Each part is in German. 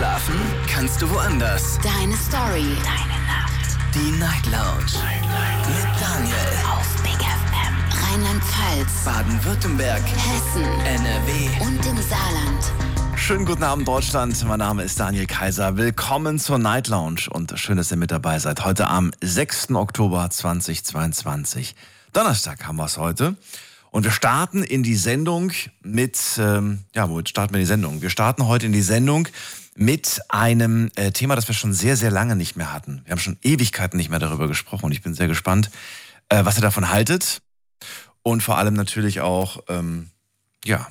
Schlafen kannst du woanders. Deine Story. Deine Nacht. Die Night Lounge. Night, Night. Mit Daniel. Auf Big FM. Rheinland-Pfalz. Baden-Württemberg. Hessen. NRW. Und im Saarland. Schönen guten Abend, Deutschland. Mein Name ist Daniel Kaiser. Willkommen zur Night Lounge und schön, dass ihr mit dabei seid. Heute am 6. Oktober 2022. Donnerstag haben wir es heute. Und wir starten in die Sendung mit, ähm, ja, womit starten wir die Sendung? Wir starten heute in die Sendung mit einem äh, Thema, das wir schon sehr, sehr lange nicht mehr hatten. Wir haben schon Ewigkeiten nicht mehr darüber gesprochen und ich bin sehr gespannt, äh, was ihr davon haltet. Und vor allem natürlich auch, ähm, ja,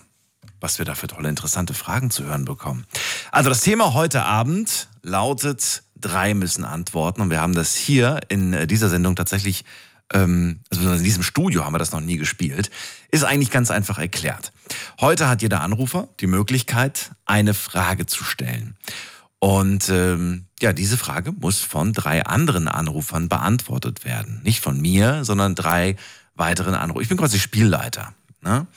was wir da für tolle, interessante Fragen zu hören bekommen. Also das Thema heute Abend lautet, drei müssen antworten. Und wir haben das hier in äh, dieser Sendung tatsächlich ähm, also in diesem Studio haben wir das noch nie gespielt, ist eigentlich ganz einfach erklärt. Heute hat jeder Anrufer die Möglichkeit, eine Frage zu stellen. Und ähm, ja, diese Frage muss von drei anderen Anrufern beantwortet werden. Nicht von mir, sondern drei weiteren Anrufern. Ich bin quasi Spielleiter. Ne?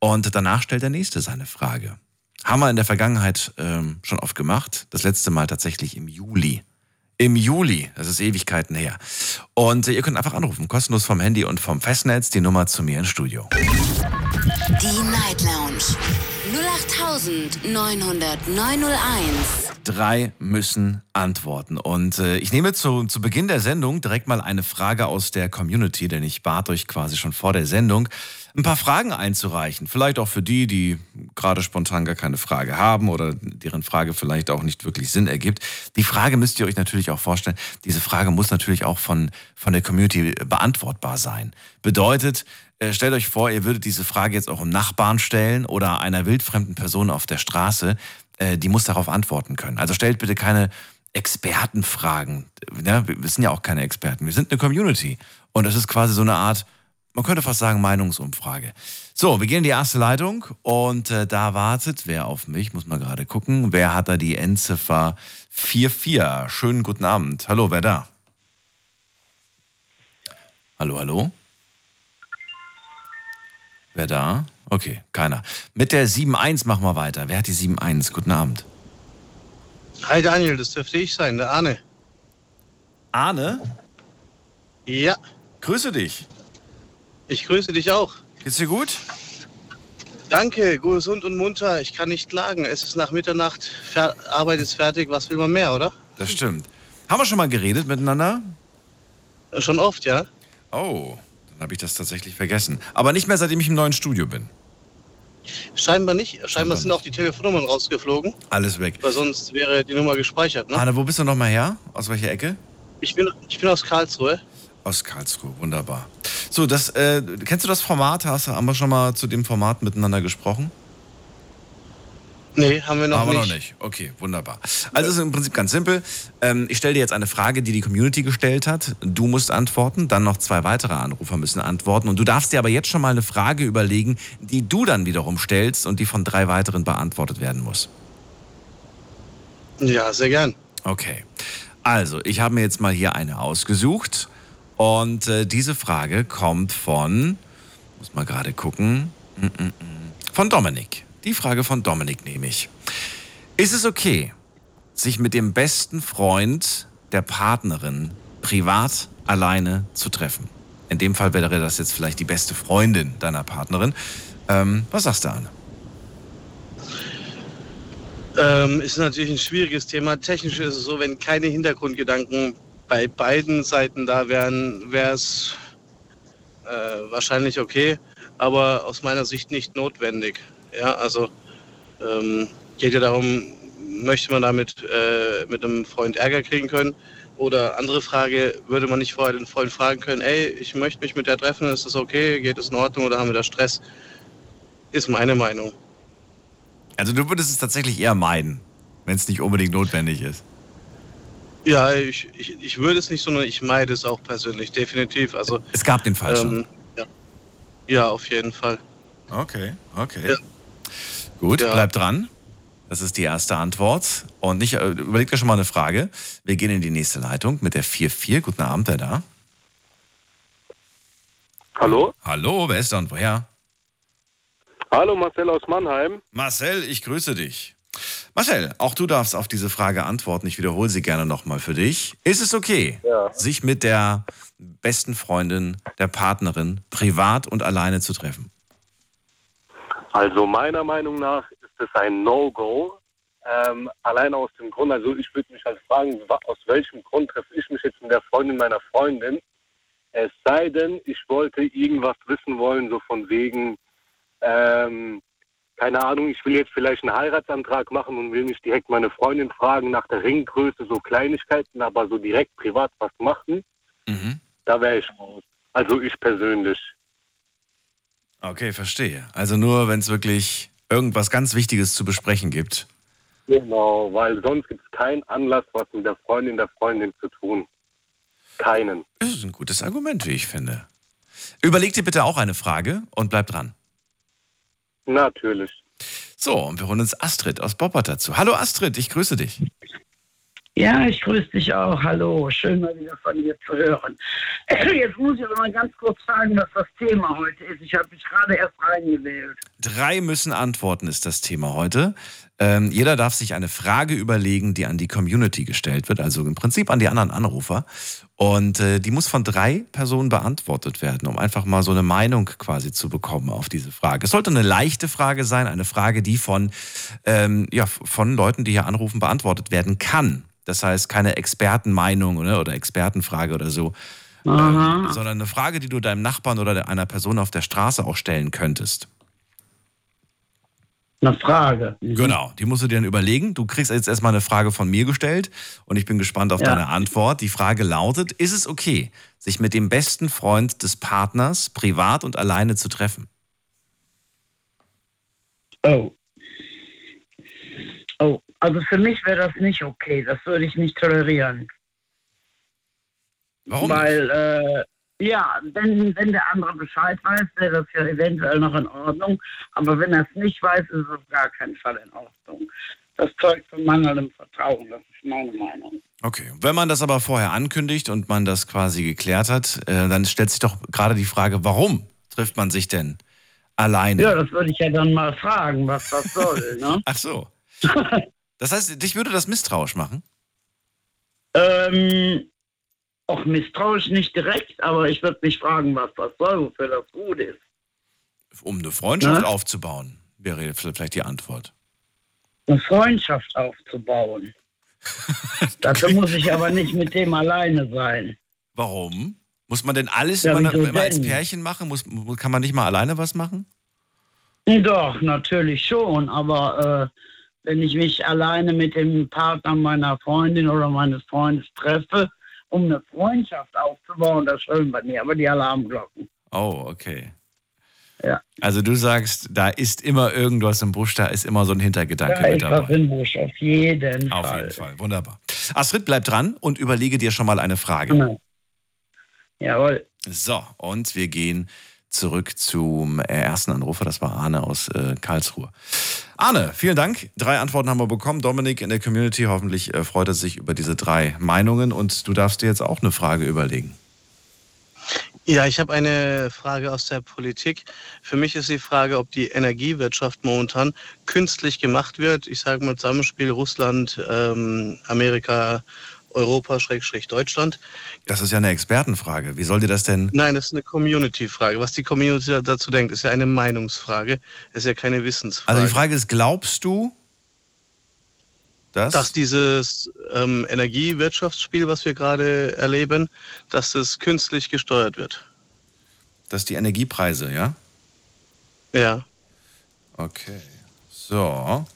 Und danach stellt der Nächste seine Frage. Haben wir in der Vergangenheit ähm, schon oft gemacht. Das letzte Mal tatsächlich im Juli im Juli. Das ist Ewigkeiten her. Und ihr könnt einfach anrufen, kostenlos vom Handy und vom Festnetz, die Nummer zu mir ins Studio. Die Night Lounge. 0890901. Drei müssen antworten. Und äh, ich nehme zu, zu Beginn der Sendung direkt mal eine Frage aus der Community, denn ich bat euch quasi schon vor der Sendung, ein paar Fragen einzureichen. Vielleicht auch für die, die gerade spontan gar keine Frage haben oder deren Frage vielleicht auch nicht wirklich Sinn ergibt. Die Frage müsst ihr euch natürlich auch vorstellen. Diese Frage muss natürlich auch von, von der Community beantwortbar sein. Bedeutet, äh, stellt euch vor, ihr würdet diese Frage jetzt auch im Nachbarn stellen oder einer wildfremden Person auf der Straße. Äh, die muss darauf antworten können. Also stellt bitte keine Expertenfragen. Ja, wir sind ja auch keine Experten. Wir sind eine Community. Und es ist quasi so eine Art man könnte fast sagen Meinungsumfrage. So, wir gehen in die erste Leitung und äh, da wartet wer auf mich, muss man gerade gucken. Wer hat da die Endziffer 44? Schönen guten Abend. Hallo, wer da? Hallo, hallo? Wer da? Okay, keiner. Mit der 7.1 machen wir weiter. Wer hat die 7.1? Guten Abend. Hi Daniel, das dürfte ich sein, der Arne. Arne? Ja, Grüße dich. Ich grüße dich auch. Geht's dir gut? Danke, gesund und munter. Ich kann nicht klagen. Es ist nach Mitternacht, Arbeit ist fertig. Was will man mehr, oder? Das stimmt. Haben wir schon mal geredet miteinander? Schon oft, ja. Oh, dann habe ich das tatsächlich vergessen. Aber nicht mehr, seitdem ich im neuen Studio bin. Scheinbar nicht. Scheinbar, sind auch die Telefonnummern rausgeflogen, Alles weg. weil sonst wäre die Nummer gespeichert. Ne? Arne, wo bist du nochmal her? Aus welcher Ecke? Ich, bin, ich bin aus Karlsruhe. Aus Karlsruhe, wunderbar. So, das, äh, kennst du das Format? Hast, haben wir schon mal zu dem Format miteinander gesprochen? Nee, haben wir noch Aber nicht. noch nicht. Okay, wunderbar. Also es ist im Prinzip ganz simpel. Ähm, ich stelle dir jetzt eine Frage, die die Community gestellt hat. Du musst antworten, dann noch zwei weitere Anrufer müssen antworten. Und du darfst dir aber jetzt schon mal eine Frage überlegen, die du dann wiederum stellst und die von drei weiteren beantwortet werden muss. Ja, sehr gern. Okay. Also, ich habe mir jetzt mal hier eine ausgesucht. Und äh, diese Frage kommt von, muss mal gerade gucken, Mm, mm, mm. von Dominik. Die Frage von Dominik nehme ich. Ist es okay, sich mit dem besten Freund der Partnerin privat alleine zu treffen? In dem Fall wäre das jetzt vielleicht die beste Freundin deiner Partnerin. Ähm, was sagst du, Anne? Ähm, ist natürlich ein schwieriges Thema. Technisch ist es so, wenn keine Hintergrundgedanken bei beiden Seiten da wären, wäre es äh, wahrscheinlich okay, aber aus meiner Sicht nicht notwendig. Ja, also ähm, geht ja darum, möchte man damit äh, mit einem Freund Ärger kriegen können? Oder andere Frage, würde man nicht vorher den Freund fragen können, ey, ich möchte mich mit der treffen, ist das okay, geht es in Ordnung oder haben wir da Stress? Ist meine Meinung. Also du würdest es tatsächlich eher meiden, wenn es nicht unbedingt notwendig ist. Ja, ich, ich, ich würde es nicht, sondern ich meide es auch persönlich, definitiv. Also, Es gab den Fall schon. ähm, ja. ja, auf jeden Fall. Okay, okay. Ja. Gut, Ja. bleib dran. Das ist die erste Antwort. Und nicht, äh, überleg dir schon mal eine Frage. Wir gehen in die nächste Leitung mit der 4-4. Guten Abend, wer da? Hallo? Hallo, wer ist da und woher? Hallo, Marcel aus Mannheim. Marcel, ich grüße dich. Marcel, auch du darfst auf diese Frage antworten. Ich wiederhole sie gerne nochmal für dich. Ist es okay, Ja. sich mit der besten Freundin, der Partnerin, privat und alleine zu treffen? Also meiner Meinung nach ist es ein No-Go. Ähm, allein aus dem Grund, also ich würde mich halt fragen, aus welchem Grund treffe ich mich jetzt mit der Freundin meiner Freundin? Es sei denn, ich wollte irgendwas wissen wollen, so von wegen, ähm, keine Ahnung, ich will jetzt vielleicht einen Heiratsantrag machen und will nicht direkt meine Freundin fragen nach der Ringgröße, so Kleinigkeiten, aber so direkt privat was machen, Mhm. da wäre ich raus. Also ich persönlich. Okay, verstehe. Also nur, wenn es wirklich irgendwas ganz Wichtiges zu besprechen gibt. Genau, weil sonst gibt es keinen Anlass, was mit der Freundin der Freundin zu tun. Keinen. Das ist ein gutes Argument, wie ich finde. Überleg dir bitte auch eine Frage und bleib dran. Natürlich. So, und wir holen uns Astrid aus Boppert dazu. Hallo Astrid, ich grüße dich. Ja, ich grüße dich auch. Hallo, schön mal wieder von dir zu hören. Jetzt muss ich aber mal ganz kurz sagen, was das Thema heute ist. Ich habe mich gerade erst reingewählt. Drei müssen antworten, ist das Thema heute. Ähm, jeder darf sich eine Frage überlegen, die an die Community gestellt wird, also im Prinzip an die anderen Anrufer. Und äh, die muss von drei Personen beantwortet werden, um einfach mal so eine Meinung quasi zu bekommen auf diese Frage. Es sollte eine leichte Frage sein, eine Frage, die von, ähm, ja, von Leuten, die hier anrufen, beantwortet werden kann. Das heißt, keine Expertenmeinung oder, oder Expertenfrage oder so, ähm, sondern eine Frage, die du deinem Nachbarn oder einer Person auf der Straße auch stellen könntest. Eine Frage. Genau, die musst du dir dann überlegen. Du kriegst jetzt erstmal eine Frage von mir gestellt und ich bin gespannt auf Ja. deine Antwort. Die Frage lautet, ist es okay, sich mit dem besten Freund des Partners privat und alleine zu treffen? Oh. Oh, also für mich wäre das nicht okay. Das würde ich nicht tolerieren. Warum? Weil, äh, ja, wenn, wenn der andere Bescheid weiß, wäre das ja eventuell noch in Ordnung. Aber wenn er es nicht weiß, ist es auf gar keinen Fall in Ordnung. Das zeugt von mangelndem Vertrauen. Das ist meine Meinung. Okay, wenn man das aber vorher ankündigt und man das quasi geklärt hat, äh, dann stellt sich doch gerade die Frage, warum trifft man sich denn alleine? Ja, das würde ich ja dann mal fragen, was das soll. Ne? Ach so. Das heißt, dich würde das misstrauisch machen? ähm, auch misstrauisch nicht direkt, aber ich würde mich fragen, was das soll, wofür das gut ist. Um eine Freundschaft Ja. aufzubauen, wäre vielleicht die Antwort. Eine Freundschaft aufzubauen. Dafür muss ich aber nicht mit dem alleine sein. Warum? Muss man denn alles Ja, immer, immer als? Pärchen machen? Muss, kann man nicht mal alleine was machen? Doch, natürlich schon, aber äh, wenn ich mich alleine mit dem Partner meiner Freundin oder meines Freundes treffe, um eine Freundschaft aufzubauen, das schön bei mir, aber die Alarmglocken. Oh, okay. Ja. Also du sagst, da ist immer irgendwas im Busch, da ist immer so ein Hintergedanke Da mit ist was dabei. im Busch, auf jeden Auf Fall. jeden Fall, wunderbar. Astrid, bleib dran und überlege dir schon mal eine Frage. Genau. Jawohl. So, und wir gehen zurück zum äh, ersten Anrufer. Das war Arne aus äh, Karlsruhe. Arne, vielen Dank. Drei Antworten haben wir bekommen. Dominik in der Community hoffentlich äh, freut er sich über diese drei Meinungen und du darfst dir jetzt auch eine Frage überlegen. Ja, ich habe eine Frage aus der Politik. Für mich ist die Frage, ob die Energiewirtschaft momentan künstlich gemacht wird. Ich sage mal Zusammenspiel Russland, ähm, Amerika, Europa, Schrägstrich Deutschland. Das ist ja eine Expertenfrage. Wie soll dir das denn? Nein, das ist eine Community-Frage. Was die Community dazu denkt, ist ja eine Meinungsfrage, ist ja keine Wissensfrage. Also die Frage ist, glaubst du, dass, dass dieses ähm, Energiewirtschaftsspiel, was wir gerade erleben, dass es künstlich gesteuert wird. dass die Energiepreise, ja? Ja. Okay. So.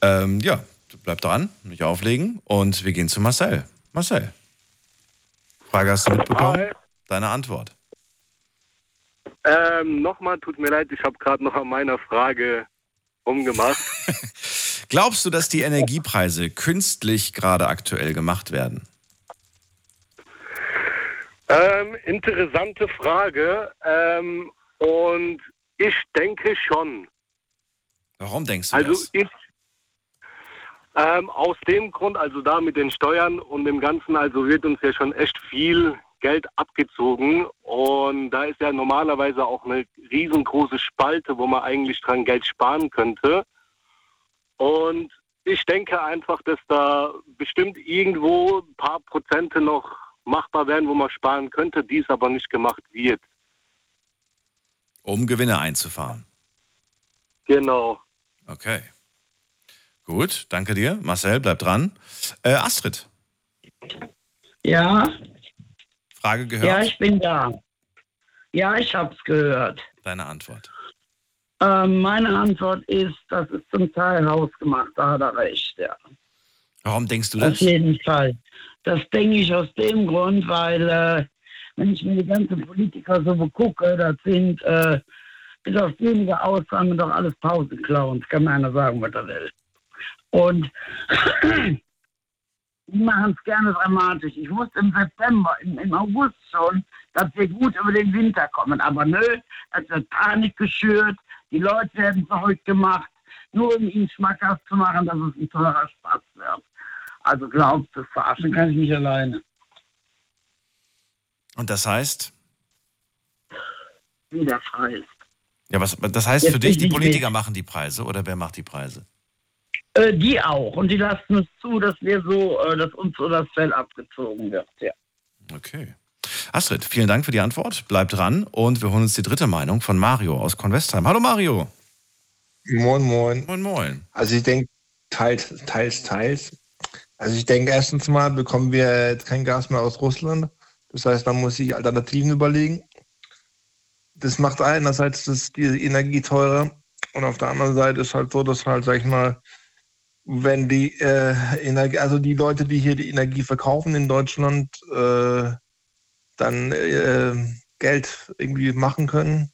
Ähm, ja, bleib dran, nicht auflegen. Und wir gehen zu Marcel. Marcel. Frage hast du mitbekommen? Hi. Deine Antwort. Ähm, Nochmal, tut mir leid, ich habe gerade noch an meiner Frage rumgemacht. Glaubst du, dass die Energiepreise künstlich gerade aktuell gemacht werden? ähm, interessante Frage. Ähm, und ich denke schon. Warum denkst du Also das? ich. Ähm, aus dem Grund, also da mit den Steuern und dem Ganzen, also wird uns ja schon echt viel Geld abgezogen. Und da ist ja normalerweise auch eine riesengroße Spalte, wo man eigentlich dran Geld sparen könnte. Und ich denke einfach, dass da bestimmt irgendwo ein paar Prozente noch machbar wären, wo man sparen könnte, dies aber nicht gemacht wird. Um Gewinne einzufahren. Genau. Okay. Gut, danke dir. Marcel, bleib dran. Äh, Astrid, Ja, Frage gehört. ja, ich bin da. Ja, ich hab's gehört. Deine Antwort. Ähm, meine Antwort ist, das ist zum Teil hausgemacht, da hat er recht, ja. Warum denkst du Auf das? jeden Fall. Das denke ich aus dem Grund, weil äh, wenn ich mir die ganzen Politiker so begucke, das sind äh, bis auf wenige Ausnahmen doch alles Pausenclowns, kann einer sagen, was er will. Und die machen es gerne dramatisch. Ich wusste im September, im, im August schon, dass wir gut über den Winter kommen. Aber nö, es wird Panik geschürt, die Leute werden verrückt gemacht, nur um ihnen schmackhaft zu machen, dass es ein teurer Spaß wird. Also glaubst du, verarschen kann ich nicht alleine. Und das heißt? Wie der Preis. Ja, was, das heißt Jetzt für dich, die Politiker nicht. machen die Preise oder wer macht die Preise? Äh, die auch. Und die lassen es zu, dass wir so, äh, dass uns so das Fell abgezogen wird. Ja. Okay. Astrid, vielen Dank für die Antwort. Bleib dran und wir holen uns die dritte Meinung von Mario aus Convestheim. Hallo Mario. Moin, moin. Moin, moin. Also ich denke, teils, teils, teils. Also ich denke, erstens mal bekommen wir jetzt kein Gas mehr aus Russland. Das heißt, man muss sich Alternativen überlegen. Das macht einerseits das, die Energie teurer und auf der anderen Seite ist halt so, dass halt, sag ich mal, wenn die äh, Energie, also die Leute, die hier die Energie verkaufen in Deutschland, äh, dann äh, Geld irgendwie machen können,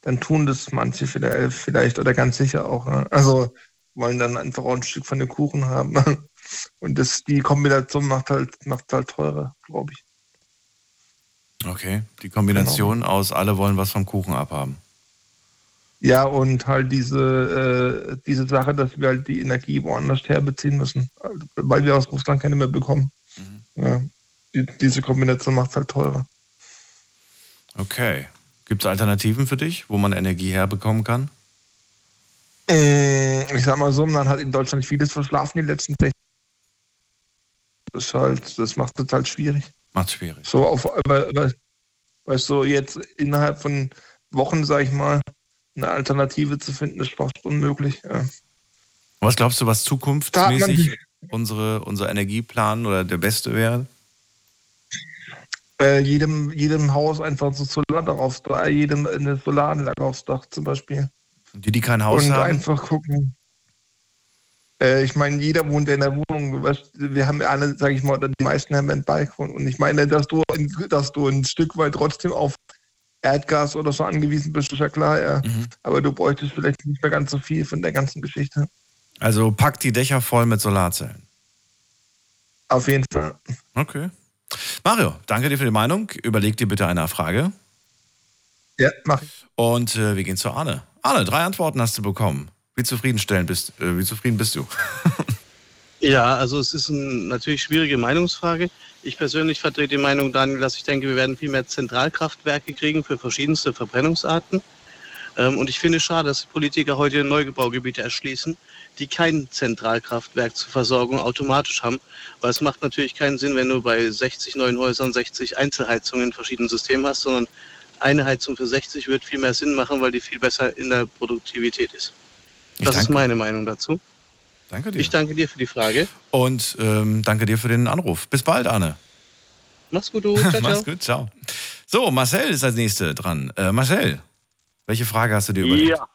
dann tun das manche vielleicht, vielleicht oder ganz sicher auch. Ne? Also wollen dann einfach auch ein Stück von dem Kuchen haben. Und das, die Kombination macht halt, macht halt teurer, glaube ich. Okay, die Kombination aus alle wollen was vom Kuchen abhaben. Ja, und halt diese, äh, diese Sache, dass wir halt die Energie woanders herbeziehen müssen, weil wir aus Russland keine mehr bekommen. Ja, die, diese Kombination macht es halt teurer. Okay. Gibt es Alternativen für dich, wo man Energie herbekommen kann? Äh, Ich sag mal so, man hat in Deutschland vieles verschlafen die letzten 60 Das ist halt, das macht es halt schwierig. Macht schwierig. So auf, aber, aber, weißt du, jetzt innerhalb von Wochen, sag ich mal, eine Alternative zu finden, ist fast unmöglich. Ja. Was glaubst du, was zukunftsmäßig unsere, unser Energieplan oder der beste wäre? Äh, jedem, jedem Haus einfach so Solar darauf, äh, jedem eine Solaranlage aufs Dach zum Beispiel. Die, die kein Haus und haben? einfach gucken. Äh, ich meine, jeder wohnt in der Wohnung. Wir haben alle, sage ich mal, die meisten haben einen Balkon. Und ich meine, dass du, dass du ein Stück weit trotzdem auf Erdgas oder so angewiesen bist, ist ja klar, ja. Mhm. Aber du bräuchtest vielleicht nicht mehr ganz so viel von der ganzen Geschichte. Also pack die Dächer voll mit Solarzellen. Auf jeden Fall. Okay. Mario, danke dir für die Meinung. Überleg dir bitte eine Frage. Ja, mach ich. Und äh, wir gehen zu Arne. Arne, drei Antworten hast du bekommen. Wie zufriedenstellend bist, äh, wie zufrieden bist du? Ja, also es ist eine natürlich schwierige Meinungsfrage. Ich persönlich vertrete die Meinung, Daniel, dass ich denke, wir werden viel mehr Zentralkraftwerke kriegen für verschiedenste Verbrennungsarten. Ähm, Und ich finde es schade, dass die Politiker heute Neugebaugebiete erschließen, die kein Zentralkraftwerk zur Versorgung automatisch haben. Weil es macht natürlich keinen Sinn, wenn du bei 60 neuen Häusern 60 Einzelheizungen in verschiedenen Systemen hast, sondern eine Heizung für 60 wird viel mehr Sinn machen, weil die viel besser in der Produktivität ist. Das ist meine Meinung dazu. Danke dir. Ich danke dir für die Frage. Und ähm, danke dir für den Anruf. Bis bald, Arne. Mach's gut, du. Ciao, ciao. Mach's gut, ciao. So, Marcel ist als nächster dran. Äh, Marcel, welche Frage hast du dir überlegt? Ja.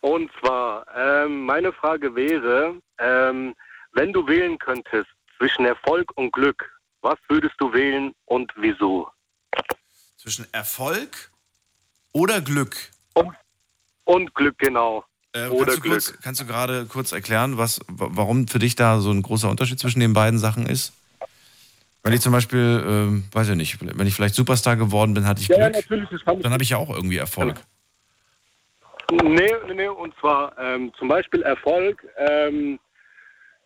Und zwar, ähm, meine Frage wäre, ähm, wenn du wählen könntest zwischen Erfolg und Glück, was würdest du wählen und wieso? Zwischen Erfolg oder Glück? Und Glück, genau. Äh, Oder kannst, du kurz, Glück. kannst du gerade kurz erklären, was, wa- warum für dich da so ein großer Unterschied zwischen den beiden Sachen ist? Wenn ich zum Beispiel, ähm, weiß ich nicht, wenn ich vielleicht Superstar geworden bin, hatte ich Glück, natürlich. Das kann dann habe ich ja auch irgendwie Erfolg. Nee, nee, nee, und zwar ähm, zum Beispiel Erfolg. Ähm,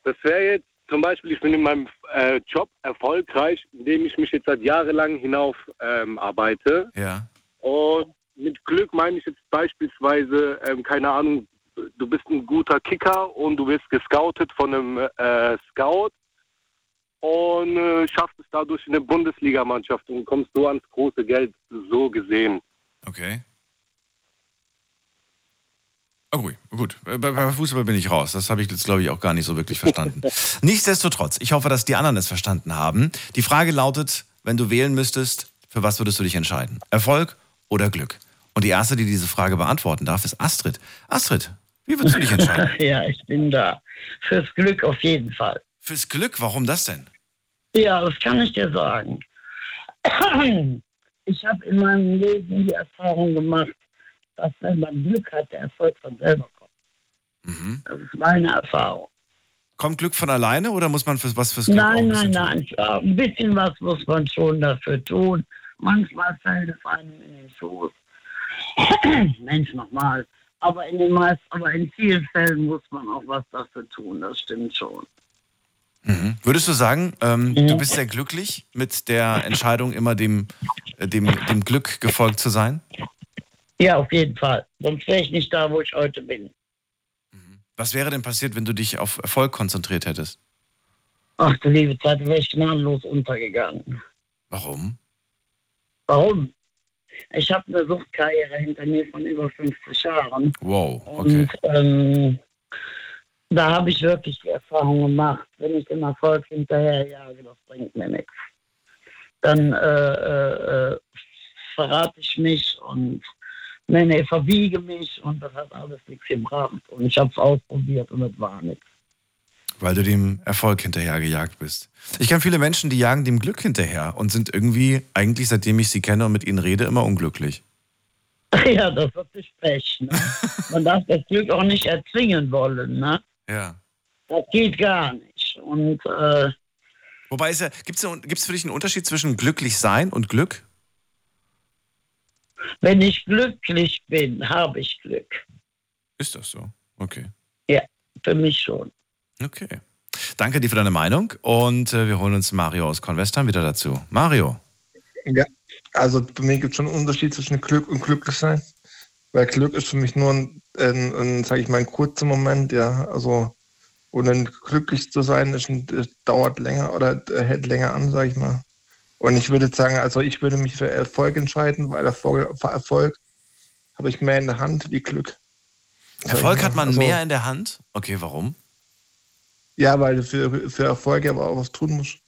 das wäre jetzt zum Beispiel, ich bin in meinem äh, Job erfolgreich, indem ich mich jetzt seit jahrelang hinauf ähm, arbeite. Ja. Und mit Glück meine ich jetzt beispielsweise, ähm, keine Ahnung, du bist ein guter Kicker und du wirst gescoutet von einem äh, Scout und äh, schaffst es dadurch in eine Bundesligamannschaft und kommst so ans große Geld, so gesehen. Okay. Oh, gut, bei Fußball bin ich raus. Das habe ich jetzt, glaube ich, auch gar nicht so wirklich verstanden. Nichtsdestotrotz, ich hoffe, dass die anderen es verstanden haben. Die Frage lautet, wenn du wählen müsstest, für was würdest du dich entscheiden? Erfolg oder Glück? Und die erste, die diese Frage beantworten darf, ist Astrid. Astrid, wie würdest du dich entscheiden? ja, ich bin da. Fürs Glück auf jeden Fall. Fürs Glück? Warum das denn? Ja, das kann ich dir sagen. Ich habe in meinem Leben die Erfahrung gemacht, dass wenn man Glück hat, der Erfolg von selber kommt. Mhm. Das ist meine Erfahrung. Kommt Glück von alleine oder muss man für, was fürs Glück Nein, nein, nein. Ja, Ein bisschen was muss man schon dafür tun. Manchmal fällt es einem in den Schoß. Mensch, nochmal. Aber in den meisten, aber in vielen Fällen muss man auch was dafür tun. Das stimmt schon. Mhm. Würdest du sagen, ähm, du bist sehr glücklich mit der Entscheidung, immer dem, äh, dem, dem Glück gefolgt zu sein? Ja, auf jeden Fall. Sonst wäre ich nicht da, wo ich heute bin. Was wäre denn passiert, wenn du dich auf Erfolg konzentriert hättest? Ach du liebe Zeit, wäre ich gnadenlos untergegangen. Warum? Warum? Ich habe eine Suchtkarriere hinter mir von über 50 Jahren. Wow, okay. Und ähm, da habe ich wirklich die Erfahrung gemacht, wenn ich dem Erfolg hinterherjage, das bringt mir nichts. Dann äh, äh, äh, verrate ich mich und nee, nee, verbiege mich und das hat alles nichts gebracht. Und ich habe es ausprobiert und es war nichts. Weil du dem Erfolg hinterhergejagt bist. Ich kenne viele Menschen, die jagen dem Glück hinterher und sind irgendwie, eigentlich seitdem ich sie kenne und mit ihnen rede, immer unglücklich. Ja, das ist wirklich Pech. Ne? Man darf das Glück auch nicht erzwingen wollen. Ne? Ja. Das geht gar nicht. Und äh, Wobei ist ja, gibt es für dich einen Unterschied zwischen glücklich sein und Glück? wenn ich glücklich bin, habe ich Glück. Ist das so? Okay. Ja, für mich schon. Okay. Danke dir für deine Meinung und äh, wir holen uns Mario aus Convestheim wieder dazu. Mario. Ja, also für mich gibt es schon einen Unterschied zwischen Glück und glücklich sein. Weil Glück ist für mich nur ein, ein, ein sage ich mal, ein kurzer Moment, ja. Also, und dann glücklich zu sein, ist ein, das dauert länger oder äh, hält länger an, sage ich mal. Und ich würde sagen, also ich würde mich für Erfolg entscheiden, weil Erfolg, für Erfolg habe ich mehr in der Hand wie Glück. Erfolg hat man Also, mehr in der Hand? Okay, warum? Ja, weil du für, für Erfolg aber auch was tun musst.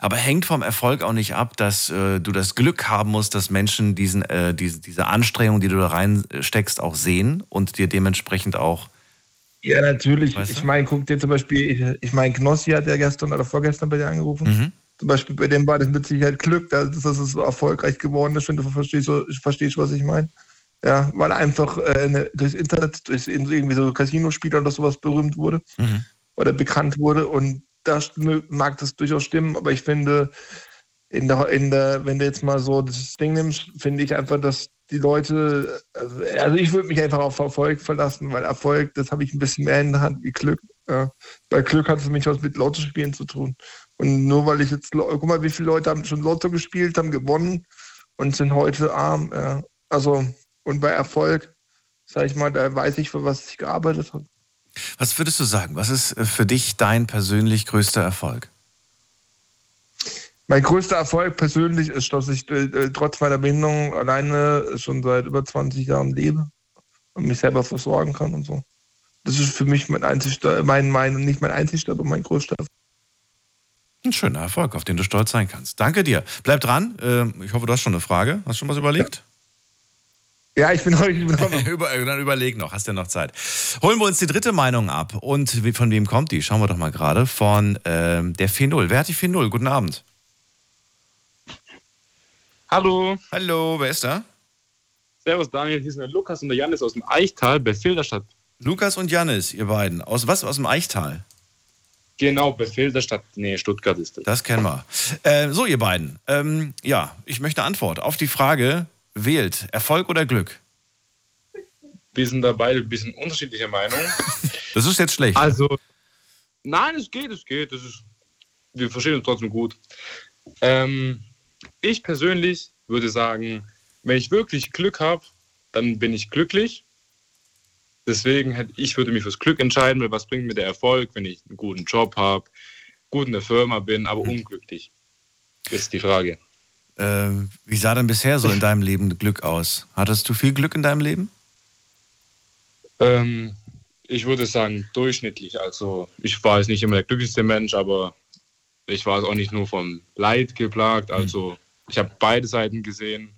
Aber hängt vom Erfolg auch nicht ab, dass äh, du das Glück haben musst, dass Menschen diesen, äh, diese, diese Anstrengung, die du da reinsteckst, auch sehen und dir dementsprechend auch. Ja, natürlich. Weißt du? Ich meine, guck dir zum Beispiel, ich, meine, Knossi hat ja gestern oder vorgestern bei dir angerufen. Mhm. Zum Beispiel bei dem war das mit Sicherheit Glück, dass, es so erfolgreich geworden ist, wenn du verstehst, verstehst was ich meine. Ja, weil einfach äh, durchs Internet, durch irgendwie so Casino-Spieler oder sowas berühmt wurde Mhm. Oder bekannt wurde. Und da mag das durchaus stimmen, aber ich finde, in der, in der, wenn du jetzt mal so das Ding nimmst, finde ich einfach, dass die Leute, also, also ich würde mich einfach auf Erfolg verlassen, weil Erfolg, das habe ich ein bisschen mehr in der Hand wie Glück. Ja. Bei Glück hat es für mich was mit Lottospielen zu tun. Und nur weil ich jetzt, guck mal, wie viele Leute haben schon Lotto gespielt, haben gewonnen und sind heute arm. Ja. Also, und bei Erfolg, sag ich mal, da weiß ich, für was ich gearbeitet habe. Was würdest du sagen? Was ist äh, für dich dein persönlich größter Erfolg? Mein größter Erfolg persönlich ist, dass ich äh, äh, trotz meiner Behinderung alleine schon seit über 20 Jahren lebe und mich selber versorgen kann und so. Das ist für mich mein einzigster, mein, mein, nicht mein einzigster, aber mein größter Erfolg. Ein schöner Erfolg, auf den du stolz sein kannst. Danke dir. Bleib dran. Äh, Ich hoffe, du hast schon eine Frage. Hast du schon was überlegt? Ja, ich bin heute, ich bin heute Über, dann überleg noch, hast ja noch Zeit. Holen wir uns die dritte Meinung ab. Und von wem kommt die? Schauen wir doch mal gerade. Von ähm, der 4-0. Wer hat die 4-0? Guten Abend. Hallo, Hallo, wer ist da? Servus Daniel, hier sind der Lukas und der Janis aus dem Eichtal bei Filderstadt. Lukas und Janis, ihr beiden. Aus was? Aus dem Eichtal. Genau, bei Filderstadt, nee, Stuttgart ist das. Das kennen wir. Äh, so, ihr beiden. Ähm, ja, ich möchte eine Antwort auf die Frage: Wählt Erfolg oder Glück? Wir sind da beide ein bisschen unterschiedlicher Meinung. Das ist jetzt schlecht. Also, nein, es geht, es geht. Das ist, wir verstehen uns trotzdem gut. Ähm, ich persönlich würde sagen, wenn ich wirklich Glück habe, dann bin ich glücklich. Deswegen hätte ich würde mich fürs Glück entscheiden, weil was bringt mir der Erfolg, wenn ich einen guten Job habe, gut in der Firma bin, aber Mhm. unglücklich? Ist die Frage. Äh, wie sah denn bisher so in deinem Leben Glück aus? Hattest du viel Glück in deinem Leben? Ähm, ich würde sagen, durchschnittlich. Also ich war jetzt nicht immer der glücklichste Mensch, aber ich war auch nicht nur vom Leid geplagt. Also ich habe beide Seiten gesehen.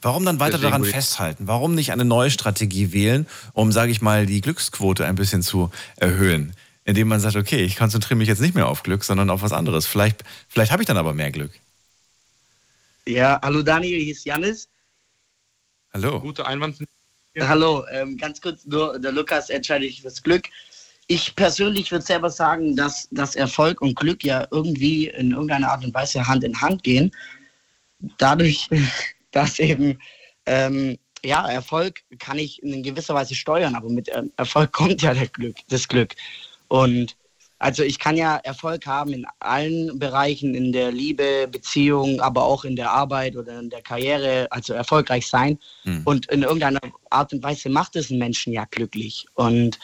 Warum dann weiter Deswegen daran festhalten? Warum nicht eine neue Strategie wählen, um, sage ich mal, die Glücksquote ein bisschen zu erhöhen? Indem man sagt, okay, ich konzentriere mich jetzt nicht mehr auf Glück, sondern auf was anderes. Vielleicht, vielleicht habe ich dann aber mehr Glück. Ja, hallo Daniel, hier ist Janis. Hallo. Gute Einwand. Hallo, ähm, ganz kurz nur, der Lukas entscheidet sich fürs Glück. Ich persönlich würde selber sagen, dass, dass Erfolg und Glück ja irgendwie in irgendeiner Art und Weise Hand in Hand gehen. Dadurch, dass eben, ähm, ja, Erfolg kann ich in gewisser Weise steuern, aber mit ähm, Erfolg kommt ja der Glück, das Glück. Und also ich kann ja Erfolg haben in allen Bereichen, in der Liebe, Beziehung, aber auch in der Arbeit oder in der Karriere, also erfolgreich sein. Hm. Und in irgendeiner Art und Weise macht es einen Menschen ja glücklich. Und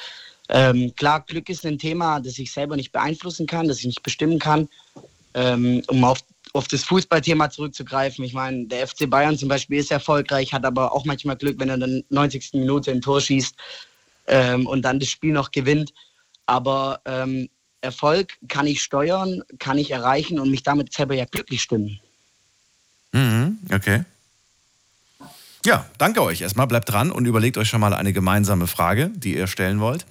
ähm, klar, Glück ist ein Thema, das ich selber nicht beeinflussen kann, das ich nicht bestimmen kann. Ähm, um auf, auf das Fußballthema zurückzugreifen, ich meine, der FC Bayern zum Beispiel ist erfolgreich, hat aber auch manchmal Glück, wenn er dann 90. Minute ein Tor schießt ähm, und dann das Spiel noch gewinnt. Aber ähm, Erfolg kann ich steuern, kann ich erreichen und mich damit selber ja glücklich stimmen. Mhm, okay. Ja, danke euch. Erstmal bleibt dran und überlegt euch schon mal eine gemeinsame Frage, die ihr stellen wollt.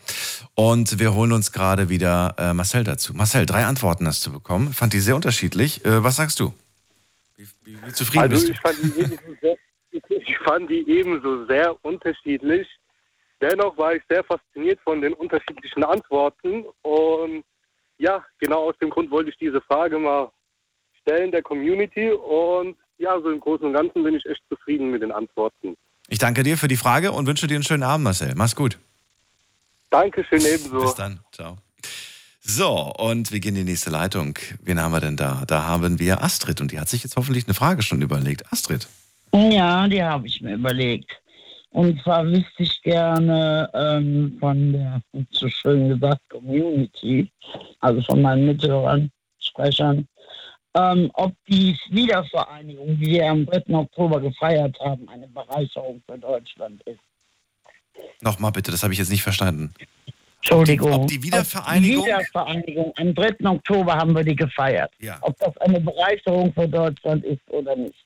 Und wir holen uns gerade wieder äh, Marcel dazu. Marcel, drei Antworten hast du bekommen. Fand die sehr unterschiedlich. Äh, was sagst du? Wie, wie, wie zufrieden Also bist du? ich fand, die ebenso sehr, ich fand die ebenso sehr unterschiedlich. Dennoch war ich sehr fasziniert von den unterschiedlichen Antworten. Und ja, genau aus dem Grund wollte ich diese Frage mal stellen der Community. Und ja, so im Großen und Ganzen bin ich echt zufrieden mit den Antworten. Ich danke dir für die Frage und wünsche dir einen schönen Abend, Marcel. Mach's gut. Dankeschön ebenso. Bis dann. Ciao. So, und wir gehen in die nächste Leitung. Wen haben wir denn da? Da haben wir Astrid und die hat sich jetzt hoffentlich eine Frage schon überlegt. Astrid. Ja, die habe ich mir überlegt. Und zwar wüsste ich gerne ähm, von der, so schön gesagt, Community, also von meinen Mithörern, Sprechern, ähm, ob die Wiedervereinigung, die wir am 3. Oktober gefeiert haben, eine Bereicherung für Deutschland ist. Nochmal bitte, das habe ich jetzt nicht verstanden. Entschuldigung. Ob die Wiedervereinigung- Die Wiedervereinigung, am 3. Oktober haben wir die gefeiert. Ja. Ob das eine Bereicherung für Deutschland ist oder nicht.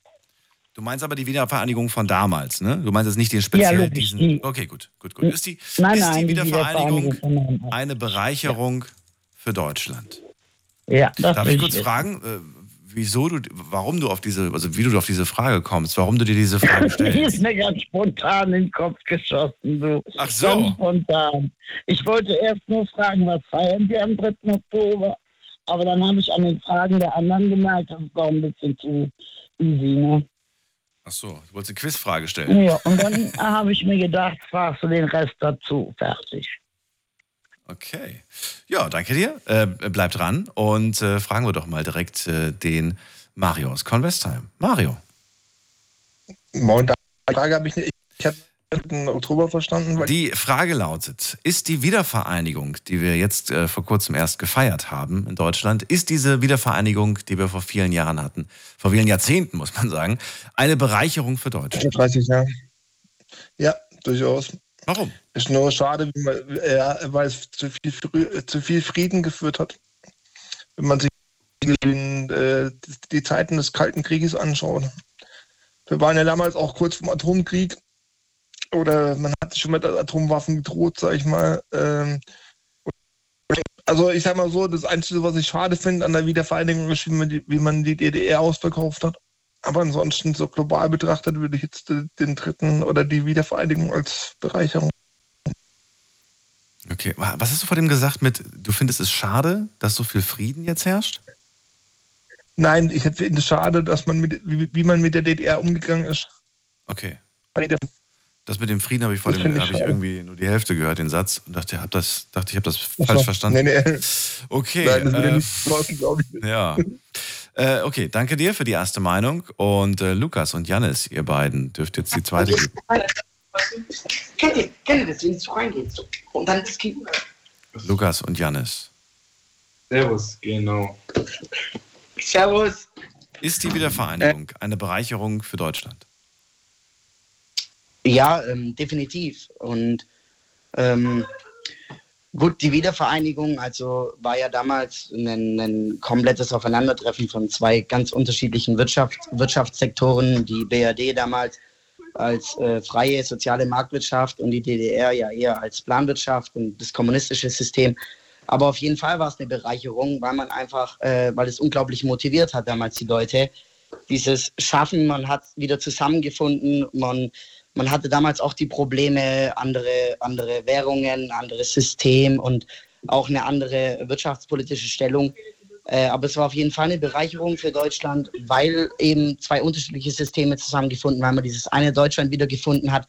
Du meinst aber die Wiedervereinigung von damals, ne? Du meinst jetzt nicht den speziell logisch, diesen. die- Okay, gut, gut, gut. Ist die, Nein, ist nein, die die Wiedervereinigung Wiedervereinigung eine Bereicherung für Deutschland? Ja, das Darf ich kurz wissen. fragen, äh, wieso du, warum du auf diese, also wie du auf diese Frage kommst, warum du dir diese Frage Die stellst? ist mir ganz spontan in den Kopf geschossen, du. Ach so. Ganz spontan. Ich wollte erst nur fragen, was feiern wir am 3. Oktober? Aber dann habe ich an den Fragen der anderen gemerkt, das ist doch ein bisschen zu easy, ne? Ach so, du wolltest eine Quizfrage stellen. Ja, und dann habe ich mir gedacht, fragst du den Rest dazu. Fertig. Okay. Ja, danke dir. Äh, bleib dran und äh, fragen wir doch mal direkt äh, den Mario aus Convestheim. Mario. Moin, Frage habe ich nicht. Ich habe Oktober verstanden. Die Frage lautet, ist die Wiedervereinigung, die wir jetzt äh, vor kurzem erst gefeiert haben in Deutschland, ist diese Wiedervereinigung, die wir vor vielen Jahren hatten, vor vielen Jahrzehnten muss man sagen, eine Bereicherung für Deutschland? 30 Jahre. Ja, durchaus. Warum? Ist nur schade, man, äh, weil es zu viel, zu viel Frieden geführt hat. Wenn man sich den, äh, die Zeiten des Kalten Krieges anschaut. Wir waren ja damals auch kurz vom Atomkrieg. Oder man hat sich schon mit Atomwaffen gedroht, sag ich mal. Ähm, also ich sag mal so, das Einzige, was ich schade finde an der Wiedervereinigung, ist, wie man die, wie man die DDR ausverkauft hat. Aber ansonsten so global betrachtet würde ich jetzt den, dritten oder die Wiedervereinigung als Bereicherung. Okay, wa- was hast du vor dem gesagt mit, du findest es schade, dass so viel Frieden jetzt herrscht? Nein, ich finde es schade, dass man mit, wie, wie man mit der DDR umgegangen ist. Okay. Das mit dem Frieden habe ich vor dem habe ich irgendwie nur die Hälfte gehört, den Satz, und dachte, hab das, dachte ich habe das Ach falsch verstanden. Nee, nee. Okay. Nein, das würde äh, nicht glaube ich. Ja. Äh, okay, danke dir für die erste Meinung. Und äh, Lukas und Jannis, ihr beiden, dürft jetzt die zweite geben. Kennt ihr, kennt ihr das, wenn es so reingeht? So. Und dann das Kind. Lukas und Janis. Servus, genau. Servus. Ist die Wiedervereinigung eine Bereicherung für Deutschland? Ja, ähm, definitiv. Und ähm, gut, die Wiedervereinigung, also war ja damals ein, ein komplettes Aufeinandertreffen von zwei ganz unterschiedlichen Wirtschaft, Wirtschaftssektoren. Die BRD damals als äh, freie soziale Marktwirtschaft und die DDR ja eher als Planwirtschaft und das kommunistische System. Aber auf jeden Fall war es eine Bereicherung, weil man einfach, äh, weil es unglaublich motiviert hat damals die Leute. Dieses Schaffen, man hat wieder zusammengefunden, man, man hatte damals auch die Probleme, andere, andere Währungen, anderes System und auch eine andere wirtschaftspolitische Stellung. Äh, aber es war auf jeden Fall eine Bereicherung für Deutschland, weil eben zwei unterschiedliche Systeme zusammengefunden, weil man dieses eine Deutschland wiedergefunden hat,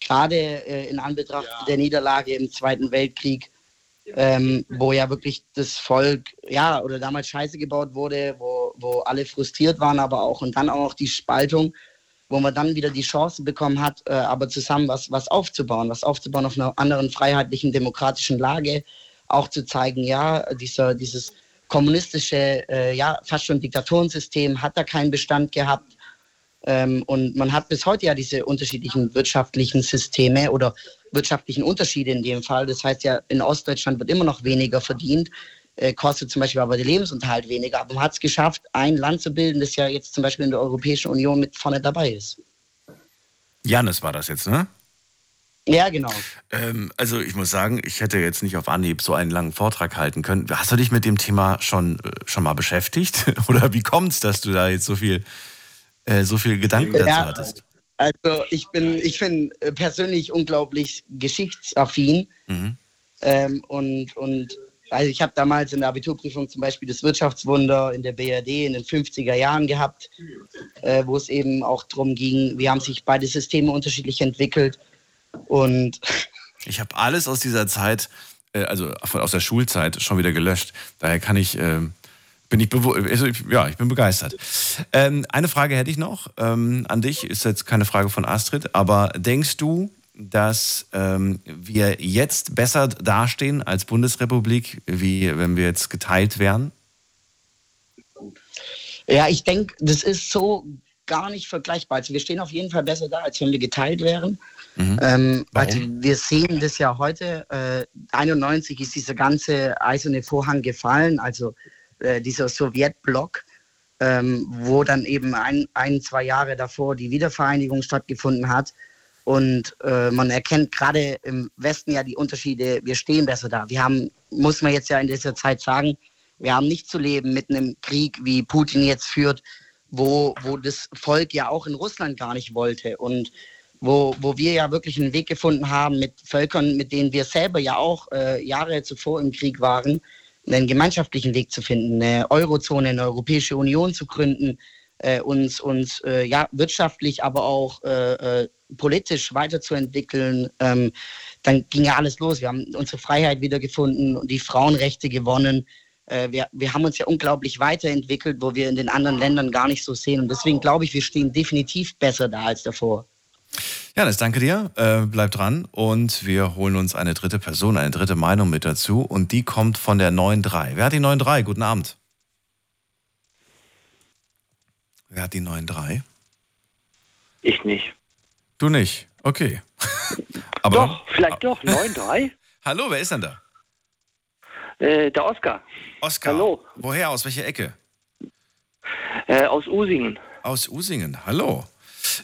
gerade äh, in Anbetracht ja. der Niederlage im Zweiten Weltkrieg, ähm, wo ja wirklich das Volk, ja, oder damals Scheiße gebaut wurde, wo, wo alle frustriert waren, aber auch und dann auch noch die Spaltung, wo man dann wieder die Chance bekommen hat, äh, aber zusammen was, was aufzubauen, was aufzubauen auf einer anderen freiheitlichen, demokratischen Lage, auch zu zeigen, ja, dieser, dieses kommunistische, äh, ja, fast schon Diktatorensystem hat da keinen Bestand gehabt. Ähm, und man hat bis heute ja diese unterschiedlichen wirtschaftlichen Systeme oder wirtschaftlichen Unterschiede in dem Fall. Das heißt ja, in Ostdeutschland wird immer noch weniger verdient, äh, kostet zum Beispiel aber der Lebensunterhalt weniger. Aber man hat es geschafft, ein Land zu bilden, das ja jetzt zum Beispiel in der Europäischen Union mit vorne dabei ist. Janis war das jetzt, ne? Ja, genau. Ähm, also ich muss sagen, ich hätte jetzt nicht auf Anhieb so einen langen Vortrag halten können. Hast du dich mit dem Thema schon, äh, schon mal beschäftigt? Oder wie kommt es, dass du da jetzt so viel, äh, so viel Gedanken dazu ja, hattest? Also ich bin, ich bin äh, persönlich unglaublich geschichtsaffin. Mhm. Ähm, und, und also ich habe damals in der Abiturprüfung zum Beispiel das Wirtschaftswunder in der BRD in den 50er Jahren gehabt, äh, wo es eben auch darum ging, wie haben sich beide Systeme unterschiedlich entwickelt und ich habe alles aus dieser Zeit, äh, also aus der Schulzeit, schon wieder gelöscht. Daher kann ich, äh, bin ich, also ich, ja, ich bin begeistert. Ähm, eine Frage hätte ich noch ähm, an dich, ist jetzt keine Frage von Astrid, aber denkst du, dass ähm, wir jetzt besser dastehen als Bundesrepublik, wie wenn wir jetzt geteilt wären? Ja, ich denke, das ist so gar nicht vergleichbar. Also wir stehen auf jeden Fall besser da, als wenn wir geteilt wären. Mhm. Ähm, also wir sehen das ja heute. Äh, 91 ist dieser ganze eiserne Vorhang gefallen, also äh, dieser Sowjetblock, ähm, wo dann eben ein, ein, zwei Jahre davor die Wiedervereinigung stattgefunden hat. Und äh, man erkennt gerade im Westen ja die Unterschiede. Wir stehen besser da. Wir haben, muss man jetzt ja in dieser Zeit sagen, wir haben nicht zu leben mit einem Krieg, wie Putin jetzt führt, wo, wo das Volk ja auch in Russland gar nicht wollte. Und wo, wo wir ja wirklich einen Weg gefunden haben mit Völkern, mit denen wir selber ja auch äh, Jahre zuvor im Krieg waren, einen gemeinschaftlichen Weg zu finden, eine Eurozone, eine Europäische Union zu gründen, äh, uns, uns äh, ja, wirtschaftlich, aber auch äh, äh, politisch weiterzuentwickeln. Ähm, dann ging ja alles los. Wir haben unsere Freiheit wiedergefunden und die Frauenrechte gewonnen. Äh, wir, wir haben uns ja unglaublich weiterentwickelt, wo wir in den anderen Ländern gar nicht so sehen. Und deswegen glaube ich, wir stehen definitiv besser da als davor. Janis, danke dir. Äh, bleib dran und wir holen uns eine dritte Person, eine dritte Meinung mit dazu und die kommt von der 9.3. Wer hat die 9.3? Guten Abend. Wer hat die 9.3? Ich nicht. Du nicht? Okay. Aber, doch, vielleicht doch. 9.3? Hallo, wer ist denn da? Äh, der Oskar. Oskar. Hallo. Woher? Aus welcher Ecke? Äh, aus Usingen. Aus Usingen. Hallo.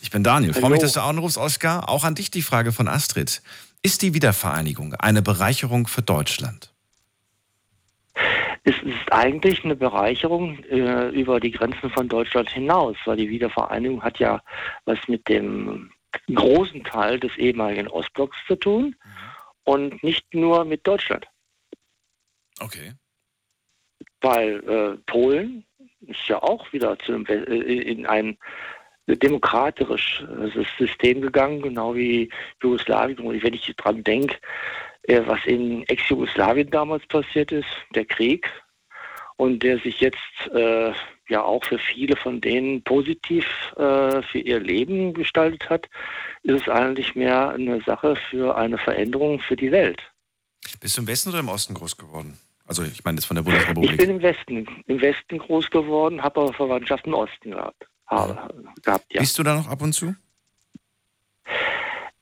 Ich bin Daniel. Freue mich, dass du anrufst, Oskar. Auch an dich die Frage von Astrid. Ist die Wiedervereinigung eine Bereicherung für Deutschland? Es ist eigentlich eine Bereicherung äh, über die Grenzen von Deutschland hinaus, weil die Wiedervereinigung hat ja was mit dem großen Teil des ehemaligen Ostblocks zu tun mhm. und nicht nur mit Deutschland. Okay. Weil äh, Polen ist ja auch wieder zu, äh, in ein demokratisches System gegangen, genau wie Jugoslawien. Und wenn ich dran denke, äh, was in Ex-Jugoslawien damals passiert ist, der Krieg, und der sich jetzt äh, ja auch für viele von denen positiv äh, für ihr Leben gestaltet hat, ist es eigentlich mehr eine Sache für eine Veränderung für die Welt. Bist du im Westen oder im Osten groß geworden? Also ich meine jetzt von der Bundesrepublik. Ich bin im Westen, im Westen groß geworden, habe aber Verwandtschaft im Osten gehabt. Habe, gehabt ja. Bist du da noch ab und zu?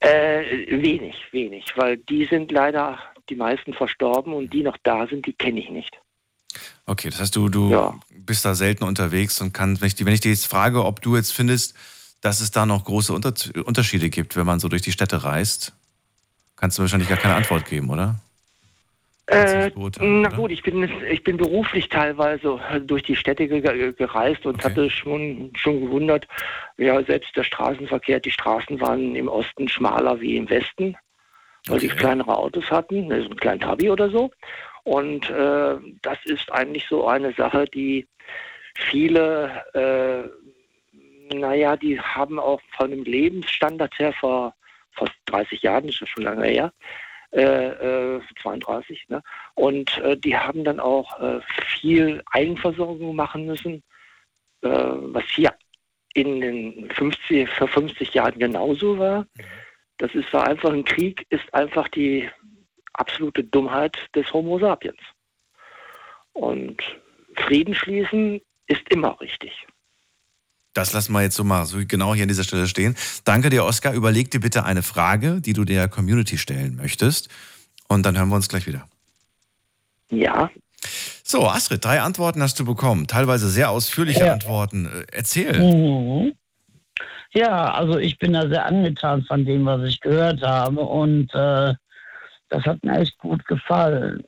Äh, wenig, wenig, weil die sind leider die meisten verstorben und die noch da sind, die kenne ich nicht. Okay, das heißt, du, du ja. bist da selten unterwegs und kann, wenn ich, wenn ich dir jetzt frage, ob du jetzt findest, dass es da noch große Unter Unterschiede gibt, wenn man so durch die Städte reist, kannst du wahrscheinlich gar keine Antwort geben, oder? Äh, na gut, ich bin, ich bin beruflich teilweise durch die Städte gereist und okay. hatte schon, schon gewundert, ja, selbst der Straßenverkehr, die Straßen waren im Osten schmaler wie im Westen, weil okay. die kleinere Autos hatten, also ein kleinen Tabi oder so. Und äh, das ist eigentlich so eine Sache, die viele, äh, naja, die haben auch von dem Lebensstandard her vor, vor 30 Jahren, das ist ja schon lange her, äh, 32, äh, ne? und äh, die haben dann auch äh, viel Eigenversorgung machen müssen, was hier in den 50, vor 50 Jahren genauso war. Mhm. Das ist war einfach ein Krieg, ist einfach die absolute Dummheit des Homo sapiens. Und Frieden schließen ist immer richtig. Das lassen wir jetzt so mal so genau hier an dieser Stelle stehen. Danke dir, Oskar. Überleg dir bitte eine Frage, die du der Community stellen möchtest. Und dann hören wir uns gleich wieder. Ja. So, Astrid, drei Antworten hast du bekommen. Teilweise sehr ausführliche ja. Antworten. Äh, erzähl. Mhm. Ja, also ich bin da sehr angetan von dem, was ich gehört habe. Und äh, das hat mir echt gut gefallen.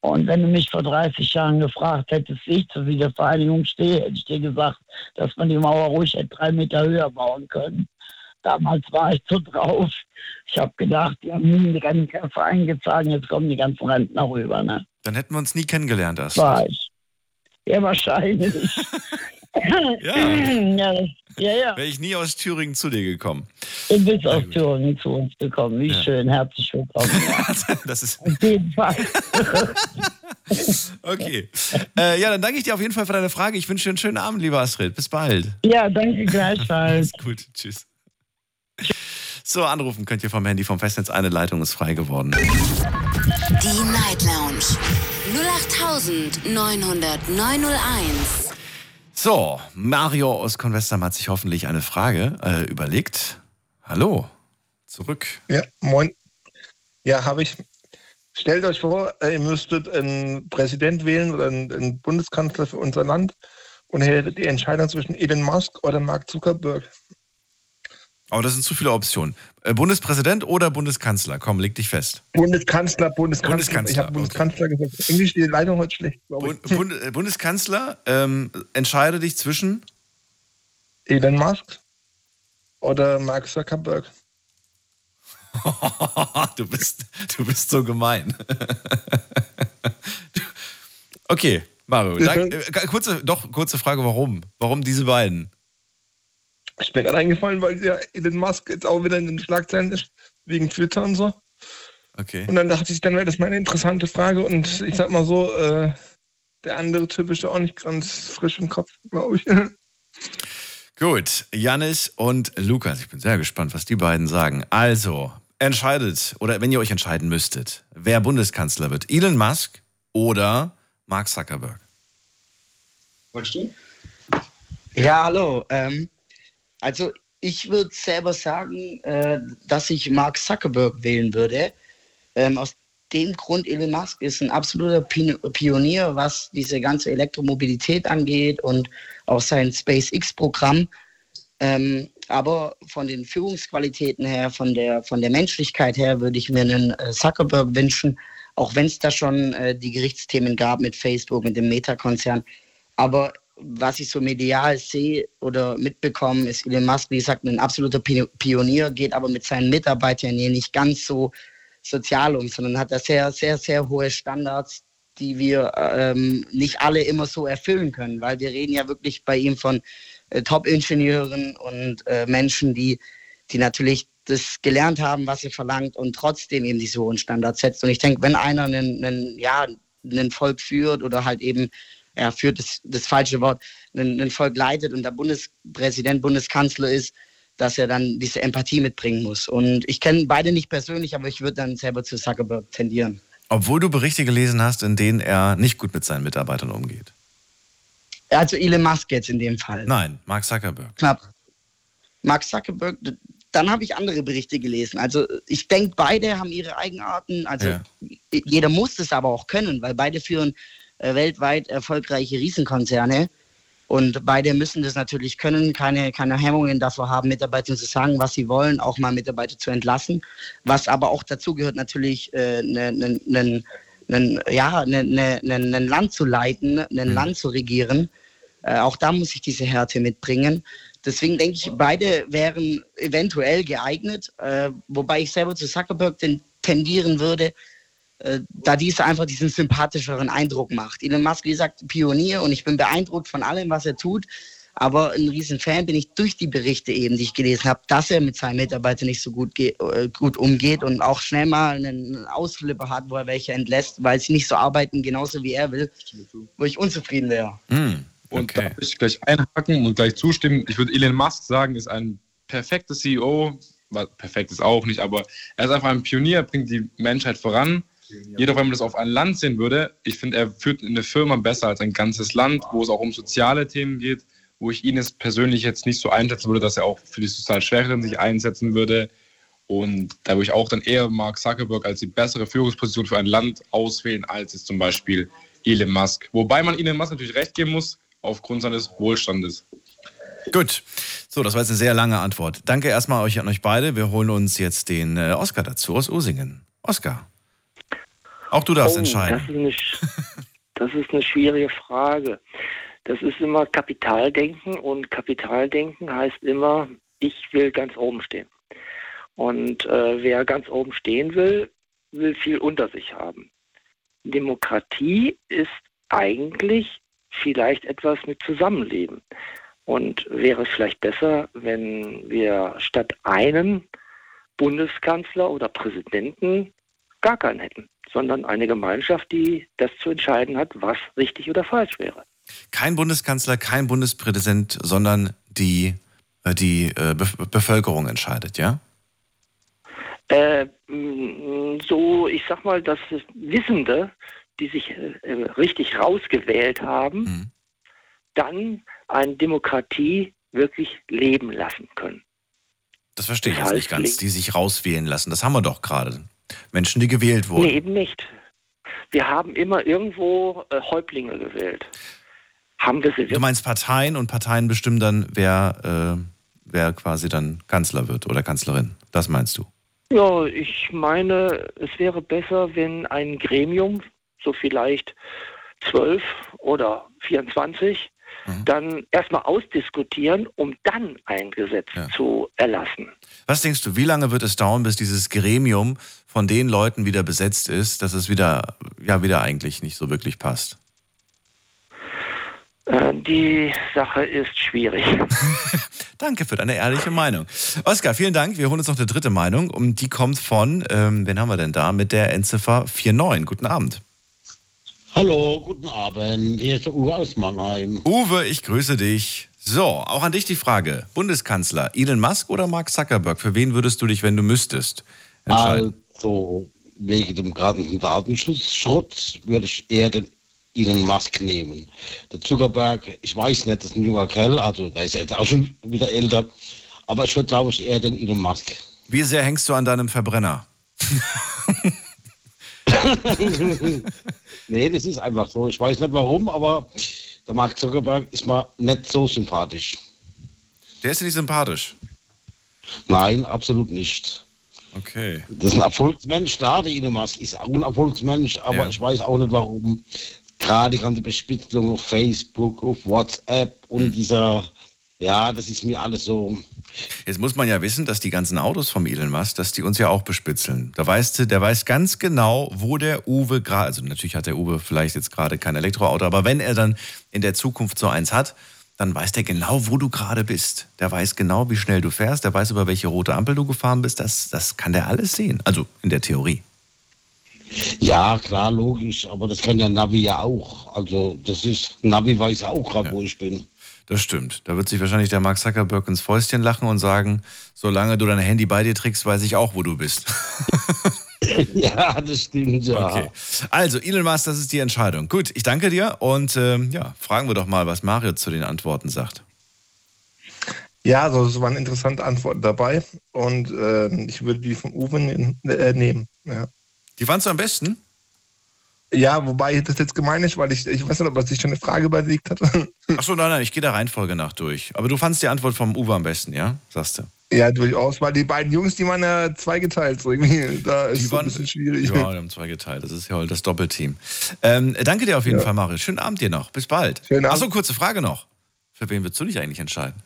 Und wenn du mich vor 30 Jahren gefragt hättest, wie ich zur Wiedervereinigung stehe, hätte ich dir gesagt, dass man die Mauer ruhig hätte drei Meter höher bauen können. Damals war ich so drauf. Ich habe gedacht, die haben nie einen Rennkämpfer eingezogen, jetzt kommen die ganzen Rentner rüber. Ne? Dann hätten wir uns nie kennengelernt, das. War ich. Ja, wahrscheinlich. ja. ja. Ja, ja. Wäre ich nie aus Thüringen zu dir gekommen. Du bist aus Thüringen zu uns gekommen. Wie ja. schön. Herzlich willkommen. das ist. Auf jeden Fall. okay. Äh, ja, dann danke ich dir auf jeden Fall für deine Frage. Ich wünsche dir einen schönen Abend, lieber Astrid. Bis bald. Ja, danke gleichfalls. gut. Tschüss. So, anrufen könnt ihr vom Handy vom Festnetz. Eine Leitung ist frei geworden. Die Night Lounge 08901. So, Mario aus Convestam hat sich hoffentlich eine Frage äh, überlegt. Hallo, zurück. Ja, moin. Ja, habe ich. Stellt euch vor, ihr müsstet einen Präsident wählen oder einen, Bundeskanzler für unser Land und hättet die Entscheidung zwischen Elon Musk oder Mark Zuckerberg. Aber das sind zu viele Optionen. Äh, Bundespräsident oder Bundeskanzler? Komm, leg dich fest. Bundeskanzler, Bundeskanzler. Bundeskanzler. Ich habe Bundeskanzler okay. gesagt. Englisch die Leitung heute schlecht, ich. Bund, äh, Bundeskanzler, ähm, entscheide dich zwischen Elon Musk oder Mark Zuckerberg. du, bist, du bist so gemein. okay, Mario. Dank, äh, kurze, doch, kurze Frage, warum? Warum diese beiden? Ich bin gerade eingefallen, weil ja Elon Musk jetzt auch wieder in den Schlagzeilen ist, wegen Twitter und so. Okay. Und dann dachte ich, dann wäre das mal eine interessante Frage und ich sag mal so, äh, der andere Typ ist ja auch nicht ganz frisch im Kopf, glaube ich. Gut, Janis und Lukas, ich bin sehr gespannt, was die beiden sagen. Also, entscheidet, oder wenn ihr euch entscheiden müsstet, wer Bundeskanzler wird, Elon Musk oder Mark Zuckerberg? Wolltest du? Ja, hallo. Ähm, also ich würde selber sagen, äh, dass ich Mark Zuckerberg wählen würde. Ähm, aus dem Grund, Elon Musk ist ein absoluter Pionier, was diese ganze Elektromobilität angeht und auch sein SpaceX-Programm. Ähm, aber von den Führungsqualitäten her, von der, von der Menschlichkeit her, würde ich mir einen äh, Zuckerberg wünschen, auch wenn es da schon äh, die Gerichtsthemen gab mit Facebook, mit dem Meta-Konzern. Aber was ich so medial sehe oder mitbekomme, ist Elon Musk, wie gesagt, ein absoluter Pionier, geht aber mit seinen Mitarbeitern hier nicht ganz so sozial um, sondern hat da sehr, sehr, sehr hohe Standards, die wir ähm, nicht alle immer so erfüllen können, weil wir reden ja wirklich bei ihm von äh, Top-Ingenieuren und äh, Menschen, die, die natürlich das gelernt haben, was er verlangt und trotzdem eben diese hohen Standards setzt. Und ich denke, wenn einer einen, einen, ja, einen Volk führt oder halt eben er führt das, das falsche Wort, ein, ein Volk leitet und der Bundespräsident, Bundeskanzler ist, dass er dann diese Empathie mitbringen muss. Und ich kenne beide nicht persönlich, aber ich würde dann selber zu Zuckerberg tendieren. Obwohl du Berichte gelesen hast, in denen er nicht gut mit seinen Mitarbeitern umgeht. Also Elon Musk jetzt in dem Fall. Nein, Mark Zuckerberg. Knapp. Mark Zuckerberg, dann habe ich andere Berichte gelesen. Also ich denke, beide haben ihre Eigenarten. Also Ja. jeder muss es aber auch können, weil beide führen weltweit erfolgreiche Riesenkonzerne. Und beide müssen das natürlich können, keine, keine Hemmungen davor haben, Mitarbeitern zu sagen, was sie wollen, auch mal Mitarbeiter zu entlassen. Was aber auch dazu gehört, natürlich äh, ne, ne, ne, ne, ja, ne, ne, ne, ne Land zu leiten, ein Land zu regieren. Äh, auch da muss ich diese Härte mitbringen. Deswegen denke ich, beide wären eventuell geeignet, äh, wobei ich selber zu Zuckerberg ten, tendieren würde, äh, da dieser einfach diesen sympathischeren Eindruck macht. Elon Musk, wie gesagt, Pionier und ich bin beeindruckt von allem, was er tut. Aber ein riesen Fan bin ich durch die Berichte eben, die ich gelesen habe, dass er mit seinen Mitarbeitern nicht so gut, äh, gut umgeht und auch schnell mal einen Ausflipper hat, wo er welche entlässt, weil sie nicht so arbeiten, genauso wie er will, wo ich unzufrieden wäre. Hm, Und da will ich gleich einhaken und gleich zustimmen. Ich würde Elon Musk sagen, ist ein perfekter CEO. Perfekt ist auch nicht, aber er ist einfach ein Pionier, bringt die Menschheit voran. Jedoch, wenn man das auf ein Land sehen würde, ich finde, er führt eine Firma besser als ein ganzes Land, wo es auch um soziale Themen geht, wo ich ihn jetzt persönlich jetzt nicht so einschätzen würde, dass er auch für die sozial Schwächeren sich einsetzen würde. Und da würde ich auch dann eher Mark Zuckerberg als die bessere Führungsposition für ein Land auswählen, als jetzt zum Beispiel Elon Musk. Wobei man Elon Musk natürlich recht geben muss, aufgrund seines Wohlstandes. Gut. So, das war jetzt eine sehr lange Antwort. Danke erstmal euch an euch beide. Wir holen uns jetzt den äh, Oscar dazu aus Usingen. Oscar. Auch du darfst Oh, entscheiden. Das ist, eine, das ist eine schwierige Frage. Das ist immer Kapitaldenken und Kapitaldenken heißt immer, ich will ganz oben stehen. Und äh, wer ganz oben stehen will, will viel unter sich haben. Demokratie ist eigentlich vielleicht etwas mit Zusammenleben. Und wäre es vielleicht besser, wenn wir statt einen Bundeskanzler oder Präsidenten gar keinen hätten, sondern eine Gemeinschaft, die das zu entscheiden hat, was richtig oder falsch wäre. Kein Bundeskanzler, kein Bundespräsident, sondern die, äh, die äh, Bevölkerung entscheidet, ja? Äh, so, ich sag mal, dass Wissende, die sich äh, richtig rausgewählt haben, dann eine Demokratie wirklich leben lassen können. Das verstehe ich Das jetzt nicht ganz, die sich rauswählen lassen. Das haben wir doch gerade. Menschen, die gewählt wurden. Nee, eben nicht. Wir haben immer irgendwo äh, Häuptlinge gewählt. Haben wir sie Du meinst Parteien und Parteien bestimmen dann, wer, äh, wer quasi dann Kanzler wird oder Kanzlerin. Das meinst du? Ja, ich meine, es wäre besser, wenn ein Gremium, so vielleicht zwölf oder 24, dann erstmal ausdiskutieren, um dann ein Gesetz zu erlassen. Was denkst du, wie lange wird es dauern, bis dieses Gremium von den Leuten wieder besetzt ist, dass es wieder, ja, wieder eigentlich nicht so wirklich passt? Äh, die Sache ist schwierig. Danke für deine ehrliche Meinung. Oskar, vielen Dank. Wir holen uns noch eine dritte Meinung und die kommt von, ähm, wen haben wir denn da, mit der Endziffer 49. Guten Abend. Hallo, guten Abend. Hier ist der Uwe aus Mannheim. Uwe, ich grüße dich. So, auch an dich die Frage. Bundeskanzler, Elon Musk oder Mark Zuckerberg? Für wen würdest du dich, wenn du müsstest, entscheiden? Also, wegen dem ganzen Datenschutzschrott würde ich eher den Elon Musk nehmen. Der Zuckerberg, ich weiß nicht, das ist ein junger Kerl, also der ist jetzt auch schon wieder älter. Aber ich würde, glaube ich, eher den Elon Musk. Wie sehr hängst du an deinem Verbrenner? nee, das ist einfach so. Ich weiß nicht warum, aber der Mark Zuckerberg ist mir nicht so sympathisch. Der ist dir nicht sympathisch. Nein, absolut nicht. Okay. Das ist ein Erfolgsmensch, da der Elon Musk ist auch ein Erfolgsmensch, aber Ja. ich weiß auch nicht warum. Gerade die ganze Bespitzelung auf Facebook, auf WhatsApp und Hm. dieser, ja, das ist mir alles so. Jetzt muss man ja wissen, dass die ganzen Autos vom Elon Musk, dass die uns ja auch bespitzeln. Da weißt du, der weiß ganz genau, wo der Uwe gerade, also natürlich hat der Uwe vielleicht jetzt gerade kein Elektroauto, aber wenn er dann in der Zukunft so eins hat, dann weiß der genau, wo du gerade bist. Der weiß genau, wie schnell du fährst, der weiß, über welche rote Ampel du gefahren bist. Das, das kann der alles sehen. Also in der Theorie. Ja, klar, logisch, aber das kann ja Navi ja auch. Also das ist, Navi weiß auch gerade, wo ich bin. Das stimmt. Da wird sich wahrscheinlich der Mark Zuckerberg ins Fäustchen lachen und sagen, solange du dein Handy bei dir trägst, weiß ich auch, wo du bist. ja, das stimmt, ja. Okay. Also, Elon Musk, das ist die Entscheidung. Gut, ich danke dir und ähm, ja, fragen wir doch mal, was Mario zu den Antworten sagt. Ja, also es waren interessante Antworten dabei und äh, ich würde die von Uwe ne- äh, nehmen. Ja. Die fandst du am besten? Ja, wobei das jetzt gemein ist, weil ich, ich weiß nicht, ob sich schon eine Frage überlegt hat. Achso, nein, nein, ich gehe der Reihenfolge nach durch. Aber du fandst die Antwort vom Uwe am besten, ja? Sagst du? Ja, durchaus, weil die beiden Jungs, die waren ja zweigeteilt. So irgendwie. Da ist Die es so ein bisschen schwierig. Ja, die haben zwei geteilt. Das ist ja das Doppelteam. Ähm, danke dir auf jeden Ja. Fall, Mario. Schönen Abend dir noch. Bis bald. Schönen Abend. Achso, kurze Frage noch. Für wen würdest du dich eigentlich entscheiden?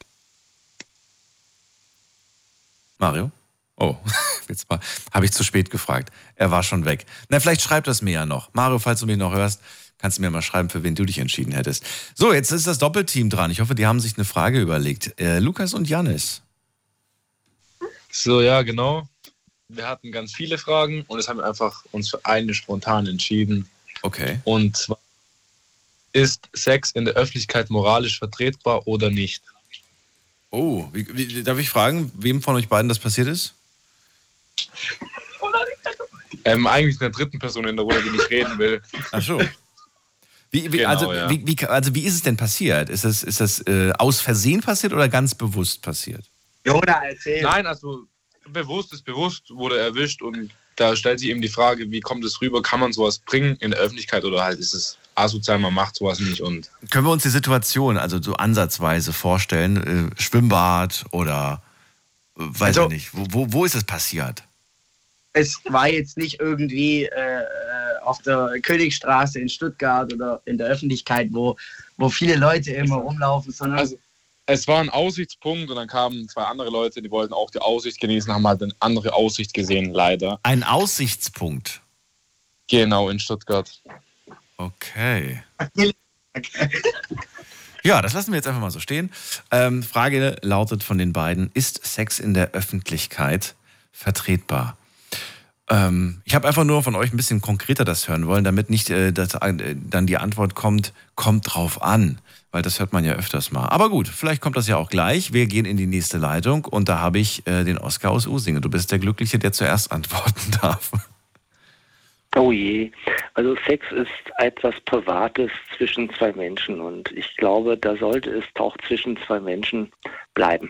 Mario? Oh, jetzt war- habe ich zu spät gefragt. Er war schon weg. Na, vielleicht schreibt das mir ja noch. Mario, falls du mich noch hörst, kannst du mir mal schreiben, für wen du dich entschieden hättest. So, jetzt ist das Doppelteam dran. Ich hoffe, die haben sich eine Frage überlegt. Äh, Lukas und Janis. So, ja, genau. Wir hatten ganz viele Fragen und es haben wir einfach uns für eine spontan entschieden. Okay. Und zwar, ist Sex in der Öffentlichkeit moralisch vertretbar oder nicht? Oh, wie, wie, darf ich fragen, wem von euch beiden das passiert ist? Ähm, eigentlich eine dritten Person in der Runde, die nicht reden will. Ach so. Wie, wie, Genau, also, ja. wie, wie, also wie ist es denn passiert? Ist das, ist das äh, aus Versehen passiert oder ganz bewusst passiert? Jona, erzähl. Nein, also bewusst ist bewusst, wurde erwischt und da stellt sich eben die Frage, wie kommt es rüber? Kann man sowas bringen in der Öffentlichkeit oder halt ist es asozial, man macht sowas nicht und Können wir uns die Situation also so ansatzweise vorstellen? Äh, Schwimmbad oder äh, weiß Also- ich nicht. Wo, wo, wo ist es passiert? Es war jetzt nicht irgendwie äh, äh, auf der Königstraße in Stuttgart oder in der Öffentlichkeit, wo, wo viele Leute immer rumlaufen, sondern Also, es war ein Aussichtspunkt und dann kamen zwei andere Leute, die wollten auch die Aussicht genießen, haben halt eine andere Aussicht gesehen, leider. Ein Aussichtspunkt. Genau, in Stuttgart. Okay. Ja, das lassen wir jetzt einfach mal so stehen. Ähm, Frage lautet von den beiden: Ist Sex in der Öffentlichkeit vertretbar? Ähm, ich habe einfach nur von euch ein bisschen konkreter das hören wollen, damit nicht äh, das, äh, dann die Antwort kommt, kommt drauf an, weil das hört man ja öfters mal. Aber gut, vielleicht kommt das ja auch gleich. Wir gehen in die nächste Leitung und da habe ich äh, den Oskar aus Usinge. Du bist der Glückliche, der zuerst antworten darf. Oh je. Also Sex ist etwas Privates zwischen zwei Menschen und ich glaube, da sollte es auch zwischen zwei Menschen bleiben.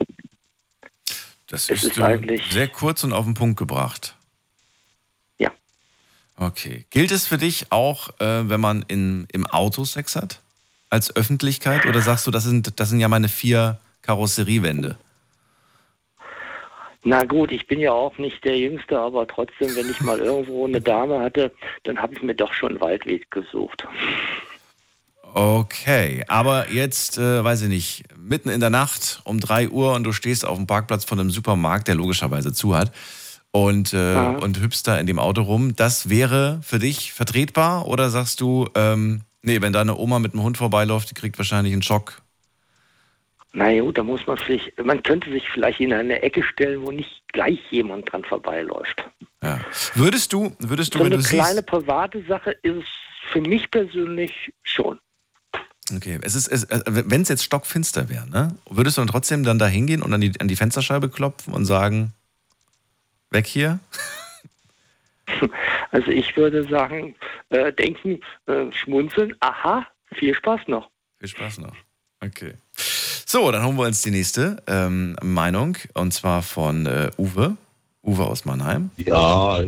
Das ist, ist eigentlich- sehr kurz und auf den Punkt gebracht. Okay. Gilt es für dich auch, äh, wenn man in, im Auto Sex hat? Als Öffentlichkeit? Oder sagst du, das sind, das sind ja meine vier Karosseriewände? Na gut, ich bin ja auch nicht der Jüngste, aber trotzdem, wenn ich mal irgendwo eine Dame hatte, dann habe ich mir doch schon einen Waldweg gesucht. Okay, aber jetzt, äh, weiß ich nicht, mitten in der Nacht um 3 Uhr und du stehst auf dem Parkplatz von einem Supermarkt, der logischerweise zu hat, und, äh, Ja. und hüpfst da in dem Auto rum. Das wäre für dich vertretbar oder sagst du, ähm, nee, wenn deine Oma mit dem Hund vorbeiläuft, die kriegt wahrscheinlich einen Schock? Na gut, da muss man vielleicht, man könnte sich vielleicht in eine Ecke stellen, wo nicht gleich jemand dran vorbeiläuft. Ja. Würdest du, würdest du, So wenn eine du kleine siehst, private Sache ist es für mich persönlich schon. okay, es ist, es, äh, wenn es jetzt stockfinster wäre, ne, würdest du dann trotzdem dann da hingehen und an die, an die Fensterscheibe klopfen und sagen, weg hier? Also ich würde sagen, äh, denken, äh, schmunzeln, aha, viel Spaß noch. Viel Spaß noch. Okay. So, dann holen wir uns die nächste ähm, Meinung und zwar von äh, Uwe. Uwe aus Mannheim. Ja,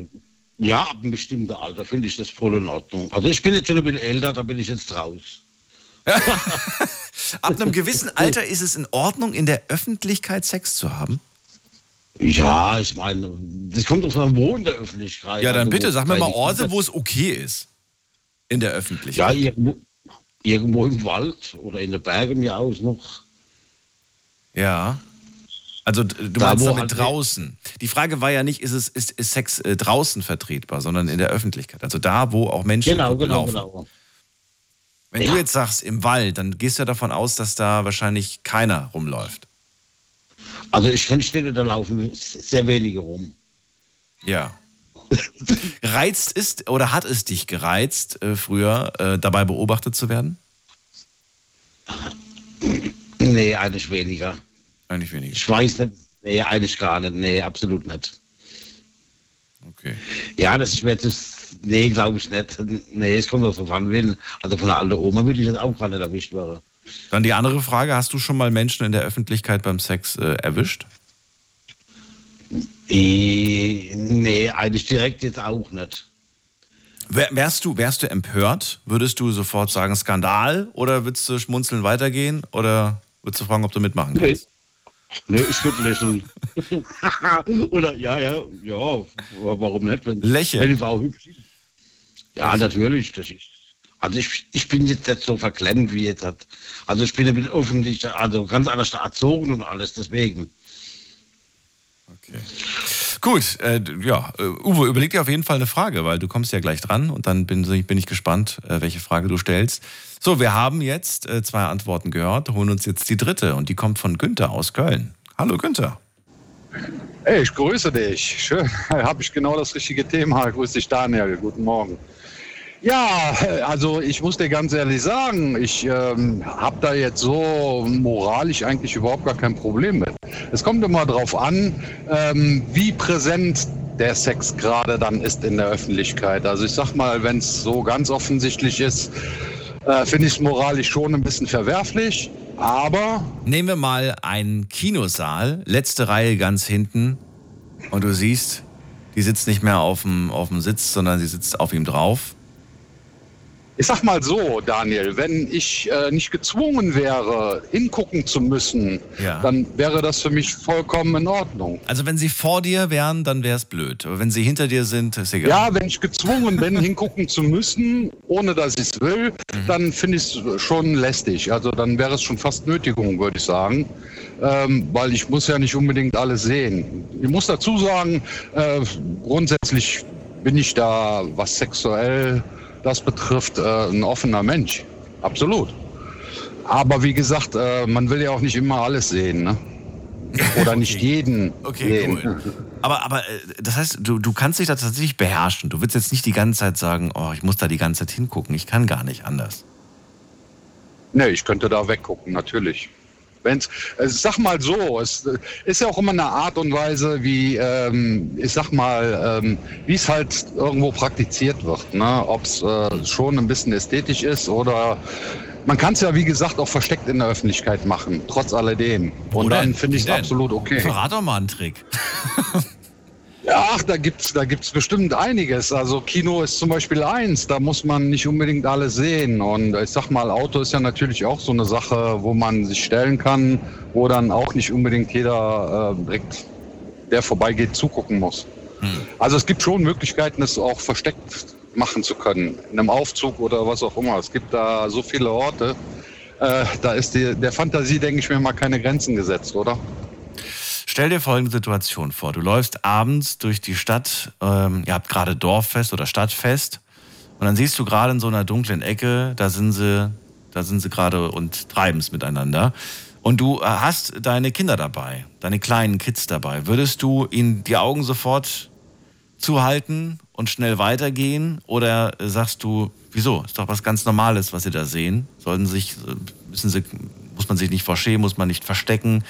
ja, ab einem bestimmten Alter finde ich das voll in Ordnung. Also ich bin jetzt schon ein bisschen älter, da bin ich jetzt raus. Ab einem gewissen Alter ist es in Ordnung, in der Öffentlichkeit Sex zu haben? Ja, ich meine, das kommt aus einem Wo in der Öffentlichkeit. Ja, dann Also, bitte, sag mir mal Orte, wo es okay ist. In der Ja, Öffentlichkeit. irgendwo, irgendwo im Wald oder in den Bergen ja auch noch. Ja. Also du Da, meinst wo damit halt- draußen. Die Frage war ja nicht, ist, es, ist, ist Sex äh, draußen vertretbar, sondern in der Öffentlichkeit. Also da, wo auch Menschen Genau, genau, laufen. genau. Wenn du jetzt sagst, im Wald, dann gehst du ja davon aus, dass da wahrscheinlich keiner rumläuft. Also ich kenne Städte, da laufen sehr wenige rum. Ja. Reizt ist oder hat es dich gereizt, äh, früher äh, dabei beobachtet zu werden? Nee, eigentlich weniger. Eigentlich weniger. Ich weiß nicht. Nee, eigentlich gar nicht. Nee, absolut nicht. Okay. Ja, das ist mir jetzt. Nee, glaube ich nicht. Nee, es kommt doch von will. Also von der alten Oma würde ich jetzt auch gar nicht erwischt werden. Dann die andere Frage: Hast du schon mal Menschen in der Öffentlichkeit beim Sex äh, erwischt? Eh, nee, eigentlich direkt jetzt auch nicht. Wär, wärst, du, wärst du empört? Würdest du sofort sagen Skandal? Oder würdest du schmunzeln weitergehen? Oder würdest du fragen, ob du mitmachen kannst? Nee, ich würde lächeln. Oder ja, ja, ja, warum nicht? Wenn, Lächeln. Wenn die Frau hübsch ist. Ja, natürlich. Das ist, also ich, ich bin jetzt nicht so verklemmt wie jetzt hat. Also ich bin ein bisschen öffentlich, also ganz anders erzogen und alles, deswegen. Okay. Gut, äh, ja, äh, Uwe, überleg dir auf jeden Fall eine Frage, weil du kommst ja gleich dran und dann bin, bin ich gespannt, äh, welche Frage du stellst. So, wir haben jetzt äh, zwei Antworten gehört, holen uns jetzt die dritte und die kommt von Günther aus Köln. Hallo Günther. Hey, ich grüße dich. Schön, habe ich genau das richtige Thema. Grüß dich, Daniel. Guten Morgen. Ja, also ich muss dir ganz ehrlich sagen, ich ähm, habe da jetzt so moralisch eigentlich überhaupt gar kein Problem mit. Es kommt immer darauf an, ähm, wie präsent der Sex gerade dann ist in der Öffentlichkeit. Also ich sag mal, wenn es so ganz offensichtlich ist, äh, finde ich es moralisch schon ein bisschen verwerflich. Aber Nehmen wir mal einen Kinosaal, letzte Reihe ganz hinten und du siehst, die sitzt nicht mehr auf dem, auf dem Sitz, sondern sie sitzt auf ihm drauf. Ich sag mal so, Daniel, wenn ich äh, nicht gezwungen wäre, hingucken zu müssen, Ja. dann wäre das für mich vollkommen in Ordnung. Also wenn sie vor dir wären, dann wäre es blöd. Aber wenn sie hinter dir sind, ist egal. Ja, wenn ich gezwungen bin, hingucken zu müssen, ohne dass ich es will, dann finde ich es schon lästig. Also dann wäre es schon fast Nötigung, würde ich sagen. Ähm, weil ich muss ja nicht unbedingt alles sehen. Ich muss dazu sagen, äh, grundsätzlich bin ich da, was sexuell das betrifft, äh, ein offener Mensch. Absolut. Aber wie gesagt, äh, man will ja auch nicht immer alles sehen. Ne? Oder nicht jeden Okay, sehen. cool. Aber, aber äh, das heißt, du, du kannst dich da tatsächlich beherrschen. Du willst jetzt nicht die ganze Zeit sagen, oh, ich muss da die ganze Zeit hingucken. Ich kann gar nicht anders. Nee, ich könnte da weggucken, natürlich. Wenn's, äh, sag mal so, es äh, ist ja auch immer eine Art und Weise, wie, ähm, ich sag mal, ähm, wie es halt irgendwo praktiziert wird. Ne? Ob es äh, schon ein bisschen ästhetisch ist oder man kann es ja, wie gesagt, auch versteckt in der Öffentlichkeit machen, trotz alledem. Und Wo dann finde ich es absolut okay. Verrat doch mal einen Trick. Ach, da gibt's, da gibt's bestimmt einiges. Also Kino ist zum Beispiel eins, da muss man nicht unbedingt alles sehen. Und ich sag mal, Auto ist ja natürlich auch so eine Sache, wo man sich stellen kann, wo dann auch nicht unbedingt jeder äh, direkt, der vorbeigeht, zugucken muss. Also es gibt schon Möglichkeiten, es auch versteckt machen zu können. In einem Aufzug oder was auch immer. Es gibt da so viele Orte. Äh, da ist die, der Fantasie, denke ich mir mal, keine Grenzen gesetzt, oder? Stell dir folgende Situation vor. Du läufst abends durch die Stadt, ähm, ihr habt gerade Dorffest oder Stadtfest und dann siehst du gerade in so einer dunklen Ecke, da sind sie, da sind sie gerade und treiben es miteinander. Und du äh, hast deine Kinder dabei, deine kleinen Kids dabei. Würdest du ihnen die Augen sofort zuhalten und schnell weitergehen? Oder sagst du, wieso? Ist doch was ganz Normales, was sie da sehen. Sollten sich, äh, müssen sie, muss man sich nicht vorschämen, muss man nicht verstecken.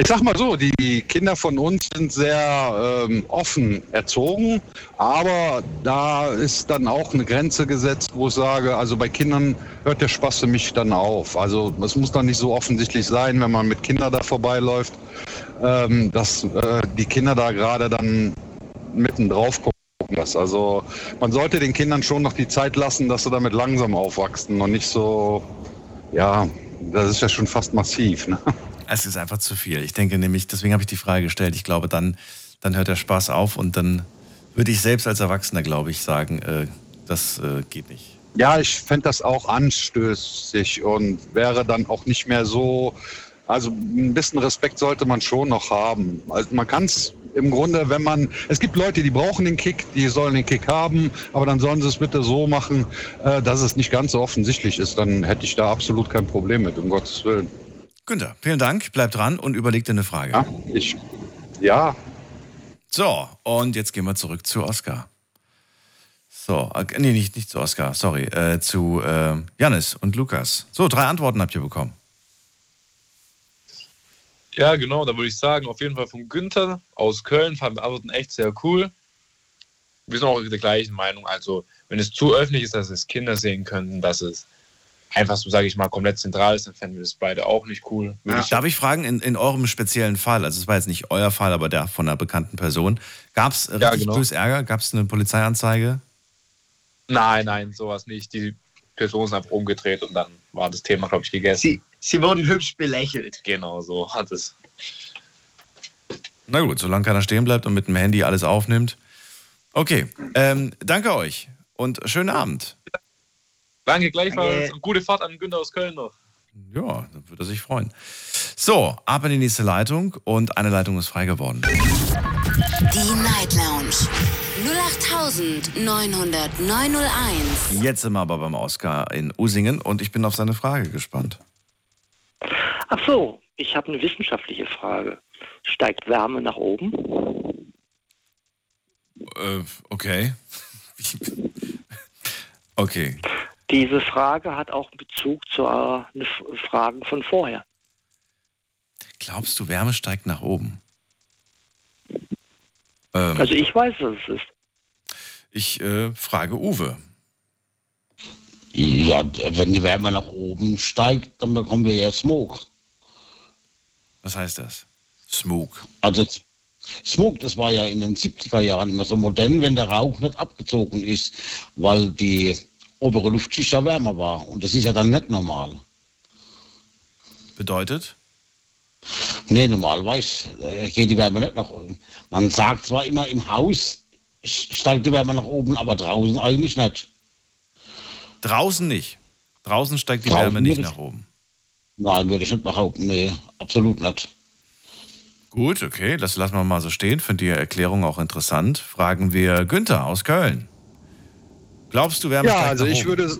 Ich sag mal so, die Kinder von uns sind sehr ähm, offen erzogen, aber da ist dann auch eine Grenze gesetzt, wo ich sage, also bei Kindern hört der Spaß für mich dann auf. Also es muss dann nicht so offensichtlich sein, wenn man mit Kindern da vorbeiläuft, ähm, dass äh, die Kinder da gerade dann mitten drauf gucken. lässt. Also man sollte den Kindern schon noch die Zeit lassen, dass sie damit langsam aufwachsen und nicht so, ja, das ist ja schon fast massiv. Ne? Es ist einfach zu viel. Ich denke nämlich, deswegen habe ich die Frage gestellt. Ich glaube, dann, dann hört der Spaß auf und dann würde ich selbst als Erwachsener, glaube ich, sagen, äh, das äh, geht nicht. Ja, ich fände das auch anstößig und wäre dann auch nicht mehr so. Also ein bisschen Respekt sollte man schon noch haben. Also man kann es im Grunde, wenn man. Es gibt Leute, die brauchen den Kick, die sollen den Kick haben, aber dann sollen sie es bitte so machen, äh, dass es nicht ganz so offensichtlich ist. Dann hätte ich da absolut kein Problem mit, um Gottes Willen. Günther, vielen Dank. Bleib dran und überleg dir eine Frage. Ja, ich. Ja, So, und jetzt gehen wir zurück zu Oskar. So, äh, nee, nicht, nicht zu Oskar, sorry, äh, zu äh, Janis und Lukas. So, drei Antworten habt ihr bekommen. Ja, genau, da würde ich sagen, auf jeden Fall von Günther aus Köln fanden wir Antworten echt sehr cool. Wir sind auch der gleichen Meinung. Also, wenn es zu öffentlich ist, dass es Kinder sehen könnten, dass es einfach so, sage ich mal, komplett zentral ist, dann fänden wir das beide auch nicht cool. Würde ich Darf ich fragen, in, in eurem speziellen Fall, also es war jetzt nicht euer Fall, aber der von einer bekannten Person, gab es richtig Ja, genau. Ärger? Gab es eine Polizeianzeige? Nein, nein, sowas nicht. Die Person ist einfach umgedreht und dann war das Thema, glaube ich, gegessen. Sie, sie wurden hübsch belächelt. Genau, so hat es. Na gut, solange keiner stehen bleibt und mit dem Handy alles aufnimmt. Okay, ähm, danke euch und schönen Abend. Danke gleichfalls Danke. und gute Fahrt an Günther aus Köln noch. Ja, dann würde er sich freuen. So, ab in die nächste Leitung und eine Leitung ist frei geworden. Die Night Lounge 08901. Jetzt sind wir aber beim Oscar in Usingen und ich bin auf seine Frage gespannt. Ach so, ich habe eine wissenschaftliche Frage. Steigt Wärme nach oben? Äh, okay. okay. Diese Frage hat auch Bezug zu äh, ne Fragen von vorher. Glaubst du, Wärme steigt nach oben? Ähm, Also ich weiß, was es ist. ich äh, frage Uwe. Ja, wenn die Wärme nach oben steigt, dann bekommen wir ja Smog. Was heißt das? Smog. Also Smog, das war ja in den 70er Jahren immer so modern, wenn der Rauch nicht abgezogen ist, weil die obere Luftschicht ja wärmer war. Und das ist ja dann nicht normal. Bedeutet? Nee, normalerweise äh, geht die Wärme nicht nach oben. Man sagt zwar immer im Haus steigt die Wärme nach oben, aber draußen eigentlich nicht. Draußen nicht. Draußen steigt die Draußen Wärme nicht nach oben. Nein, würde ich nicht behaupten. Nee, absolut nicht. Gut, okay, das lassen wir mal so stehen. Finde die Erklärung auch interessant. Fragen wir Günther aus Köln. Glaubst du, Wärme Ja, steigt also nach ich oben? würde.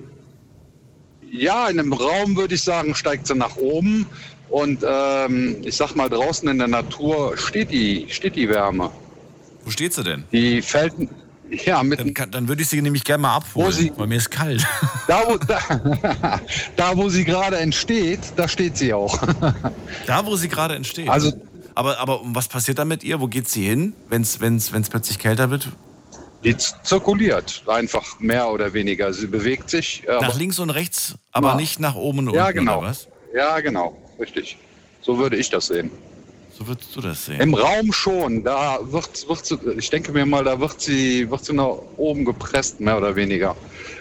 Ja, in einem Raum würde ich sagen, steigt sie nach oben. Und ähm, ich sag mal, draußen in der Natur steht die, steht die Wärme. Wo steht sie denn? Die fällt. Ja, mit Dann, kann, dann würde ich sie nämlich gerne mal abholen, sie- weil mir ist kalt. da, wo, da, da, wo sie gerade entsteht, da steht sie auch. Da, wo sie gerade entsteht. Also- aber, aber was passiert da mit ihr? Wo geht sie hin, wenn es wenn's, wenn's plötzlich kälter wird? Die zirkuliert einfach mehr oder weniger. Sie bewegt sich. aber- Nach links und rechts, aber Ja. nicht nach oben und Ja, unten, genau. oder was? Ja, genau. Richtig. So würde ich das sehen. So würdest du das sehen. Im Raum schon. Da wird, wird sie, ich denke mir mal, da wird sie, wird sie nach oben gepresst, mehr oder weniger.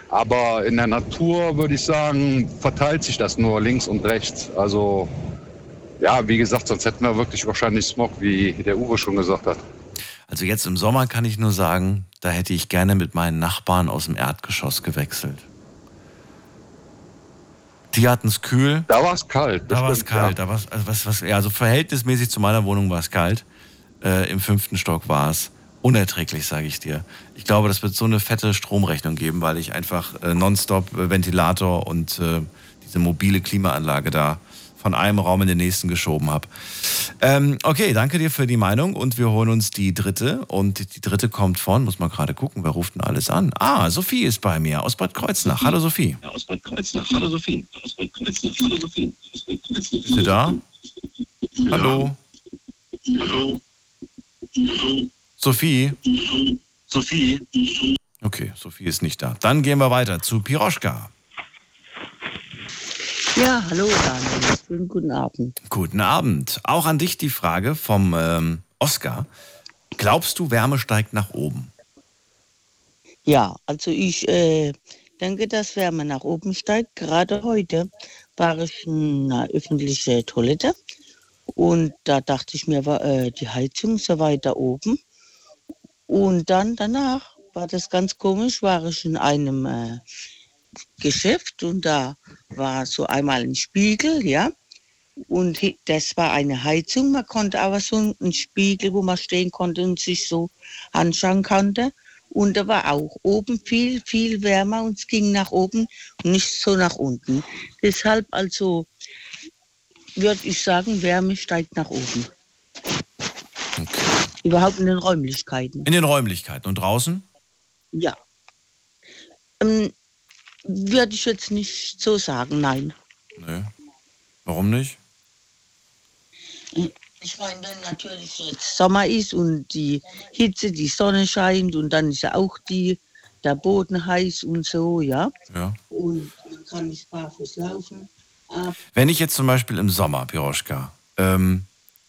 Aber in der Natur würde ich sagen, verteilt sich das nur links und rechts. Also, ja, wie gesagt, sonst hätten wir wirklich wahrscheinlich Smog, wie der Uwe schon gesagt hat. Also jetzt im Sommer kann ich nur sagen, da hätte ich gerne mit meinen Nachbarn aus dem Erdgeschoss gewechselt. Die hatten es kühl. Da war es kalt. Da war es kalt. Da war's, also, was, was, ja, also verhältnismäßig zu meiner Wohnung war es kalt. Äh, Im fünften Stock war es unerträglich, sage ich dir. Ich glaube, das wird so eine fette Stromrechnung geben, weil ich einfach äh, nonstop äh, Ventilator und äh, diese mobile Klimaanlage da von einem Raum in den nächsten geschoben habe. Ähm, okay, danke dir für die Meinung und wir holen uns die dritte. Und die dritte kommt von, muss man gerade gucken, wer ruft denn alles an? Ah, Sophie ist bei mir aus Bad Kreuznach. Hallo Sophie. Aus Bad Kreuznach. Hallo Sophie. Aus Bad Kreuznach. Hallo Sophie. Bist du da? Hallo? Hallo. Sophie? Sophie. Okay, Sophie ist nicht da. Dann gehen wir weiter zu Piroschka. Ja, hallo Daniel. Schönen guten Abend. Guten Abend. Auch an dich die Frage vom ähm, Oscar. Glaubst du, Wärme steigt nach oben? Ja, also ich äh, denke, dass Wärme nach oben steigt. Gerade heute war ich in einer öffentlichen Toilette und da dachte ich mir, war äh, die Heizung so weiter oben. Und dann danach war das ganz komisch, war ich in einem äh, Geschäft und da war so einmal ein Spiegel, ja. Und das war eine Heizung. Man konnte aber so einen Spiegel, wo man stehen konnte und sich so anschauen konnte. Und da war auch oben viel, viel wärmer und es ging nach oben und nicht so nach unten. Deshalb also würde ich sagen, Wärme steigt nach oben. Überhaupt in den Räumlichkeiten. In den Räumlichkeiten. Und draußen? Ja. Ähm, Würde ich jetzt nicht so sagen, nein. Nee. Warum nicht? Ich meine, wenn natürlich jetzt Sommer ist und die Hitze, die Sonne scheint und dann ist ja auch die, der Boden heiß und so, ja. Ja. Und man kann nicht barfuß laufen. Wenn ich jetzt zum Beispiel im Sommer, Piroschka, ähm,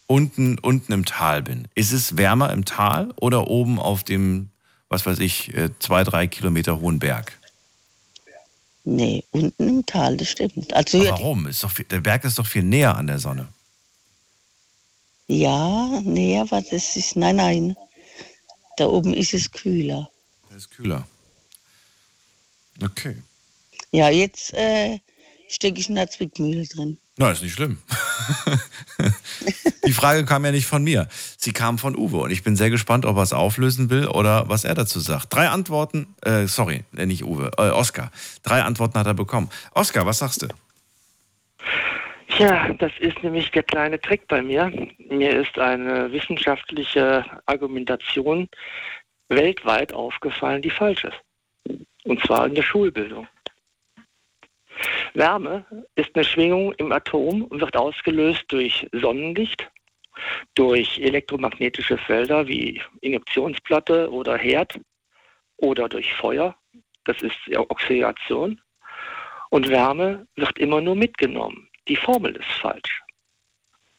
unten, unten im Tal bin, ist es wärmer im Tal oder oben auf dem, was weiß ich, äh, zwei, drei Kilometer hohen Berg? Nee, unten im Tal, das stimmt. Also Aber warum? Ist doch viel, der Berg ist doch viel näher an der Sonne. ja, nee, aber das ist, nein, nein. Da oben ist es kühler. Der ist kühler. Okay. Ja, jetzt äh, stecke ich in der Zwickmühle drin. Na, ist nicht schlimm. Die Frage kam ja nicht von mir. Sie kam von Uwe und ich bin sehr gespannt, ob er es auflösen will oder was er dazu sagt. Drei Antworten, äh, sorry, äh, nicht Uwe, äh, Oskar. Drei Antworten hat er bekommen. Oskar, was sagst du? Ja, das ist nämlich der kleine Trick bei mir. Mir ist eine wissenschaftliche Argumentation weltweit aufgefallen, die falsch ist. Und zwar in der Schulbildung. Wärme ist eine Schwingung im Atom und wird ausgelöst durch Sonnenlicht, durch elektromagnetische Felder wie Induktionsplatte oder Herd oder durch Feuer. Das ist Oxidation. Und Wärme wird immer nur mitgenommen. Die Formel ist falsch,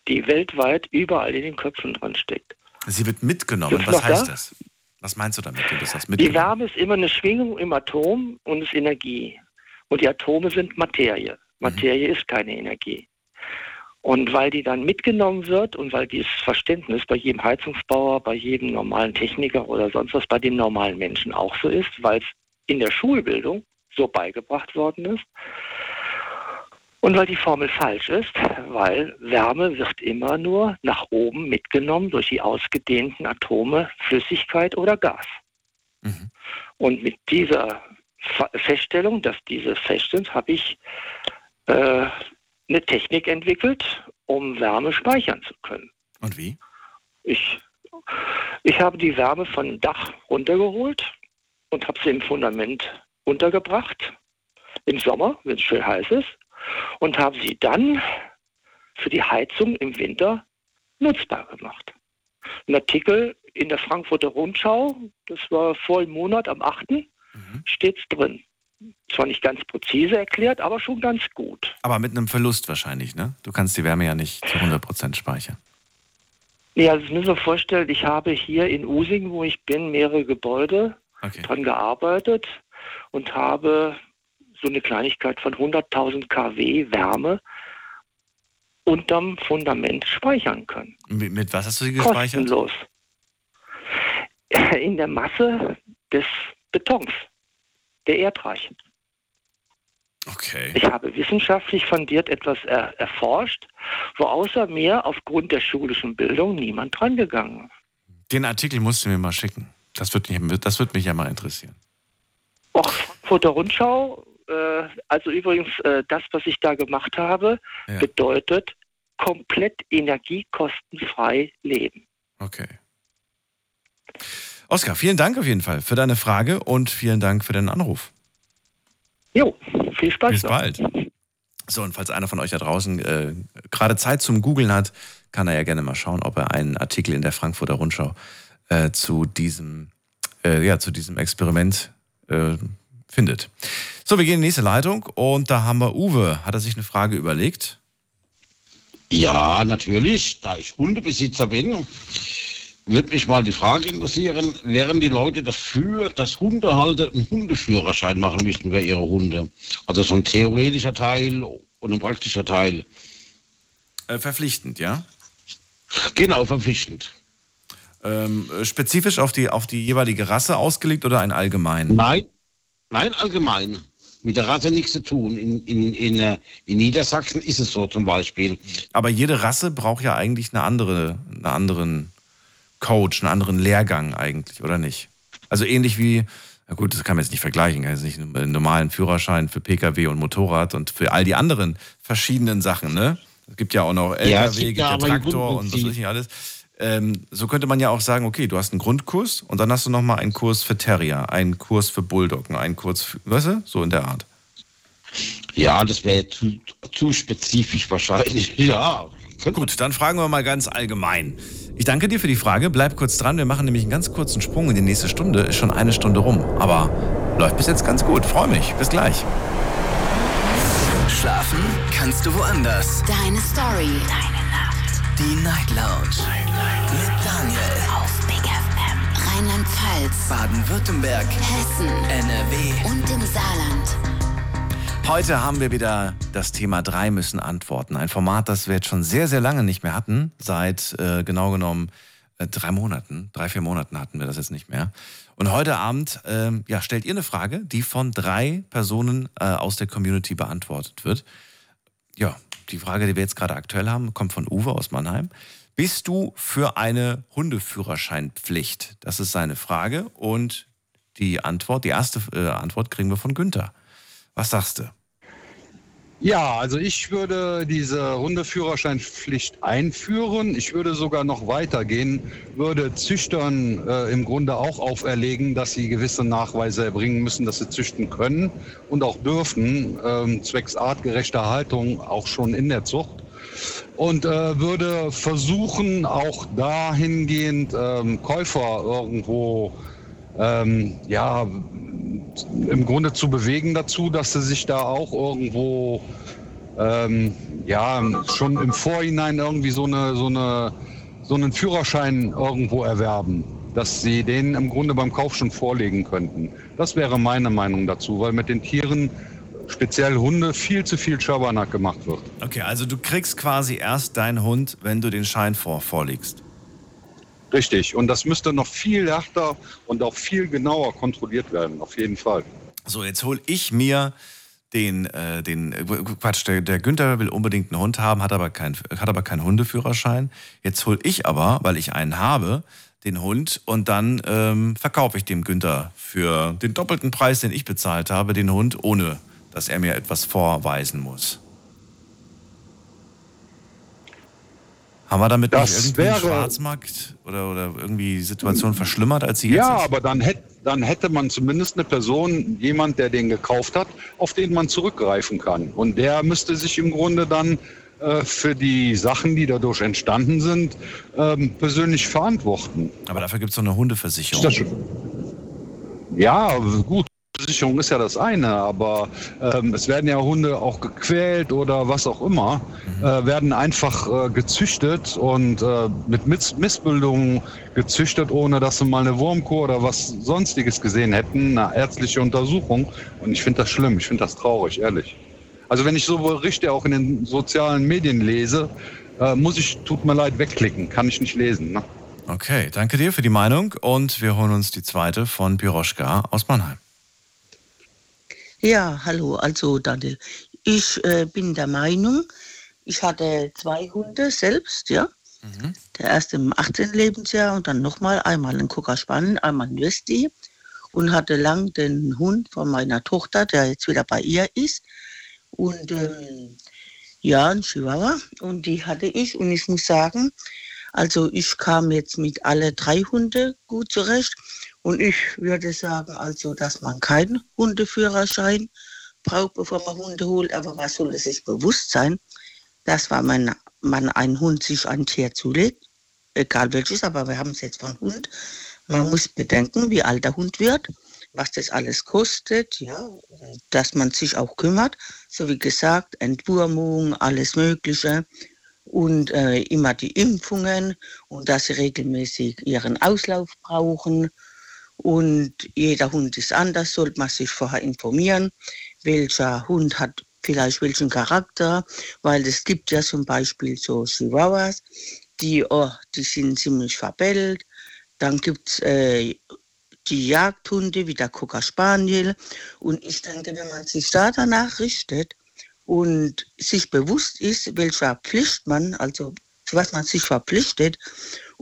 die weltweit überall in den Köpfen drin steckt. Sie wird mitgenommen. Was heißt da? das? Was meinst du damit? Du das Die mitgenommen. Wärme ist immer eine Schwingung im Atom und ist Energie. Und die Atome sind Materie. Materie ist keine Energie. Und weil die dann mitgenommen wird und weil dieses Verständnis bei jedem Heizungsbauer, bei jedem normalen Techniker oder sonst was bei den normalen Menschen auch so ist, weil es in der Schulbildung so beigebracht worden ist, und weil die Formel falsch ist, weil Wärme wird immer nur nach oben mitgenommen durch die ausgedehnten Atome Flüssigkeit oder Gas. Und mit dieser Feststellung, dass diese fest sind, habe ich äh, eine Technik entwickelt, um Wärme speichern zu können. Und wie? Ich, ich habe die Wärme vom Dach runtergeholt und habe sie im Fundament untergebracht, im Sommer, wenn es schön heiß ist, und habe sie dann für die Heizung im Winter nutzbar gemacht. Ein Artikel in der Frankfurter Rundschau, das war vor einem Monat am 8. steht es drin. Zwar nicht ganz präzise erklärt, aber schon ganz gut. Aber mit einem Verlust wahrscheinlich, ne? Du kannst die Wärme ja nicht zu 100% speichern. Ja, also das müssen wir vorstellen, ich habe hier in Using, wo ich bin, mehrere Gebäude dran gearbeitet und habe so eine Kleinigkeit von 100.000 kW Wärme unterm Fundament speichern können. Mit, mit was hast du sie gespeichert? Kostenlos. In der Masse des Betons, der Erdreich. Okay. Ich habe wissenschaftlich fundiert etwas er erforscht, wo außer mir aufgrund der schulischen Bildung niemand drangegangen ist. Den Artikel musst du mir mal schicken. Das wird mich, das wird mich ja mal interessieren. Och, Frankfurter Rundschau, äh, also übrigens, äh, das, was ich da gemacht habe, bedeutet komplett energiekostenfrei leben. Okay. Oskar, vielen Dank auf jeden Fall für deine Frage und vielen Dank für deinen Anruf. Jo, viel Spaß. Bis noch. bald. So, und falls einer von euch da draußen äh, gerade Zeit zum Googeln hat, kann er ja gerne mal schauen, ob er einen Artikel in der Frankfurter Rundschau äh, zu diesem, äh, ja, zu diesem Experiment äh, findet. So, wir gehen in die nächste Leitung und da haben wir Uwe. Hat er sich eine Frage überlegt? Ja, natürlich. Da ich Hundebesitzer bin, würde mich mal die Frage interessieren, wären die Leute dafür, dass Hundehalter einen Hundeführerschein machen müssten für ihre Hunde? Also so ein theoretischer Teil und ein praktischer Teil. Äh, verpflichtend, ja? Genau, verpflichtend. Ähm, äh, spezifisch auf die, auf die jeweilige Rasse ausgelegt oder ein allgemein? Nein, nein, allgemein. Mit der Rasse nichts zu tun. In, in, in, äh, in Niedersachsen ist es so zum Beispiel. Aber jede Rasse braucht ja eigentlich eine andere, einen anderen Coach, einen anderen Lehrgang eigentlich, oder nicht? Also ähnlich wie, na gut, das kann man jetzt nicht vergleichen, also nicht einen normalen Führerschein für Pkw und Motorrad und für all die anderen verschiedenen Sachen, ne? Es gibt ja auch noch LKW, Ja, gibt ja Traktor und was weiß ich nicht alles. Ähm, so könnte man ja auch sagen, okay, du hast einen Grundkurs und dann hast du nochmal einen Kurs für Terrier, einen Kurs für Bulldoggen, einen Kurs, für, weißt du, so in der Art. Ja, das wäre zu, zu spezifisch wahrscheinlich. Ja. Gut, dann fragen wir mal ganz allgemein. Ich danke dir für die Frage. Bleib kurz dran. Wir machen nämlich einen ganz kurzen Sprung in die nächste Stunde. Ist schon eine Stunde rum. Aber läuft bis jetzt ganz gut. Freue mich. Bis gleich. Schlafen kannst du woanders. Deine Story. Deine Nacht. Die Night Lounge. Mit Daniel. Auf Big FM. Rheinland-Pfalz. Baden-Württemberg. Hessen. NRW. Und im Saarland. Heute haben wir wieder das Thema drei müssen antworten. Ein Format, das wir jetzt schon sehr, sehr lange nicht mehr hatten. Seit äh, genau genommen äh, drei Monaten, drei, vier Monaten hatten wir das jetzt nicht mehr. Und heute Abend ähm, ja, stellt ihr eine Frage, die von drei Personen äh, aus der Community beantwortet wird. Ja, die Frage, die wir jetzt gerade aktuell haben, kommt von Uwe aus Mannheim. Bist du für eine Hundeführerscheinpflicht? Das ist seine Frage. Und die Antwort, die erste äh, Antwort kriegen wir von Günther. Was sagst du? Ja, also ich würde diese Hundeführerscheinpflicht einführen. Ich würde sogar noch weitergehen, würde Züchtern äh, im Grunde auch auferlegen, dass sie gewisse Nachweise erbringen müssen, dass sie züchten können und auch dürfen, ähm, zwecks artgerechter Haltung auch schon in der Zucht. Und äh, würde versuchen, auch dahingehend ähm, Käufer irgendwo ähm, ja, im Grunde zu bewegen dazu, dass sie sich da auch irgendwo ähm, ja schon im Vorhinein irgendwie so eine so eine so einen Führerschein irgendwo erwerben, dass sie den im Grunde beim Kauf schon vorlegen könnten. Das wäre meine Meinung dazu, weil mit den Tieren speziell Hunde viel zu viel Schabernack gemacht wird. Okay, also du kriegst quasi erst deinen Hund, wenn du den Schein vor, vorlegst. Richtig. Und das müsste noch viel härter und auch viel genauer kontrolliert werden, auf jeden Fall. So, jetzt hole ich mir den, äh, den Quatsch, der, der Günther will unbedingt einen Hund haben, hat aber, kein, hat aber keinen Hundeführerschein. Jetzt hole ich aber, weil ich einen habe, den Hund und dann ähm, verkaufe ich dem Günther für den doppelten Preis, den ich bezahlt habe, den Hund, ohne dass er mir etwas vorweisen muss. Haben wir damit Das nicht irgendwie wäre- Schwarzmarkt oder, oder irgendwie die Situation verschlimmert, als sie jetzt Ja, ist? aber dann hätte, dann hätte man zumindest eine Person, jemand, der den gekauft hat, auf den man zurückgreifen kann. Und der müsste sich im Grunde dann äh, für die Sachen, die dadurch entstanden sind, ähm, persönlich verantworten. Aber dafür gibt es doch eine Hundeversicherung. Ja, gut. Versicherung ist ja das eine, aber ähm, es werden ja Hunde auch gequält oder was auch immer, äh, werden einfach äh, gezüchtet und äh, mit Miss Missbildungen gezüchtet, ohne dass sie mal eine Wurmkur oder was sonstiges gesehen hätten, eine ärztliche Untersuchung. Und ich finde das schlimm, ich finde das traurig, ehrlich. Also wenn ich so Berichte auch in den sozialen Medien lese, äh, muss ich, tut mir leid, wegklicken, kann ich nicht lesen. Ne? Okay, danke dir für die Meinung und wir holen uns die zweite von Piroschka aus Mannheim. Ja, hallo, also Daniel. Ich äh, bin der Meinung, ich hatte zwei Hunde selbst, ja. Der erste im 18. Lebensjahr und dann nochmal einmal ein Cocker Spaniel, einmal ein Westie und hatte lang den Hund von meiner Tochter, der jetzt wieder bei ihr ist. Und ähm, ja, ein Chihuahua. Und die hatte ich. Und ich muss sagen, also ich kam jetzt mit alle drei Hunde gut zurecht. Und ich würde sagen, also, dass man keinen Hundeführerschein braucht, bevor man Hunde holt. Aber was soll es sich bewusst sein, dass wenn man, man einen Hund sich ein Tier zulegt, egal welches, aber wir haben es jetzt von Hund, man muss bedenken, wie alt der Hund wird, was das alles kostet, ja, dass man sich auch kümmert, so wie gesagt, Entwurmung, alles Mögliche und äh, immer die Impfungen und dass sie regelmäßig ihren Auslauf brauchen. Und jeder Hund ist anders, sollte man sich vorher informieren, welcher Hund hat vielleicht welchen Charakter, weil es gibt ja zum Beispiel so Chihuahuas, die, oh, die sind ziemlich verbellt. Dann gibt es äh, die Jagdhunde wie der Cocker Spaniel. Und ich denke, wenn man sich da danach richtet und sich bewusst ist, welcher Pflicht man, also was man sich verpflichtet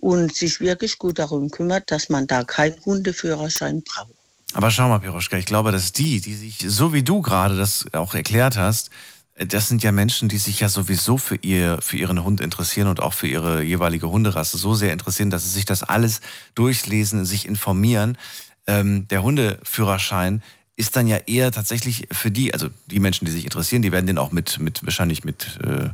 und sich wirklich gut darum kümmert, dass man da keinen Hundeführerschein braucht. Aber schau mal, Piroschka, ich glaube, dass die, die sich, so wie du gerade das auch erklärt hast, das sind ja Menschen, die sich ja sowieso für, ihr, für ihren Hund interessieren und auch für ihre jeweilige Hunderasse so sehr interessieren, dass sie sich das alles durchlesen, sich informieren. Ähm, der Hundeführerschein ist dann ja eher tatsächlich für die, also die Menschen, die sich interessieren, die werden den auch mit, mit wahrscheinlich mit, äh,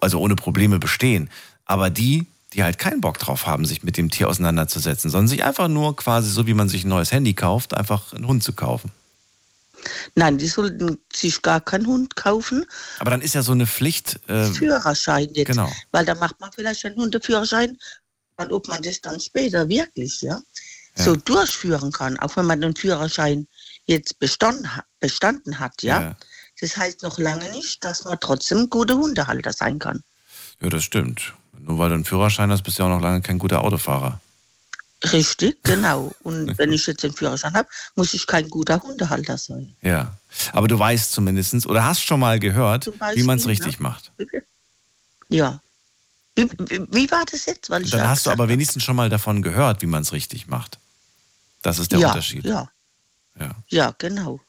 also ohne Probleme bestehen. Aber die, die halt keinen Bock drauf haben, sich mit dem Tier auseinanderzusetzen, sondern sich einfach nur quasi so, wie man sich ein neues Handy kauft, einfach einen Hund zu kaufen. Nein, die sollten sich gar keinen Hund kaufen. Aber dann ist ja so eine Pflicht. Äh, Führerschein jetzt. Genau. Weil da macht man vielleicht einen Hundeführerschein, und ob man das dann später wirklich ja, Ja. so durchführen kann, auch wenn man den Führerschein jetzt bestanden, bestanden hat, ja. Ja. Das heißt noch lange nicht, dass man trotzdem ein guter Hundehalter sein kann. ja, das stimmt. Nur weil du einen Führerschein hast, bist du ja auch noch lange kein guter Autofahrer. Richtig, genau. Und wenn ich jetzt den Führerschein habe, muss ich kein guter Hundehalter sein. Ja. Aber du weißt zumindest oder hast schon mal gehört, Zum wie Beispiel, man es ne? richtig macht. Ja. Wie, wie, war das jetzt? Weil ich Dann hast du aber wenigstens schon mal davon gehört, wie man es richtig macht. Das ist der ja, Unterschied. Ja. Ja. ja, genau.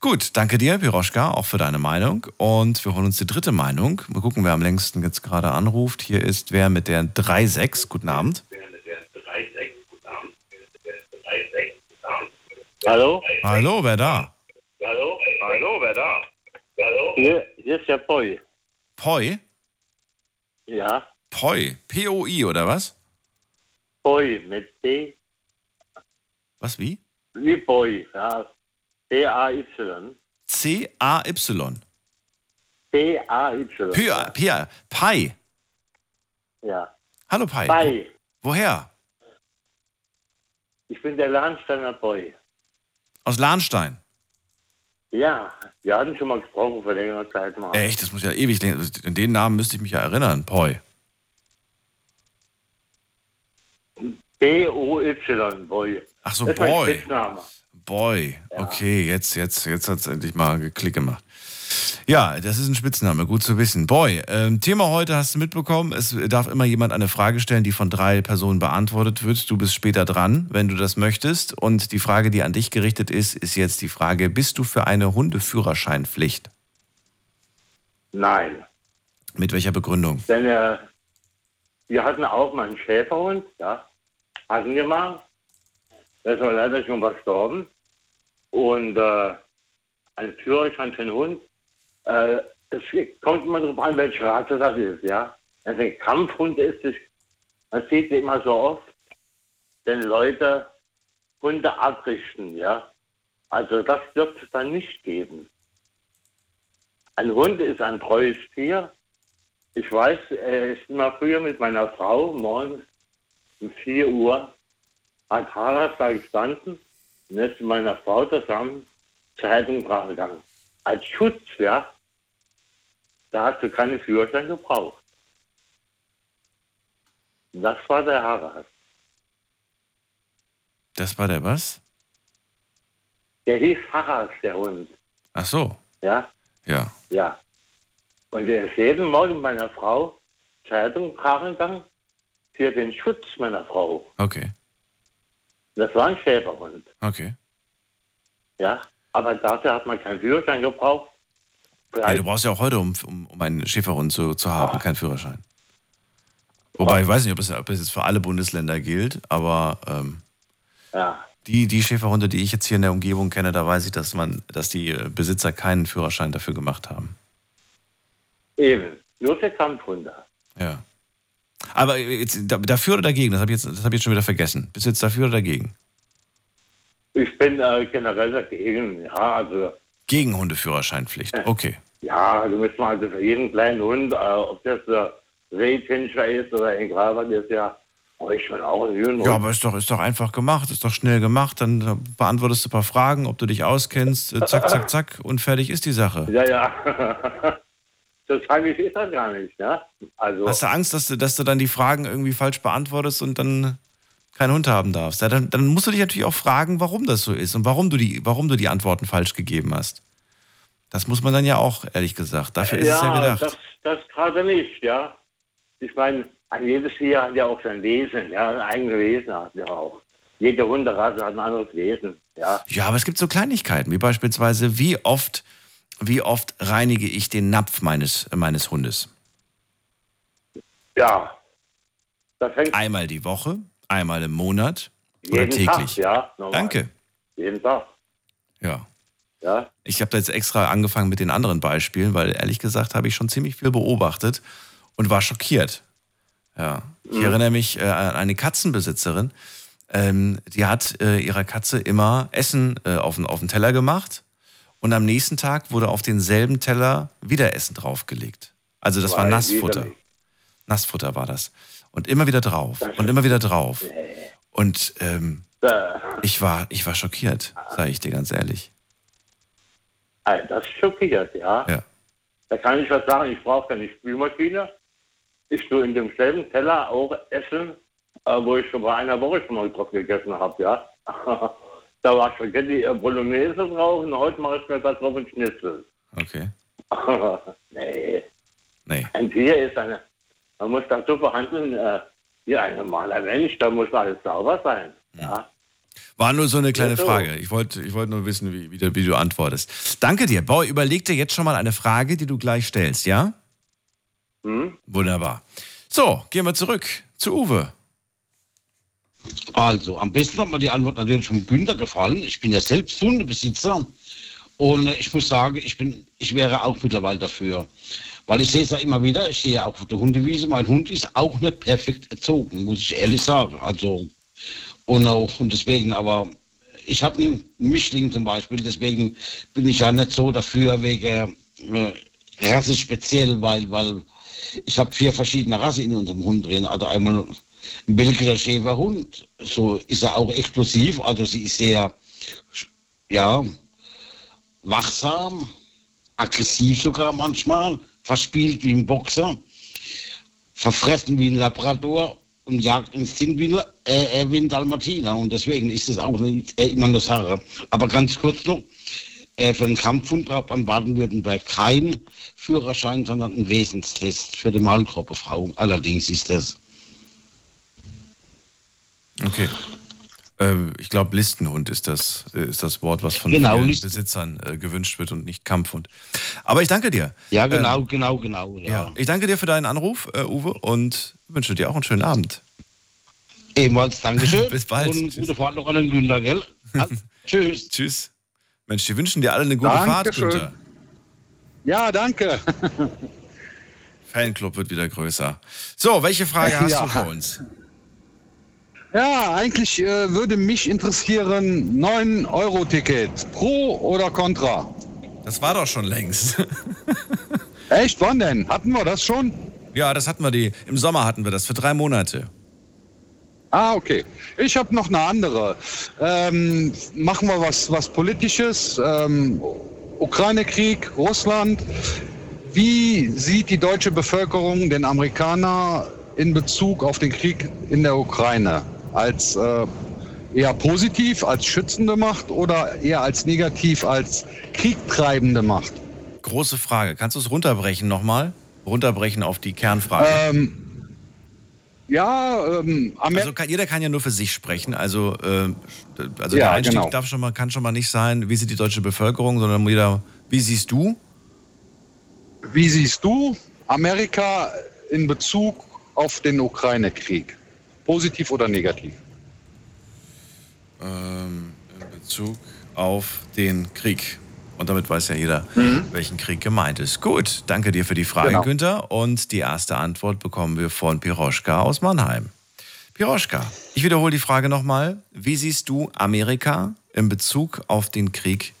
Gut, danke dir, Piroschka, auch für deine Meinung. Und wir holen uns die dritte Meinung. Mal gucken, wer am längsten jetzt gerade anruft. Hier ist wer mit der 3.6. Guten Abend. Hallo? Hallo, wer da? Hallo? Hallo, wer da? Hallo? Hier, hier ist der Poi. Poi? Ja, Poi. P-O-I, oder was? Poi mit P. Was, wie? Wie Poi, ja. P-A-Y. C-A-Y. P-A-Y. P- P- Pi. Ja. Hallo, Pi. Pi. Woher? Ich bin der Lahnsteiner Poi. Aus Lahnstein. Ja, wir hatten schon mal gesprochen vor längerer Zeit mal. Echt, das muss ja ewig länger. In den Namen müsste ich mich ja erinnern. Poi. B-O-Y, Boy. Ach so, das Boy. Boy. Okay, jetzt, jetzt, jetzt hat es endlich mal geklick gemacht. Ja, das ist ein Spitzname, gut zu wissen. Boy, ähm, Thema heute hast du mitbekommen. Es darf immer jemand eine Frage stellen, die von drei Personen beantwortet wird. Du bist später dran, wenn du das möchtest. Und die Frage, die an dich gerichtet ist, ist jetzt die Frage: Bist du für eine Hundeführerscheinpflicht? Nein. Mit welcher Begründung? Denn äh, wir hatten auch mal einen Schäferhund, ja. Hatten wir mal. Der ist aber leider schon verstorben. Und äh, ein Führerschein für einen Hund, äh, es kommt immer darauf an, welche Rasse das ist, ja. Wenn es ein Kampfhund ist, ist man sieht sie immer so oft, wenn Leute Hunde abrichten, ja. Also das wird es dann nicht geben. Ein Hund ist ein treues Tier. Ich weiß, er ist immer früher mit meiner Frau morgens um 4 Uhr hat Haras da gestanden und ist mit meiner Frau zusammen zur Heilungsbrache gegangen. Als Schutz, ja, da hast du keine Führerschein gebraucht. Und das war der Haras. Das war der was? Der hieß Haras, der Hund. Ach so, Ja, ja. ja. Und er ist jeden Morgen meiner Frau zur Heilungsbrache gegangen für den Schutz meiner Frau. Okay, Das war ein Schäferhund. okay. Ja, aber dafür hat man keinen Führerschein gebraucht. Ja, du brauchst ja auch heute, um, um, um einen Schäferhund zu, zu haben, keinen Führerschein. Wobei, ich weiß nicht, ob es, ob es jetzt für alle Bundesländer gilt, aber ähm, Ja, die, die Schäferhunde, die ich jetzt hier in der Umgebung kenne, da weiß ich, dass man, dass die Besitzer keinen Führerschein dafür gemacht haben. eben. Nur für Kampfhunde. Ja. Aber jetzt da- dafür oder dagegen? Das habe ich, jetzt- das hab ich jetzt schon wieder vergessen. Bist du jetzt dafür oder dagegen? Ich bin äh, generell dagegen. Ja, also, Gegen Hundeführerscheinpflicht. Okay. ja, du musst mal also für jeden kleinen Hund, äh, ob das der Rehpinscher ist oder ein Graber, das ist ja ich schon auch einen Hühner. Ja, aber ist doch, ist doch einfach gemacht, ist doch schnell gemacht. Dann äh, beantwortest du ein paar Fragen, ob du dich auskennst. äh, Zack, zack, zack und fertig ist die Sache. Ja, ja. so tragisch ist das gar nicht, ne? Also, Hast du Angst, dass du, dass du dann die Fragen irgendwie falsch beantwortest und dann keinen Hund haben darfst? Ja, dann, dann musst du dich natürlich auch fragen, warum das so ist und warum du die, warum du die Antworten falsch gegeben hast. Das muss man dann ja auch, ehrlich gesagt. Dafür ist es ja gedacht. Das, das gerade nicht, ja. Ich meine, ein jedes Tier hat ja auch sein Wesen, ja, ein eigenes Wesen hat ja auch. Jede Hunderasse hat ein anderes Wesen, ja. Ja, aber es gibt so Kleinigkeiten, wie beispielsweise, wie oft wie oft reinige ich den Napf meines, meines Hundes? Ja. Einmal die Woche, einmal im Monat oder täglich? Tag, ja. Normal. Danke. Jeden Tag. Ja. Ja. Ich habe da jetzt extra angefangen mit den anderen Beispielen, weil ehrlich gesagt habe ich schon ziemlich viel beobachtet und war schockiert. Ja. Ich Mhm. erinnere mich äh, an eine Katzenbesitzerin, ähm, die hat äh, ihrer Katze immer Essen äh, auf, den, auf den Teller gemacht und am nächsten Tag wurde auf denselben Teller wieder Essen draufgelegt. Also das war Nassfutter. Nassfutter war das. Und immer wieder drauf und immer wieder drauf. Und ähm, Äh, ich war, ich war schockiert, sage ich dir ganz ehrlich. das schockiert, ja. Ja. Da kann ich was sagen, ich brauche keine Spülmaschine. Ich tue in demselben Teller auch essen, äh, wo ich schon bei einer Woche schon mal drauf gegessen habe, ja. da war Spaghetti äh, Bolognese drauf und heute mache ich mir da drauf ein Schnitzel. Okay. nee. Nee. Ein Tier ist eine, man muss das so verhandeln, äh, wie ein normaler Mensch, da muss alles sauber sein. Ja. War nur so eine kleine so. Frage. Ich wollte ich wollte nur wissen, wie, wie, du- wie du antwortest. Danke dir. Bau, überleg dir jetzt schon mal eine Frage, die du gleich stellst, ja? Hm? Wunderbar. So, gehen wir zurück zu Uwe. Also, am besten hat mir die Antwort natürlich von Günther gefallen. Ich bin ja selbst Hundebesitzer. Und äh, ich muss sagen, ich, bin, ich wäre auch mittlerweile dafür. Weil ich sehe es ja immer wieder, ich sehe auch auf der Hundewiese, mein Hund ist auch nicht perfekt erzogen, muss ich ehrlich sagen. Also, und auch, und deswegen, aber ich habe einen Mischling zum Beispiel, deswegen bin ich ja nicht so dafür, wegen äh, Rasse speziell, weil, weil ich habe vier verschiedene Rassen in unserem Hund drin. Also einmal ein belgischer Schäferhund, so ist er auch explosiv, also sie ist sehr, ja, wachsam, aggressiv sogar manchmal, verspielt wie ein Boxer, verfressen wie ein Labrador und Jagdinstinkt wie, ein- äh, äh, wie ein Dalmatiner. Und deswegen ist es auch nicht, äh, immer eine Sache. Aber ganz kurz noch, äh, für den Kampfhund braucht man Baden-Württemberg keinen Führerschein, sondern einen Wesenstest für die Maulkorbbefragung. Allerdings ist das Okay. Ähm, ich glaube, Listenhund ist das, äh, ist das Wort, was von Genau, vielen Listen- Besitzern äh, gewünscht wird und nicht Kampfhund. Aber ich danke dir. Ja, genau, Ähm, genau, genau. Ja. ja. Ich danke dir für deinen Anruf, äh, Uwe, und wünsche dir auch einen schönen Abend. Ebenfalls, Dankeschön. Bis bald. Und gute Fahrt noch an den Günther, gell? Also, tschüss. Tschüss. Mensch, die wünschen dir alle eine gute Dankeschön. Fahrt, Günther. Ja, danke. Fanclub wird wieder größer. So, welche Frage hast Ja. du für uns? Ja, eigentlich äh, würde mich interessieren, 9-Euro-Ticket, pro oder contra? Das war doch schon längst. Echt, wann denn? Hatten wir das schon? Ja, das hatten wir die. Im Sommer hatten wir das für drei Monate. Ah, okay. Ich habe noch eine andere. Ähm, machen wir was, was Politisches. Ähm, Ukraine-Krieg, Russland. Wie sieht die deutsche Bevölkerung den Amerikaner in Bezug auf den Krieg in der Ukraine? Als äh, eher positiv, als schützende Macht oder eher als negativ, als kriegtreibende Macht? Große Frage. Kannst du es runterbrechen nochmal? Runterbrechen auf die Kernfrage. Ähm, ja, ähm, also kann, jeder kann ja nur für sich sprechen. Also, äh, also Ja, der Einstieg genau. darf schon mal, kann schon mal nicht sein, wie sieht die deutsche Bevölkerung, sondern jeder, wie siehst du? Wie siehst du Amerika in Bezug auf den Ukraine-Krieg? Positiv oder negativ? Ähm, in Bezug auf den Krieg. Und damit weiß ja jeder, welchen Krieg gemeint ist. Gut, danke dir für die Frage, Genau. Günther. Und die erste Antwort bekommen wir von Piroschka aus Mannheim. Piroschka, ich wiederhole die Frage nochmal. Wie siehst du Amerika in Bezug auf den Krieg?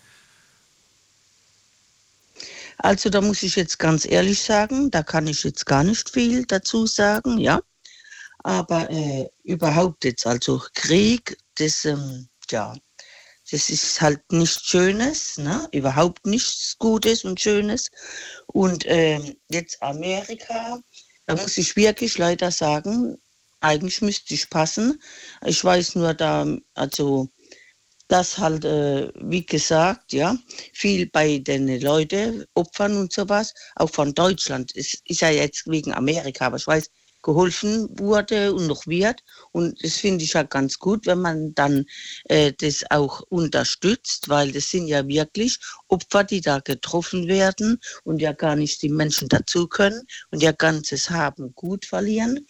Also da muss ich jetzt ganz ehrlich sagen, da kann ich jetzt gar nicht viel dazu sagen, ja. Aber äh, überhaupt jetzt, also Krieg, das, ähm, ja, das ist halt nichts Schönes, ne? überhaupt nichts Gutes und Schönes. Und ähm, jetzt Amerika, da muss ich wirklich leider sagen, eigentlich müsste ich passen. Ich weiß nur da, also dass halt, äh, wie gesagt, ja, viel bei den Leuten, Opfern und sowas, auch von Deutschland, ist, ist ja jetzt wegen Amerika, aber ich weiß geholfen wurde und noch wird. Und das finde ich ja ganz gut, wenn man dann äh, das auch unterstützt, weil das sind ja wirklich Opfer, die da getroffen werden und ja gar nicht die Menschen dazu können und ihr ganzes Haben gut verlieren.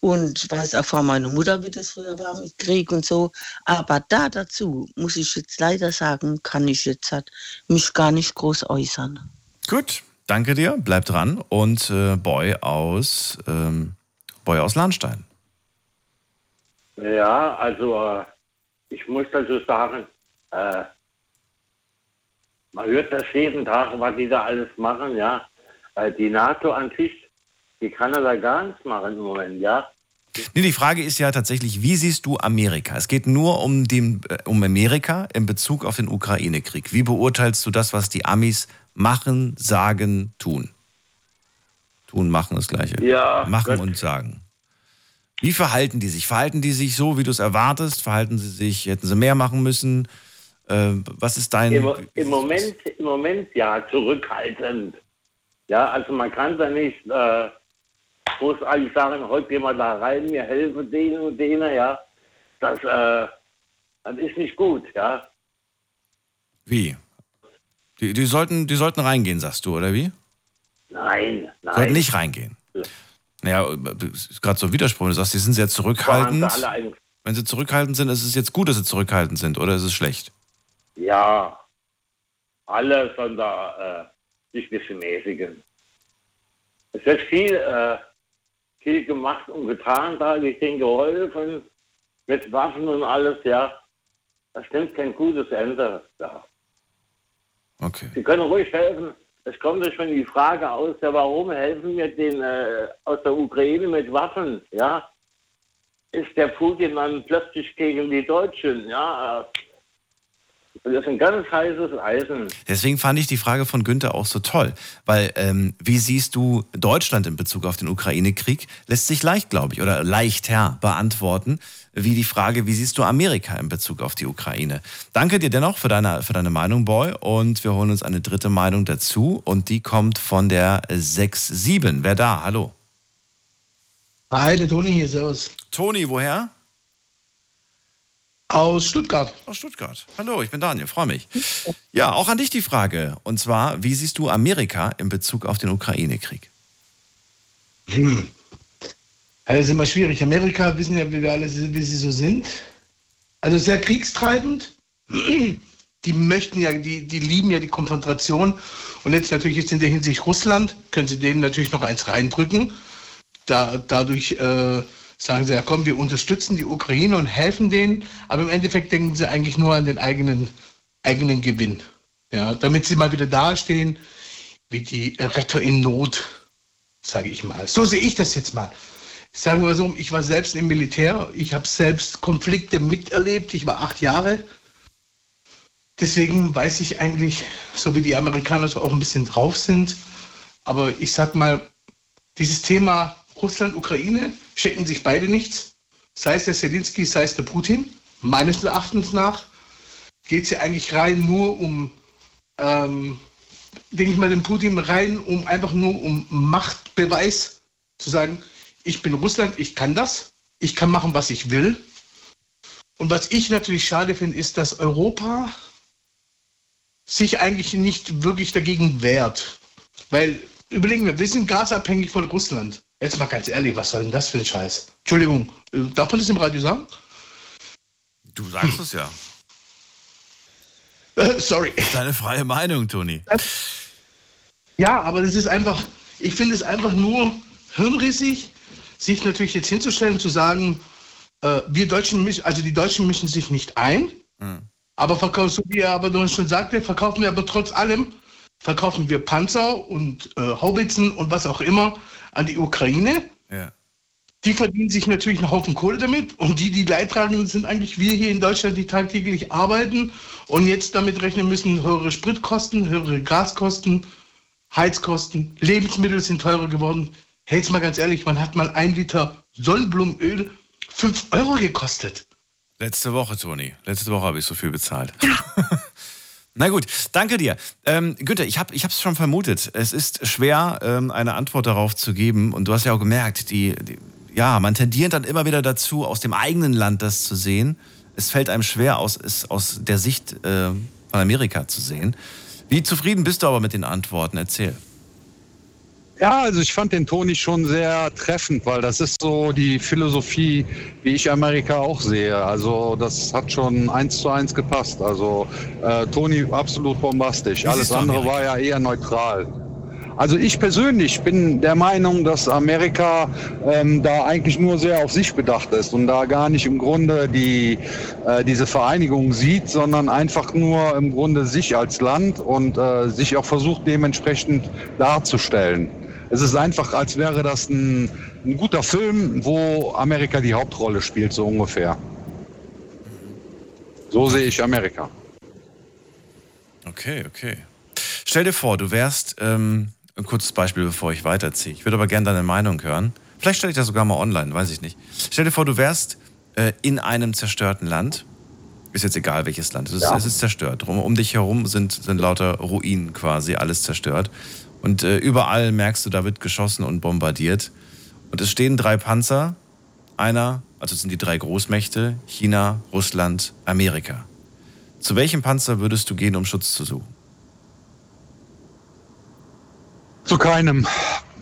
Und weiß auch von meiner Mutter, wie das früher war mit Krieg und so. Aber da dazu, muss ich jetzt leider sagen, kann ich jetzt halt mich gar nicht groß äußern. Gut, danke dir, bleib dran. Und äh, Boy aus ähm, Boy aus Lahnstein. Ja, also äh, ich muss dazu sagen, äh, man hört das jeden Tag, was die da alles machen, ja. Äh, die NATO an sich, die kann da gar nichts machen im Moment, ja. Nee, die Frage ist ja tatsächlich, wie siehst du Amerika? Es geht nur um, den, äh, um Amerika in Bezug auf den Ukraine-Krieg. Wie beurteilst du das, was die Amis machen, sagen, tun? Tun, machen das Gleiche. Ja, Machen Gott. und sagen. Wie verhalten die sich? Verhalten die sich so, wie du es erwartest? Verhalten sie sich, hätten sie mehr machen müssen? Äh, was ist dein. Im, Im Moment, im Moment ja zurückhaltend. Ja, also man kann da nicht äh, großartig sagen, heute gehen wir da rein, wir helfen denen und denen, ja. Das, äh, das ist nicht gut, ja. Wie? Die, die, sollten, die sollten reingehen, sagst du, oder wie? Nein, nein. Sollten nicht reingehen. Naja, ist gerade so ein Widerspruch. Du sagst, sie sind sehr zurückhaltend. Wenn sie zurückhaltend sind, ist es jetzt gut, dass sie zurückhaltend sind, oder ist es schlecht? Ja, alle sollen da äh, sich ein bisschen mäßigen. Es wird viel, äh, viel gemacht und getan da, die denen geholfen, mit Waffen und alles, ja. Das nimmt kein gutes Ende da. Okay. Sie können ruhig helfen. Es kommt ja schon die Frage aus, ja, warum helfen wir den äh, aus der Ukraine mit Waffen, ja? Ist der Putin dann plötzlich gegen die Deutschen, ja? Das ist ein ganz heißes Eisen. Deswegen fand ich die Frage von Günther auch so toll. Weil, ähm, wie siehst du Deutschland in Bezug auf den Ukraine-Krieg? Lässt sich leicht, glaube ich, oder leichter beantworten, wie die Frage, wie siehst du Amerika in Bezug auf die Ukraine? Danke dir dennoch für deine, für deine Meinung, Boy. Und wir holen uns eine dritte Meinung dazu. Und die kommt von der 6-7. Wer da? Hallo. Hi, der Toni hier, servus. Toni, woher? Aus Stuttgart. Aus Stuttgart. Hallo, ich bin Daniel, freue mich. Ja, auch an dich die Frage. Und zwar, wie siehst du Amerika in Bezug auf den Ukraine-Krieg? Hm. Also ist immer schwierig. Amerika wissen ja, wie wir alle wie sie so sind. Also sehr kriegstreibend. Die möchten ja, die, die lieben ja die Konfrontation. Und jetzt natürlich jetzt in der Hinsicht Russland, können sie denen natürlich noch eins reindrücken. Da, dadurch äh, sagen sie, ja komm, wir unterstützen die Ukraine und helfen denen. Aber im Endeffekt denken sie eigentlich nur an den eigenen, eigenen Gewinn. Ja, damit sie mal wieder dastehen, wie die Retter in Not, sage ich mal. So sehe ich das jetzt mal. Sagen wir so, ich war selbst im Militär, ich habe selbst Konflikte miterlebt, ich war acht Jahre. Deswegen weiß ich eigentlich, so wie die Amerikaner so auch ein bisschen drauf sind. Aber ich sag mal, dieses Thema Russland, Ukraine schenken sich beide nichts. Sei es der Zelensky, sei es der Putin. Meines Erachtens nach geht es ja eigentlich rein nur um, ähm, denke ich mal, den Putin rein, um einfach nur um Machtbeweis zu sagen, ich bin Russland, ich kann das, ich kann machen, was ich will. Und was ich natürlich schade finde, ist, dass Europa sich eigentlich nicht wirklich dagegen wehrt. Weil, überlegen wir, wir sind gasabhängig von Russland. Jetzt mal ganz ehrlich, was soll denn das für ein Scheiß? Entschuldigung, äh, darf man das im Radio sagen? Du sagst es ja. Äh, sorry. Deine freie Meinung, Toni. Ja, aber das ist einfach, ich finde es einfach nur hirnrissig, sich natürlich jetzt hinzustellen und zu sagen, äh, wir Deutschen, mischen- also die Deutschen mischen sich nicht ein, aber verkaufen, so wie er aber schon sagte, verkaufen wir aber trotz allem, verkaufen wir Panzer und äh, Haubitzen und was auch immer an die Ukraine. Ja. Die verdienen sich natürlich einen Haufen Kohle damit und die, die Leidtragenden sind eigentlich wir hier in Deutschland, die tagtäglich arbeiten und jetzt damit rechnen müssen, höhere Spritkosten, höhere Gaskosten, Heizkosten, Lebensmittel sind teurer geworden. Hey, jetzt mal ganz ehrlich, man hat mal ein Liter Sonnenblumenöl 5 Euro gekostet. Letzte Woche, Toni. Letzte Woche habe ich so viel bezahlt. Na gut, danke dir. Ähm, Günther, ich habe es schon vermutet. Es ist schwer, ähm, eine Antwort darauf zu geben. Und du hast ja auch gemerkt, die, die, ja, man tendiert dann immer wieder dazu, aus dem eigenen Land das zu sehen. Es fällt einem schwer, aus, es aus der Sicht äh, von Amerika zu sehen. Wie zufrieden bist du aber mit den Antworten? Erzähl. Ja, also ich fand den Toni schon sehr treffend, weil das ist so die Philosophie, wie ich Amerika auch sehe. Also das hat schon eins zu eins gepasst. Also äh, Toni absolut bombastisch. Alles andere war ja eher neutral. Also ich persönlich bin der Meinung, dass Amerika ähm, da eigentlich nur sehr auf sich bedacht ist und da gar nicht im Grunde die, äh, diese Vereinigung sieht, sondern einfach nur im Grunde sich als Land und äh, sich auch versucht dementsprechend darzustellen. Es ist einfach, als wäre das ein, ein guter Film, wo Amerika die Hauptrolle spielt, so ungefähr. So sehe ich Amerika. Okay, okay. Stell dir vor, du wärst, ähm, ein kurzes Beispiel, bevor ich weiterziehe. Ich würde aber gerne deine Meinung hören. Vielleicht stelle ich das sogar mal online, weiß ich nicht. Stell dir vor, du wärst äh, in einem zerstörten Land. Ist jetzt egal, welches Land. Es ist, Ja. es ist zerstört. Um, um dich herum sind, sind lauter Ruinen quasi, alles zerstört. Und äh, überall merkst du, da wird geschossen und bombardiert. Und es stehen drei Panzer. Einer, also sind die drei Großmächte, China, Russland, Amerika. Zu welchem Panzer würdest du gehen, um Schutz zu suchen? Zu keinem.